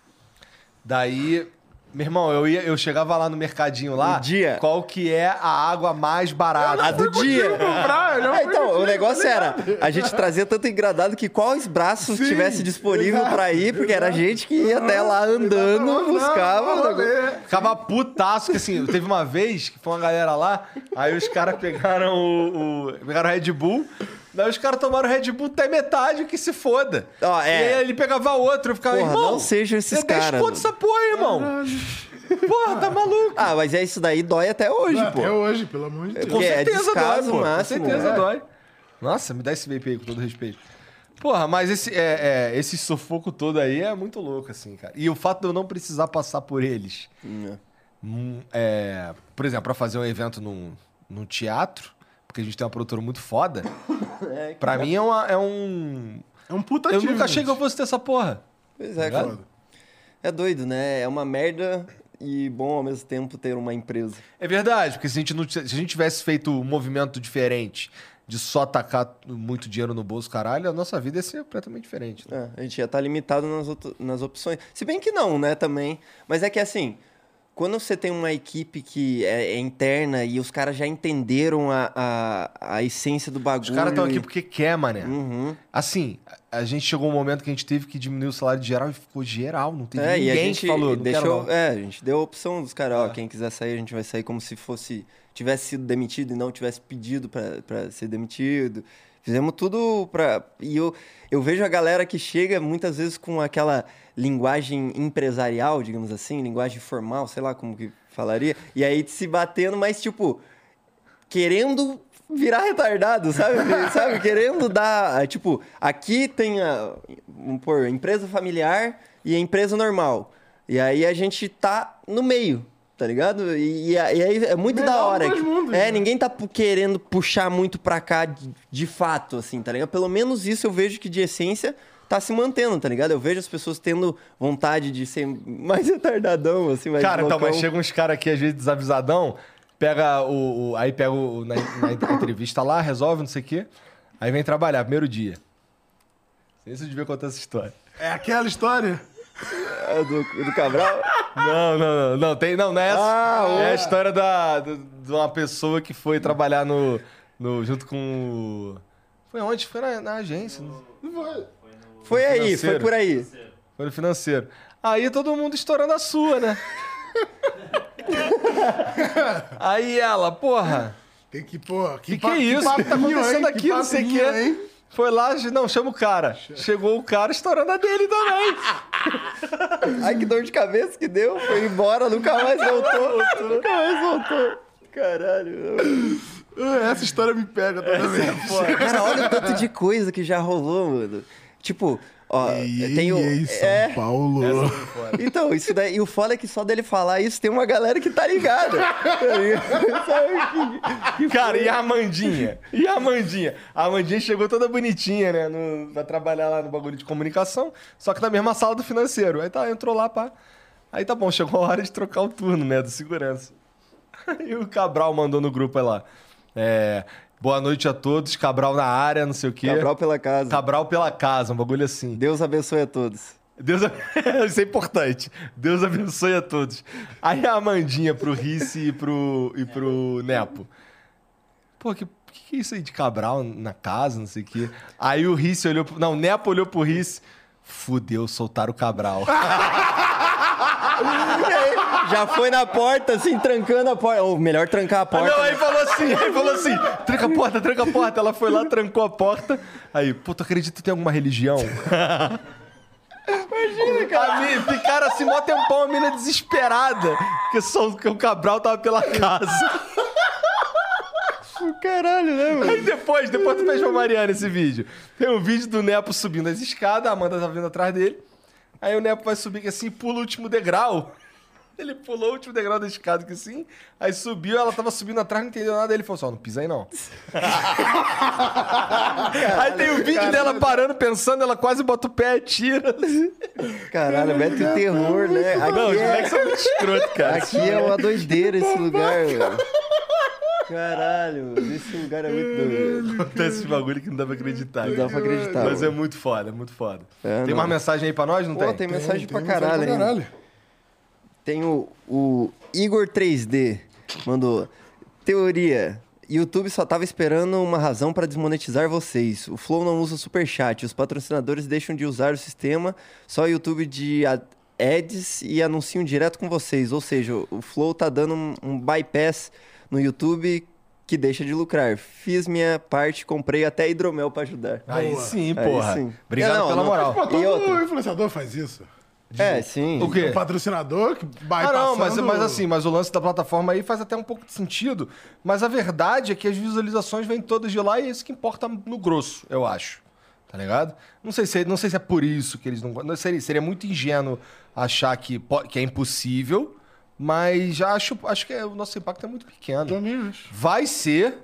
Daí, meu irmão, eu, ia, eu chegava lá no mercadinho lá. No dia. Qual que é a água mais barata? A do dia. Comprar, eu já É, então, o negócio era, a gente trazia tanto engradado que quais braços Sim, tivesse disponível pra ir, porque era gente que ia até lá andando, Exato, buscava. não, o negócio. rolê. Ficava putaço, que assim, teve uma vez que foi uma galera lá, aí os caras pegaram o, o- pegaram o Red Bull, daí os caras tomaram o Red Bull até metade, que se foda. Ó, é. E aí ele pegava outro, eu ficava, Porra, irmão, não sejam esses é 10 caras, mano. essa porra, irmão. Porra, tá maluco. Ah, mas é isso daí dói até hoje, Até pô. hoje, pelo amor de Deus. Com é certeza descaso dói, pô. máximo, Com certeza é. dói. Nossa, me dá esse vape aí, com todo respeito. Porra, mas esse, é, é, esse sufoco todo aí é muito louco, assim, cara. E o fato de eu não precisar passar por eles. Hum, hum, é, por exemplo, pra fazer um evento num, num teatro, porque a gente tem uma produtora muito foda, [LAUGHS] É, pra mim é, uma- é um... É um puta Eu nunca achei que eu fosse ter essa porra. Pois é, Ligado? cara. É doido, né? É uma merda e bom ao mesmo tempo ter uma empresa. É verdade, porque se a gente, não, se a gente tivesse feito um movimento diferente de só tacar muito dinheiro no bolso, caralho, a nossa vida ia ser completamente diferente. né? É, a gente ia estar limitado nas, outro- nas opções. Se bem que não, né, também. Mas é que assim, quando você tem uma equipe que é, é interna e os caras já entenderam a, a, a essência do bagulho. Os caras estão e- aqui porque quer, mané. Uhum. Assim, a, gente chegou um momento que a gente teve que diminuir o salário de geral e ficou geral. Não teve É, e ninguém a gente que falou, deixou, é, a gente deu a opção dos caras, ó, É. quem quiser sair, a gente vai sair como se fosse tivesse sido demitido e não tivesse pedido pra ser demitido. Fizemos tudo pra e eu eu vejo a galera que chega muitas vezes com aquela linguagem empresarial, digamos assim, linguagem formal, sei lá como que falaria, e aí se batendo, mas tipo querendo virar retardado, sabe? [LAUGHS] sabe? Querendo dar. Tipo, aqui tem a. Vamos pôr, empresa familiar e a empresa normal. E aí a gente tá no meio, tá ligado? E, e aí é muito Melhor da hora. que- mundos, é, né? ninguém tá querendo puxar muito pra cá de, de fato, assim, tá ligado? Pelo menos isso eu vejo que de essência tá se mantendo, tá ligado? Eu vejo as pessoas tendo vontade de ser mais [LAUGHS] retardadão, assim, mais Cara, então, mas chega uns caras aqui, às vezes, desavisadão, pega o. o- aí pega o. Na, na entrevista lá, resolve, não sei o quê. Aí vem trabalhar, primeiro dia. Não sei se eu devia contar essa história. É aquela história. É, do, do Cabral. [LAUGHS] Não, não, não, não, tem, não, não é essa. Ah, é a história da, do- de uma pessoa que foi trabalhar no, no junto com o... Foi onde? Foi na, na agência, no- Foi aí, foi por aí. foi no financeiro. Aí todo mundo estourando a sua, né? [LAUGHS] aí ela, porra, Tem que, pô... Que que é isso? O que tá acontecendo aqui? Não sei o quê. hein? Foi lá, não, chama o cara. Chegou o cara estourando a dele também. [LAUGHS] Ai, que dor de cabeça que deu. Foi embora, nunca mais voltou. [LAUGHS] nunca mais voltou. Caralho. Essa história me pega toda vez. Cara, olha o tanto de coisa que já rolou, mano. Tipo, ó, E, tem o. e, São é, Paulo. então, isso daí. E o foda é que só dele falar isso tem uma galera que tá ligada. [LAUGHS] Sabe que- Cara, e a Amandinha? E a Amandinha? A Amandinha chegou toda bonitinha, né? No, pra trabalhar lá no bagulho de comunicação, só que na mesma sala do financeiro. Aí tá, entrou lá, pá. Aí tá bom, chegou a hora de trocar o turno, né? Do segurança. Aí [LAUGHS] o Cabral mandou no grupo aí lá. É. Boa noite a todos, Cabral na área, não sei o quê. Cabral pela casa. Cabral pela casa, um bagulho assim. Deus abençoe a todos. Deus, [LAUGHS] isso é importante. Deus abençoe a todos. Aí a Amandinha pro Rice e pro, e pro Nepo. Pô, que, que é isso aí de Cabral na casa, não sei o quê. Aí o Rice olhou pro... Não, o Nepo olhou pro Rice. Fudeu, soltaram o Cabral. [LAUGHS] Já foi na porta, assim, trancando a porta. Ou melhor, trancar a porta. não, aí falou assim, aí falou assim, tranca a porta, tranca a porta. Ela foi lá, trancou a porta. Aí, pô, tu acredita que tem alguma religião? Imagina, cara. A mina, ficaram assim, mó tempão, a mina desesperada. Porque, só, porque o Cabral tava pela casa. Caralho, né, mano? Aí depois, depois tu fez pra Mariana esse vídeo. Tem um vídeo do Nepo subindo as escadas, a Amanda tá vindo atrás dele. Aí o Nepo vai subir que assim, pula o último degrau. Ele pulou o último degrau da escada que assim, aí subiu, ela tava subindo atrás, não entendeu nada. Ele falou assim, ó, não pisa aí não. [LAUGHS] aí tem o vídeo dela parando, pensando, ela quase bota o pé e tira. Caralho, mete o terror, né? Não, Aqui os é, são muito escroto, cara. aqui é uma doideira esse lugar, mano. Caralho, esse lugar é muito doido. Acontece esse bagulho que não dá pra acreditar. Não dá pra acreditar. Mas é mano. muito foda, é muito foda. É, tem não. mais mensagem aí pra nós, não Pô, tem? tem mensagem pra Tem caralho, mensagem hein? pra caralho. Tem o, o Igor 3D, mandou. Teoria. YouTube só tava esperando uma razão para desmonetizar vocês. O Flow não usa superchat. Os patrocinadores deixam de usar o sistema, só o YouTube de ads e anunciam direto com vocês. Ou seja, o Flow tá dando um, um bypass no YouTube que deixa de lucrar. Fiz minha parte, comprei até hidromel para ajudar. Aí Boa. sim, Aí porra. sim. Obrigado não, pela não- moral. Pô, todo E outra? influenciador faz isso. É, sim. O quê? O patrocinador que vai Ah, não, mas, passando- mas assim, mas o lance da plataforma aí faz até um pouco de sentido. Mas a verdade é que as visualizações vêm todas de lá e é isso que importa no grosso, eu acho. Tá ligado? Não sei se, não sei se é por isso que eles não. seria, seria muito ingênuo achar que, que é impossível, mas já acho, acho que é- o nosso impacto é muito pequeno. Também acho. Vai ser,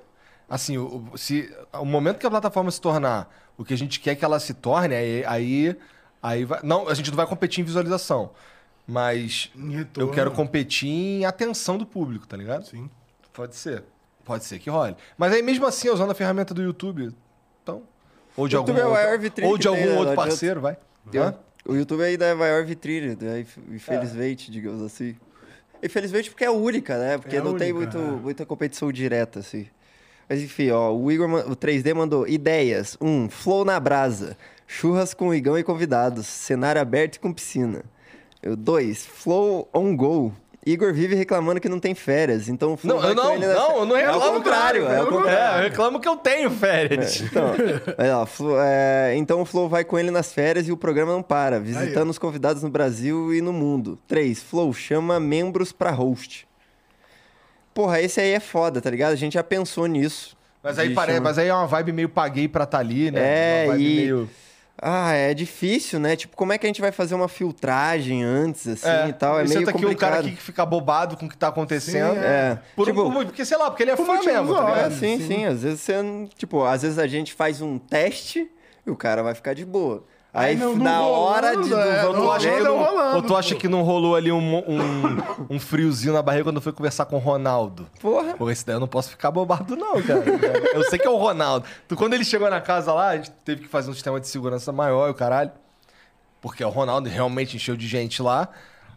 assim, o, o- se, o momento que a plataforma se tornar o que a gente quer que ela se torne, aí, aí, aí vai, não, a gente não vai competir em visualização, mas eu quero competir em atenção do público, tá ligado? Sim. Pode ser, pode ser que role. Mas aí mesmo assim, usando a ferramenta do YouTube, então, ou de algum YouTube é a maior outro, vitrine ou de tem, algum né? outro parceiro, vai. Hã? O YouTube aí é a maior vitrine, né? Inf- infelizmente, digamos assim. Infelizmente porque é única, né? Porque É não tem única, muito, é. muita competição direta, assim. Mas enfim, ó, o Igor, o 3D mandou ideias. Um, flow na brasa. Churras com Igão e convidados. Cenário aberto e com piscina. Eu- Dois, flow on go. Igor vive reclamando que não tem férias, então o flow Não, vai eu com não, ele nessa- não, eu não É reclamo. o contrário, é o contrário. É, eu reclamo que eu tenho férias. Então, [LAUGHS] olha lá, Flo- é, então o Flow vai com ele nas férias e o programa não para, visitando Aí. os convidados no Brasil e no mundo. 3. Flow chama membros pra host. Porra, esse aí é foda, tá ligado? A gente já pensou nisso. Mas aí, parece, chamar- mas aí é uma vibe meio paguei pra tá ali, né? É, uma vibe e- meio... Ah, é difícil, né? Tipo, como é que a gente vai fazer uma filtragem antes, assim, e tal? É e meio senta aqui o complicado. cara aqui que fica bobado com o que tá acontecendo. Sim, É, Por, tipo, por- porque, sei lá, porque ele é fã mesmo, tá óbvios. É, ligado? sim, sim. Às vezes você. Tipo, às vezes a gente faz um teste e o cara vai ficar de boa. Aí, não- não na rolando, hora de. é, do- rolando, ou tu acha que não rolou ali um, um, um friozinho na barriga quando foi conversar com o Ronaldo? Porra. Pô, esse daí eu não posso ficar bobado, não, cara. Eu sei que é o Ronaldo. Tu, quando ele chegou na casa lá, a gente teve que fazer um sistema de segurança maior, e o caralho. Porque o Ronaldo realmente encheu de gente lá.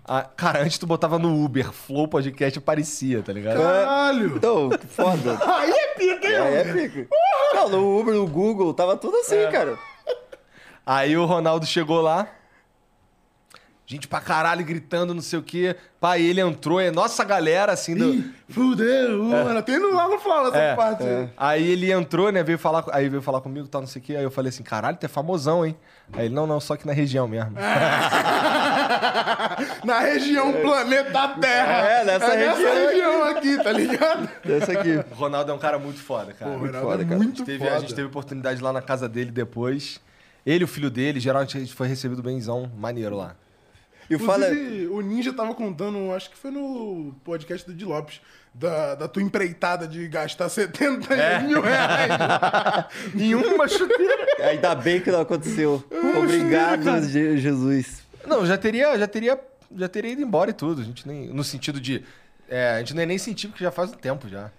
Ah, cara, antes tu botava no Uber, Flow Podcast aparecia, tá ligado? Caralho! Então, que foda. [LAUGHS] Aí é pica, hein, Aí é pica. Não, no Uber, no Google, tava tudo assim, É. cara. Aí o Ronaldo chegou lá. gente pra caralho gritando, não sei o quê. Pai, ele entrou, é nossa galera, assim, do... Ih, fudeu, mano. Tem no- lá no Flow essa É, parte. aí. Aí ele entrou, né? Veio falar, aí veio falar comigo, tal, não sei o quê. Aí eu falei assim, caralho, tu é famosão, hein? Aí ele, não, não, só aqui na região mesmo. [LAUGHS] Na região planeta Terra. É, nessa nessa região região aqui, tá ligado? Essa aqui. [LAUGHS] O Ronaldo é um cara muito foda, cara. Pô, Muito Ronaldo foda, é cara. muito teve, foda. A gente teve oportunidade lá na casa dele depois. Ele o filho dele, geralmente foi recebido benzão, maneiro lá. E o fala. Inclusive, o Ninja tava contando, acho que foi no podcast do Di Lopes, da, da tua empreitada de gastar 70 É. mil reais. [LAUGHS] em uma chuteira. Ainda bem que não aconteceu. Obrigado, Je- Jesus. Não, já teria, já teria, já teria ido embora e tudo. A gente nem, no sentido de, é, a gente é nem sentiu porque já faz um tempo já.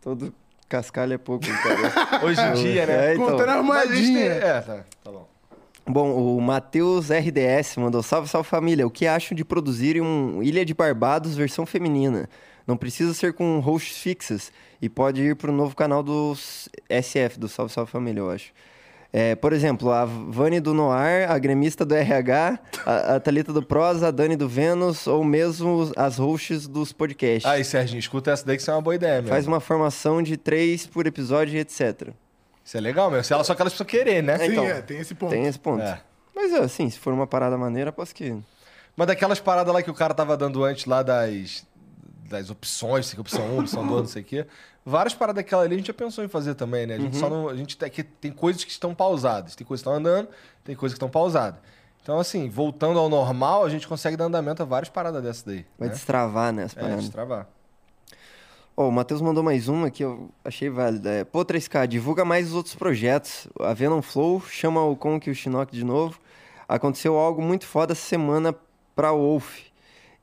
Todo cascalho é pouco, cara. [LAUGHS] Hoje em dia, né? É, então. Contando armadinha. é, tá, tá bom. Bom, o Matheus RDS mandou salve, salve família. O que acham de produzirem um Ilha de Barbados versão feminina? Não precisa ser com hosts fixas e pode ir pro novo canal do SF, do Salve Salve Família, eu acho. É, por exemplo, a Vani do Noir, a gremista do RH, a, a Thalita do Prosa, a Dani do Vênus, ou mesmo as hosts dos podcasts. Aí, Serginho, escuta essa daí que isso é uma boa ideia, mesmo. Faz uma formação de três por episódio e etc. Isso é legal, meu. Se ela só que elas precisam querer, né? Sim, então, é, tem esse ponto. Tem esse ponto. É. Mas assim, se for uma parada maneira, posso que. Mas daquelas paradas lá que o cara tava dando antes lá das, das opções, sei que opção 1, opção 2, não sei o quê. Várias paradas daquela ali a gente já pensou em fazer também, né? A gente só não. A gente tem, que- tem coisas que estão pausadas. Tem coisas que estão andando, tem coisas que estão pausadas. Então, assim, voltando ao normal, a gente consegue dar andamento a várias paradas dessas daí. Vai né? destravar, né? As É, paradas. destravar. Ó, o Matheus mandou mais uma que eu achei válida. É, Pô, 3K, divulga mais os outros projetos. A Venom Flow chama o Conk e o Shinnok de novo. Aconteceu algo muito foda essa semana pra Wolf.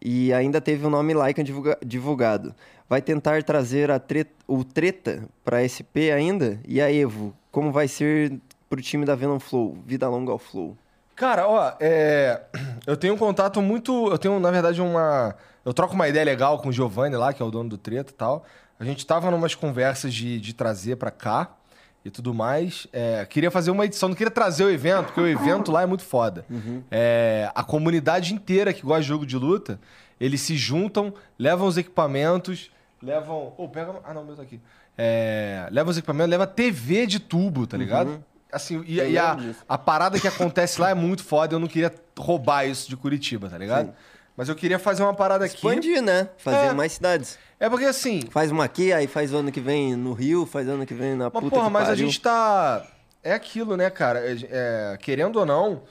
E ainda teve o nome Lycan divulga- divulgado. Vai tentar trazer a tre- o Treta pra SP ainda? E a Evo? Como vai ser pro time da Venom Flow? Vida longa ao Flow. Cara, ó, é, [CLEARS THROAT] eu tenho um contato muito. Eu tenho, na verdade, uma. Eu troco uma ideia legal com o Giovanni lá, que é o dono do Treta e tal. A gente tava numas conversas de, de trazer pra cá e tudo mais. É, queria fazer uma edição, não queria trazer o evento, porque o evento lá é muito foda. É, a comunidade inteira que gosta de jogo de luta, eles se juntam, levam os equipamentos, levam. Oh, pega. Ah, não, meu tá aqui. É, levam os equipamentos, leva TV de tubo, tá ligado? Assim, e, e a, a parada que acontece lá é muito foda. Eu não queria roubar isso de Curitiba, tá ligado? Mas eu queria fazer uma parada aqui. Expandir, né? Fazer É. mais cidades. É porque assim. Faz uma aqui, aí faz ano que vem no Rio, faz ano que vem na Mas, puta porra, mas a pariu. gente tá. É aquilo, né, cara? É, querendo ou não,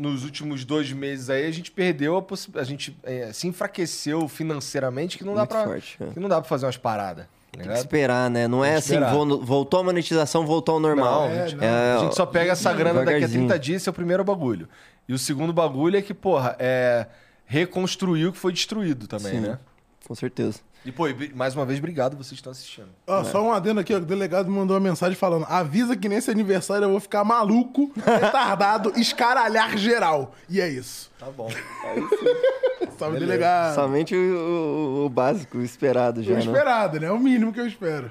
nos últimos dois meses aí, a gente perdeu a possibilidade. A gente é, se enfraqueceu financeiramente que não dá Muito forte, é. Que não dá pra fazer umas paradas. Tá Tem que esperar, né? Não é assim, voltou a monetização, voltou ao normal. Não, a gente, É, a gente só pega essa grana daqui a devagarzinho. 30 dias, esse é o primeiro bagulho. E o segundo bagulho é que, porra, é reconstruir o que foi destruído também, Sim. né? Com certeza. E, pô, e, mais uma vez, obrigado vocês que estão assistindo. Ó, Só um adendo aqui, ó, o delegado me mandou uma mensagem falando: avisa que nesse aniversário eu vou ficar maluco, retardado, [LAUGHS] escaralhar geral. E é isso. Tá bom. [LAUGHS] Salve, Beleza. delegado. Somente o, o- o básico, o esperado já, O né? esperado, né? É o mínimo que eu espero.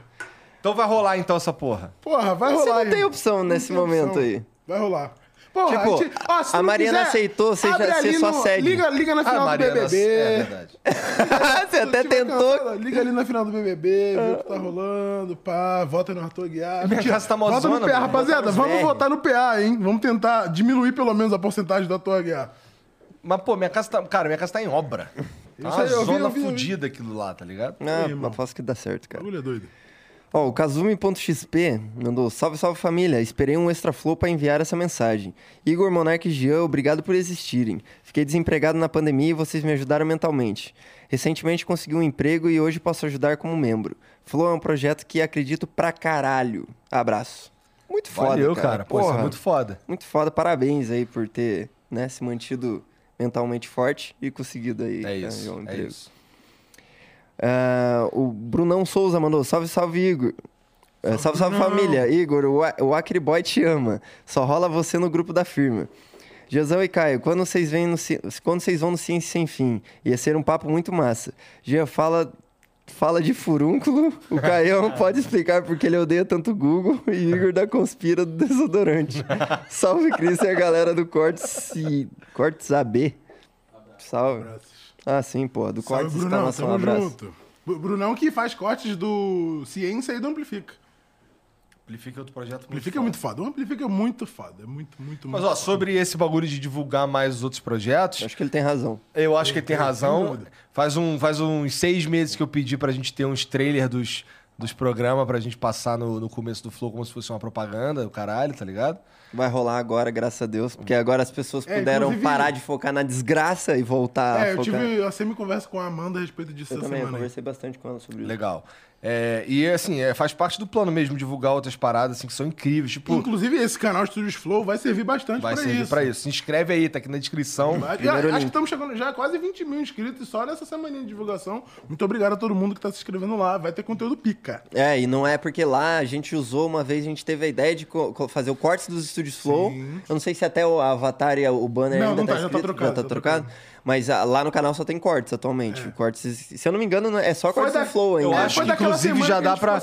Então vai rolar então essa porra. Porra, vai Você rolar não tem aí. opção nesse tem momento opção. aí. Vai rolar. Porra, Tipo, gente- ó, se a Mariana quiser, aceitou, você já- ali só no- segue. Liga, liga na final do BBB. É verdade. [LAUGHS] Você até tiver tentou. liga ali na final do BBB, vê o que tá rolando, pá, vota no Arthur Guiar. Minha casa tá Vota mozona, no PA, mano. rapaziada, Vota vamos votar no PA, hein? Vamos tentar diminuir pelo menos a porcentagem do Arthur Guiar. Mas, pô, minha casa tá. Cara, minha casa tá em obra. Tá uma aí, eu vi, zona eu vi, eu vi. fodida aquilo lá, tá ligado? Não, Aí, irmão. aposto que dá certo, O cara. bagulho é doido. Ó, o Kazumi.xp mandou salve, salve família. Esperei um extra flow pra enviar essa mensagem. Igor, Monark e Jean, obrigado por existirem. Fiquei desempregado na pandemia e vocês me ajudaram mentalmente. Recentemente consegui um emprego e hoje posso ajudar como membro. Flow é um projeto que acredito pra caralho. Abraço. Muito foda, Valeu, cara. cara. Pô, é Porra, muito foda. muito foda. Parabéns aí por ter né, se mantido mentalmente forte e conseguido aí É arranjar isso. um É emprego. isso. Ah, o Brunão Souza mandou: Salve, salve, Igor. É, salve, salve, família. Igor, o, A- o Acre Boy te ama. Só rola você no grupo da firma. Jezão e Caio, quando vocês, vêm no, quando vocês vão no Ciência Sem Fim? Ia ser um papo muito massa. Gia, fala fala de furúnculo. O Caião [LAUGHS] pode explicar porque ele odeia tanto o Google e Igor da Conspira do Desodorante. [LAUGHS] Salve, Cris e a galera do Cortes. Cortes AB. Salve. Ah, sim, pô. Do Salve, Cortes Brunão, exclamação, abraço. junto. Bru- Brunão que faz cortes do Ciência e do Amplifica. Amplifica outro projeto muito Amplifica é foda. muito foda. O Amplifica é muito foda. É muito, muito, Mas, muito ó, foda. sobre esse bagulho de divulgar mais os outros projetos, Acho que ele tem razão. eu acho que ele tem Sem razão. Faz, um, faz uns seis meses que eu pedi pra gente ter uns trailers dos, dos programas pra gente passar no, no começo do Flow como se fosse uma propaganda, o caralho, tá ligado? Vai rolar agora, graças a Deus, porque agora as pessoas É, puderam parar de focar na desgraça e voltar É, a eu focar. tive a semi-conversa com a Amanda a respeito disso Eu essa também, eu semana. aí. conversei bastante com ela sobre isso. Legal. É, e assim, é, faz parte do plano mesmo divulgar outras paradas assim, que são incríveis. Tipo, Inclusive, esse canal Studios Flow vai servir bastante vai pra servir isso. pra isso. Se inscreve aí, tá aqui na descrição. Vai- Primeiro acho link. que estamos chegando já a quase 20 mil inscritos só nessa semaninha de divulgação. Muito obrigado a todo mundo que tá se inscrevendo lá. Vai ter conteúdo pica. É, e não é porque lá a gente usou uma vez, a gente teve a ideia de fazer o corte dos estúdios Flow. Eu não sei se até o avatar e o banner Não, ainda não tá, tá, já tá escrito, trocado, tá tá trocado. Mas ah, lá no canal só tem cortes atualmente. Cortes, se eu não me engano, não- é só cortes da- do Flow ainda. Eu É, acho que inclusive já a dá pra.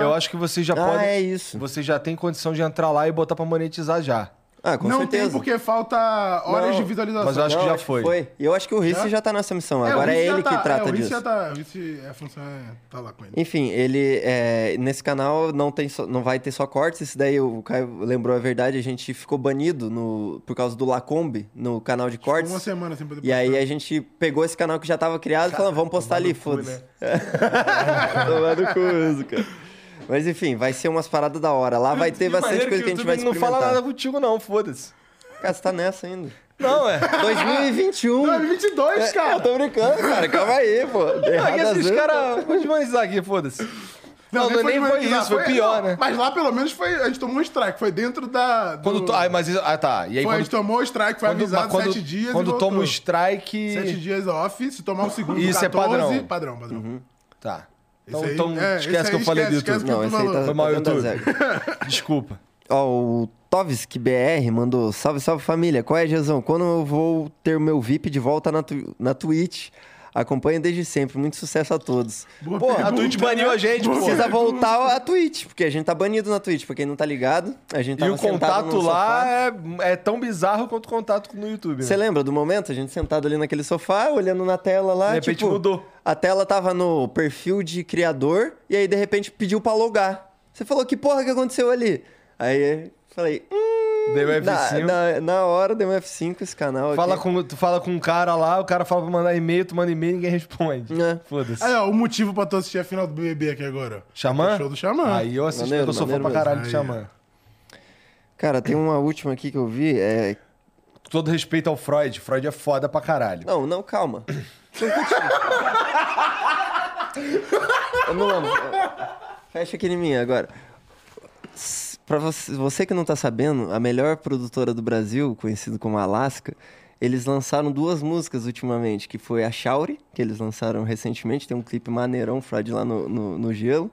Eu acho que vocês já Ah, podem. é isso. Vocês já têm condição de entrar lá e botar pra monetizar já. Ah, com não certeza. tem porque falta horas Não, de visualização. mas eu acho Não, que já foi. E eu acho que o Risse Já? já? tá nessa missão. É, Agora é ele tá- que trata é, o disso. já tá, o a função é, tá lá com ele. Enfim, ele é, nesse canal não tem só- não vai ter só cortes. Isso daí o Caio lembrou a verdade. A gente ficou banido no, por causa do Lacombe no canal de cortes. Uma semana sem poder E aí postar. a gente pegou esse canal que já tava criado e falou, vamos postar ali, foda-se. [LAUGHS] Tomar no cu cara. Mas enfim, vai ser umas paradas da hora. Lá vai [LAUGHS] ter bastante coisa que a o gente vai YouTube não fala experimentar. nada contigo, não, foda-se. Cara, você tá nessa ainda. Não, é. [LAUGHS] 2021. 2022, cara. Eu tô brincando, cara. Calma aí, pô. [LAUGHS] Não, Errado esses caras. Vou desmonetizar aqui, foda-se. Não, não, nem foi isso, foi pior, não, né? Mas lá pelo menos foi. A gente tomou um strike, foi dentro da. do- Quando tu, ah, mas isso- ah, tá. E aí foi, a quando, gente tomou o strike, foi quando, avisado quando, sete dias. quando e toma o strike. Sete dias off, se tomar o segundo, Isso é 14, padrão. padrão, padrão. Uhum. Tá. Então, aí- então é, esquece que eu falei do esquece, YouTube. esquece Não, esse aí falou. tá, Foi mal, tá YouTube. [LAUGHS] Desculpa. Ó, o Tovsk BR mandou salve, salve família. Qual é, Jezão? Quando eu vou ter o meu VIP de volta na, tu- na Twitch? Acompanho desde sempre. Muito sucesso a todos. Boa Pô, a pergunta, Twitch baniu né? a gente, Boa. Precisa pergunta. voltar a Twitch, porque a gente tá banido na Twitch. Pra quem não tá ligado, a gente E tava o contato lá é, é tão bizarro quanto o contato no YouTube. Você né? lembra do momento? A gente sentado ali naquele sofá, olhando na tela lá. De repente tipo, mudou. A tela tava no perfil de criador e aí de repente pediu pra logar. Você falou, que porra que aconteceu ali? Aí falei, hum. Deu Na, F5. na, na hora deu um F5 esse canal Fala aqui. com, tu fala com um cara lá, o cara fala pra mandar e-mail, tu manda e-mail e ninguém responde. É. Foda-se. Aí, ó, o motivo pra tu assistir a final do BBB aqui agora. Xamã? Show do Xamã. Aí eu assisto, Maneiro, eu sou fã pra caralho do mesmo. Aí, Xamã. Cara, tem uma última aqui que eu vi. É... Com todo respeito ao Freud, Freud é foda pra caralho. Não, não, calma. Não continua. Ô, Milano, fecha aqui em mim agora. Pra você, você que não tá sabendo, a melhor produtora do Brasil, conhecido como Alaska, eles lançaram duas músicas ultimamente, que foi a Shauri, que eles lançaram recentemente, tem um clipe maneirão, Freud lá no, no, no gelo.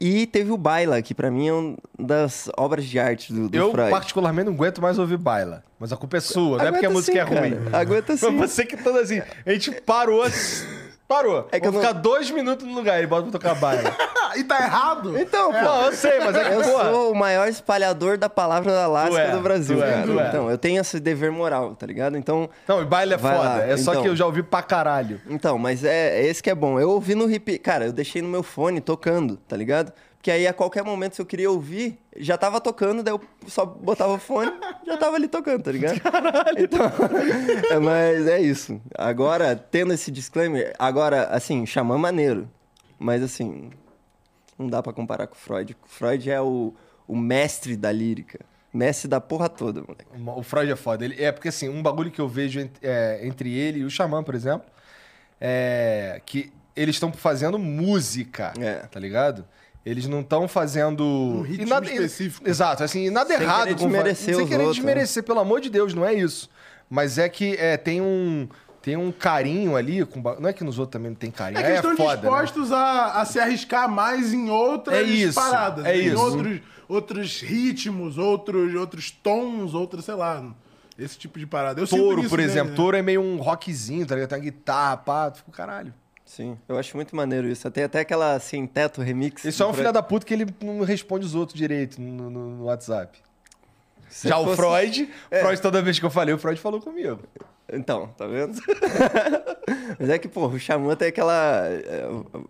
E teve o Baila, que pra mim é uma das obras de arte do, do eu, Freud. particularmente, não aguento mais ouvir baila. Mas a culpa é sua, não é porque a música sim, é ruim. cara. Aguenta Foi sim. você que toda assim. A gente parou. Parou. É que Vou eu não- ficar dois minutos no lugar e bota pra tocar baila. [LAUGHS] Ah, e tá errado? Então, pô. Não, eu sei, mas é que, Eu porra. sou o maior espalhador da palavra da Alasca Tu é, do Brasil, tu é, cara. tu é. Então, eu tenho esse dever moral, tá ligado? Então, Não, e baile é Vai foda. lá, É só então. que eu já ouvi pra caralho. então, mas é, é esse que é bom. Eu ouvi no hip, cara, eu deixei no meu fone tocando, tá ligado? Porque aí a qualquer momento se eu queria ouvir, já tava tocando, daí eu só botava o fone, já tava ali tocando, tá ligado? [LAUGHS] Caralho. Então, [LAUGHS] é, mas é isso. Agora, tendo esse disclaimer, agora, assim, xamã maneiro. Mas assim, não dá pra comparar com o Freud. O Freud é o, o mestre da lírica. Mestre da porra toda, moleque. O Freud é foda. Ele, é porque, assim, um bagulho que eu vejo ent- é, entre ele e o Xamã, por exemplo, é que eles estão fazendo música, É. tá ligado? Eles não estão fazendo... Um ritmo específico. Exato, assim, nada Sem errado querer com... desmerecer Sem os querer outros, né? desmerecer, pelo amor de Deus, não é isso. Mas é que é, tem um... Tem um carinho ali, com, não é que nos outros também não tem carinho, É que é, eles estão foda, né? dispostos a, a se arriscar mais em outras É isso, paradas. é em isso. Outros, outros ritmos, outros, outros tons, outros, sei lá. Esse tipo de parada. Eu sinto Touro, isso por exemplo. né? Touro é meio um rockzinho, tá ligado? Tem uma guitarra, pá, tu fica caralho. Sim, eu acho muito maneiro isso. Tem até aquela sem teto remix. Esse é um filho da puta que ele não responde os outros direito no, no- no WhatsApp. Se Já o fosse- Freud, É. Freud, toda vez que eu falei, o Freud falou comigo. Então, tá vendo? [LAUGHS] Mas é que, pô, o Xamã tem aquela é,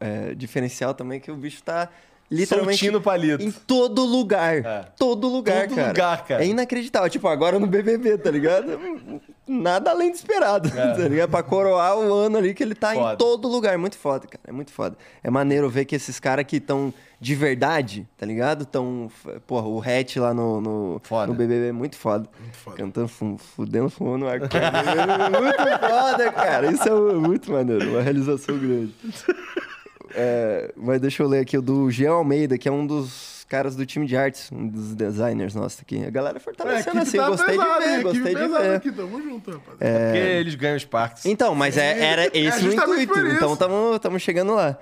é, diferencial também que o bicho tá literalmente Soltinho no palito. em todo lugar. É. Todo lugar, Todo cara. lugar, cara. É inacreditável. Tipo, agora no BBB, tá ligado? Nada além do esperado, [LAUGHS] tá ligado? Pra coroar o ano ali que ele tá É. Foda. em todo lugar. É muito foda, cara. É muito foda. É maneiro ver que esses caras que estão de verdade, tá ligado? Tão. Porra, o Hatch lá no, no, Foda. no BBB é muito foda. Muito foda. Cantando, fu- fudendo, fumando ar. [LAUGHS] muito foda, cara. Isso é muito maneiro. Uma realização grande. [LAUGHS] É, mas deixa eu ler aqui o do Jean Almeida, que é um dos caras do time de artes, um dos designers nossos aqui. A galera É, a fortalecendo equipe assim, tá gostei pesada, de ver, gostei de ver. aqui, tamo junto, rapaz. Porque eles ganham os parques. Então, mas é- era esse o intuito. Então estamos chegando lá.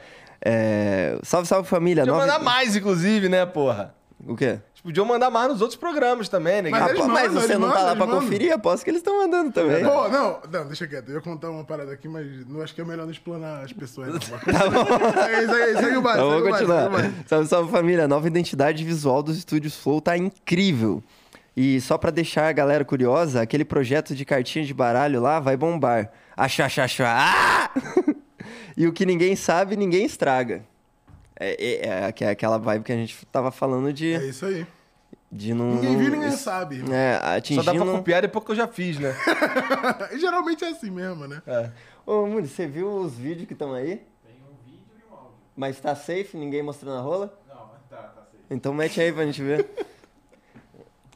É, salve, salve família. Nove- mandar mais, inclusive, né, porra? O quê? Eles podiam mandar mais nos outros programas também, né? Mas Ah, eles pô, mas mandam, você eles não tá mandam, lá pra mandam. conferir? Aposto que eles estão mandando também. Pô, não, não, deixa quieto. Eu ia contar uma parada aqui, mas não acho que é melhor não explanar as pessoas. Não. [LAUGHS] Tá bom. Segue, segue, segue o baile, Então, segue vamos continuar. Salve, salve família. A nova identidade visual dos estúdios Flow tá incrível. E só pra deixar a galera curiosa, aquele projeto de cartinha de baralho lá vai bombar. Achá, achá, achá. Ah! [LAUGHS] e o que ninguém sabe, ninguém estraga. É, é, é, que é aquela vibe que a gente tava falando de, É isso aí. de não. Ninguém viu, ninguém sabe. É, Só atingindo... dá pra copiar depois que eu já fiz, né? [LAUGHS] Geralmente é assim mesmo, né? É. Ô, Muri, você viu os vídeos que estão aí? Tem um vídeo e um áudio. Mas tá safe? Ninguém mostrando a rola? Não, tá, tá safe. Então mete aí pra gente ver. [LAUGHS]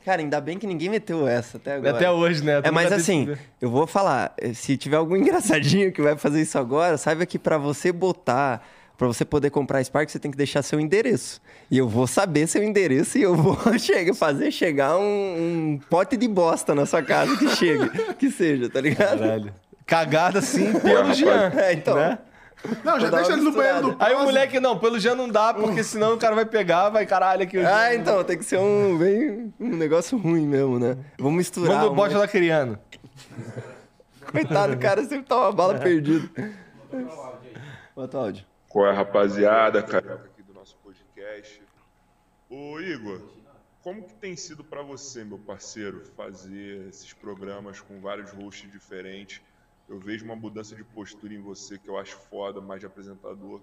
Cara, ainda bem que ninguém meteu essa até agora. Até hoje, né? É, Tu mas assim, eu vou falar, eh, se tiver algum [LAUGHS] engraçadinho que vai fazer isso agora, saiba que pra você botar, pra você poder comprar Spark, você tem que deixar seu endereço. E eu vou saber seu endereço e eu vou [LAUGHS] chegar, fazer chegar um, um pote de bosta na sua casa que chegue, [LAUGHS] que seja, tá ligado? Caralho. Cagada assim pelo Jean. [LAUGHS] É, então. Né? Não, já deixa uma ele no banheiro do. Aí o moleque, não, pelo Jean não dá, porque senão o cara vai pegar, vai caralho aqui. o Jean. Ah, então, tem que ser um, bem, um negócio ruim mesmo, né? Vamos misturar. Manda o bote da criando. Coitado, o cara sempre tá uma bala perdida. Bota o áudio. Qual é, rapaziada, carioca aqui do nosso podcast. Ô, Igor, como que tem sido pra você, meu parceiro, fazer esses programas com vários hosts diferentes? Eu vejo uma mudança de postura em você que eu acho foda, mais de apresentador,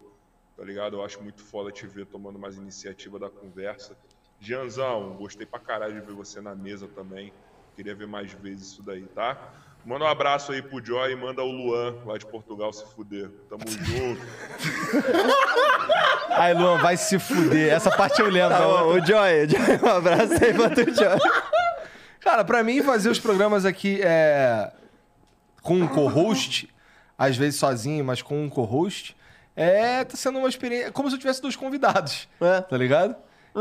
tá ligado? Eu acho muito foda te ver tomando mais iniciativa da conversa. Gianzão, gostei pra caralho de ver você na mesa também. Queria ver mais vezes isso daí, tá? Manda um abraço aí pro Joy e manda o Luan, lá de Portugal, se fuder. Tamo junto. [LAUGHS] Aí, Luan, vai se fuder. Essa parte eu lembro. Tá bom, outra- o Joy, Joy, um abraço aí pra tu, Joy. [LAUGHS] Cara, pra mim, fazer os programas aqui é... com um co-host, às vezes sozinho, mas com um co-host, é... tá sendo uma experiência... Como se eu tivesse dois convidados, É. tá ligado?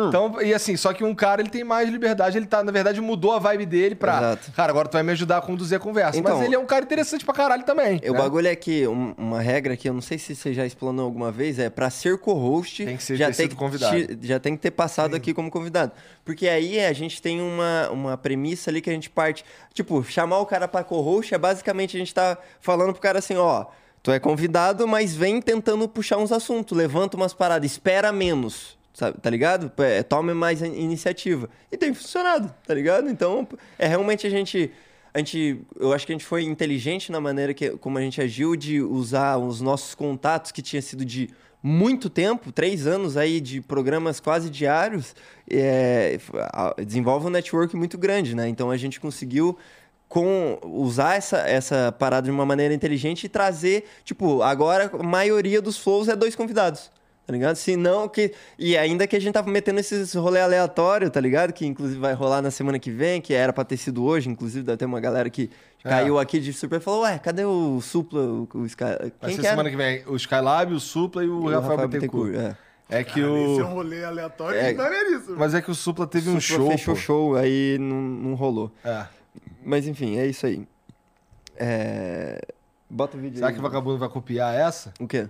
Então, e assim, só que um cara, ele tem mais liberdade, ele tá, na verdade, mudou a vibe dele pra... Exato. Cara, agora tu vai me ajudar a conduzir a conversa. Então- Mas ele é um cara interessante pra caralho também. O né? bagulho é que um- uma regra que eu não sei se você já explanou alguma vez é pra ser co-host Tem que ser- já tem que convidado. te- já tem que ter passado aqui como convidado. Porque aí a gente tem uma, uma premissa ali que a gente parte, tipo, chamar o cara pra co-host é basicamente a gente tá falando pro cara assim, ó, tu é convidado, mas vem tentando puxar uns assuntos, levanta umas paradas, espera menos. Sabe, tá ligado? É, tome mais in- iniciativa. E tem funcionado, tá ligado? Então, é realmente a gente a gente, eu acho que a gente foi inteligente na maneira que, como a gente agiu de usar os nossos contatos que tinha sido de muito tempo, três anos aí de programas quase diários, é, desenvolve um network muito grande, né? Então a gente conseguiu com usar essa, essa parada de uma maneira inteligente e trazer, tipo, agora a maioria dos flows é dois convidados. Tá ligado? Se não, que. E ainda que a gente tava metendo esses rolê aleatório, tá ligado? Que inclusive vai rolar na semana que vem, que era pra ter sido hoje, inclusive deve ter uma galera que É. caiu aqui de surpresa e falou: Ué, cadê o Supla? O, o Sky... Vai Quem ser que era? semana que vem o Skylab, o Supla e o, O Rafael, Bittencourt. é. É que Cara, Esse é um o... rolê aleatório É. é. maneiríssimo. Mas é que o Supla teve um Supla show, fechou pô. show, aí não, não rolou. É. Mas enfim, é isso aí. É... Bota o vídeo Será aí. que o vagabundo vai copiar essa? O quê?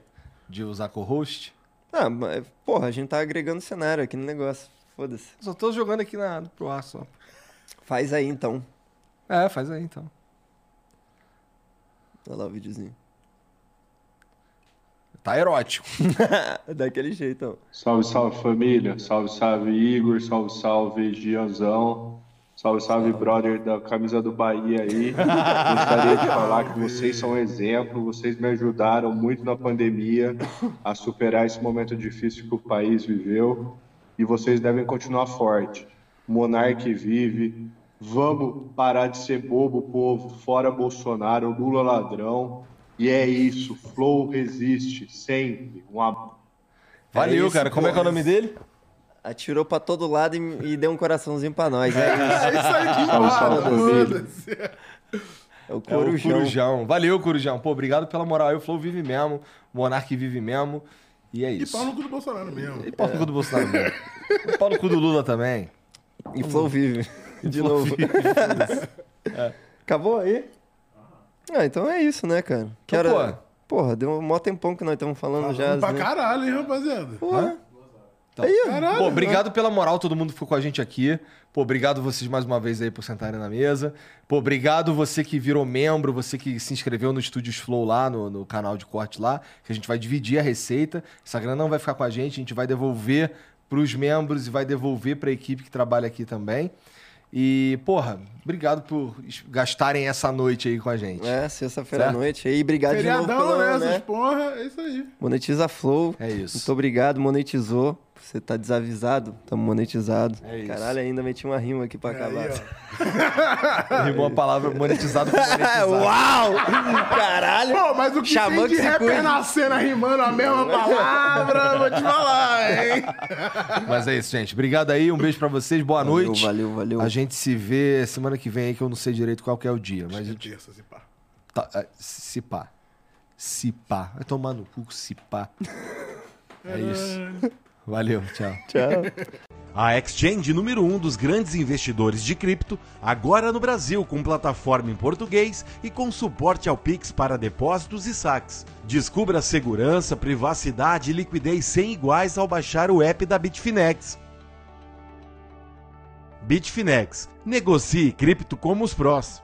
De usar co-host? Ah, mas, porra, a gente tá agregando cenário aqui no negócio. Foda-se. Só tô jogando aqui na, pro ar só. Faz aí então. É, faz aí então. Olha lá o videozinho. Tá erótico. [LAUGHS] Daquele jeito, ó. Salve, salve família. Salve, salve Igor. Salve, salve Gianzão. Salve, salve brother da camisa do Bahia aí. [LAUGHS] Gostaria de falar que vocês são um exemplo. Vocês me ajudaram muito na pandemia a superar esse momento difícil que o país viveu. E vocês devem continuar forte. Monarque vive. Vamos parar de ser bobo, povo. Fora Bolsonaro, Lula ladrão. E é isso. Flow resiste sempre. Um abraço. Valeu, isso, cara. Como é que é o nome dele? Atirou pra todo lado e, e deu um coraçãozinho pra nós. É isso. É isso aí que Salve, importa, salve. É o É o corujão. Corujão. Valeu, Corujão. Pô, obrigado pela moral. aí. O Flow vive mesmo. O Monark vive mesmo. E é E isso. pau no cu do Bolsonaro mesmo. E pau no cu do Bolsonaro mesmo. E pau no cu do Lula também. E Flow vive. [LAUGHS] De Flow novo. vive, Acabou aí? Ah, então é isso, né, cara? Que Então, hora... Porra, deu um mó tempão que nós estamos falando já. Pra né? caralho, hein, rapaziada. Porra. Então, Aí. Caralho. Pô, obrigado pela moral, todo mundo ficou com a gente aqui. Pô, obrigado vocês mais uma vez aí por sentarem na mesa. Pô, obrigado você que virou membro, você que se inscreveu no Estúdios Flow lá, no, no canal de corte lá, que a gente vai dividir a receita. Essa grana não vai ficar com a gente, a gente vai devolver pros membros e vai devolver pra equipe que trabalha aqui também. E, porra, obrigado por gastarem essa noite aí com a gente. É, sexta-feira à noite. aí, obrigado de novo Feriadão, pelo, né? Essas né? porra, é isso aí. Monetiza Flow. É isso. Muito obrigado, monetizou. Você tá desavisado, tamo monetizado. É isso. Caralho, ainda meti uma rima aqui pra acabar. Aí. [LAUGHS] Rimou a palavra monetizado com monetizado. [LAUGHS] Uau! Caralho! Pô, mas o que Xamã tem de que se rapper cuide. na cena rimando a mesma palavra, vou te falar, hein? [LAUGHS] Mas é isso, gente. Obrigado aí, um beijo pra vocês, boa Valeu, noite. valeu, valeu. A gente se vê semana que vem aí, que eu não sei direito qual que é o dia, mas a gente Terça, se pá. Tá, é, se pá. Se pá. Vai tomar no cu, se pá. É isso. Valeu, [LAUGHS] tchau. A Exchange número 1 um dos grandes investidores de cripto, agora no Brasil, com plataforma em português e com suporte ao Pix para depósitos e saques. Descubra a segurança, privacidade e liquidez sem iguais ao baixar o app da Bitfinex. Bitfinex. Negocie cripto como os prós.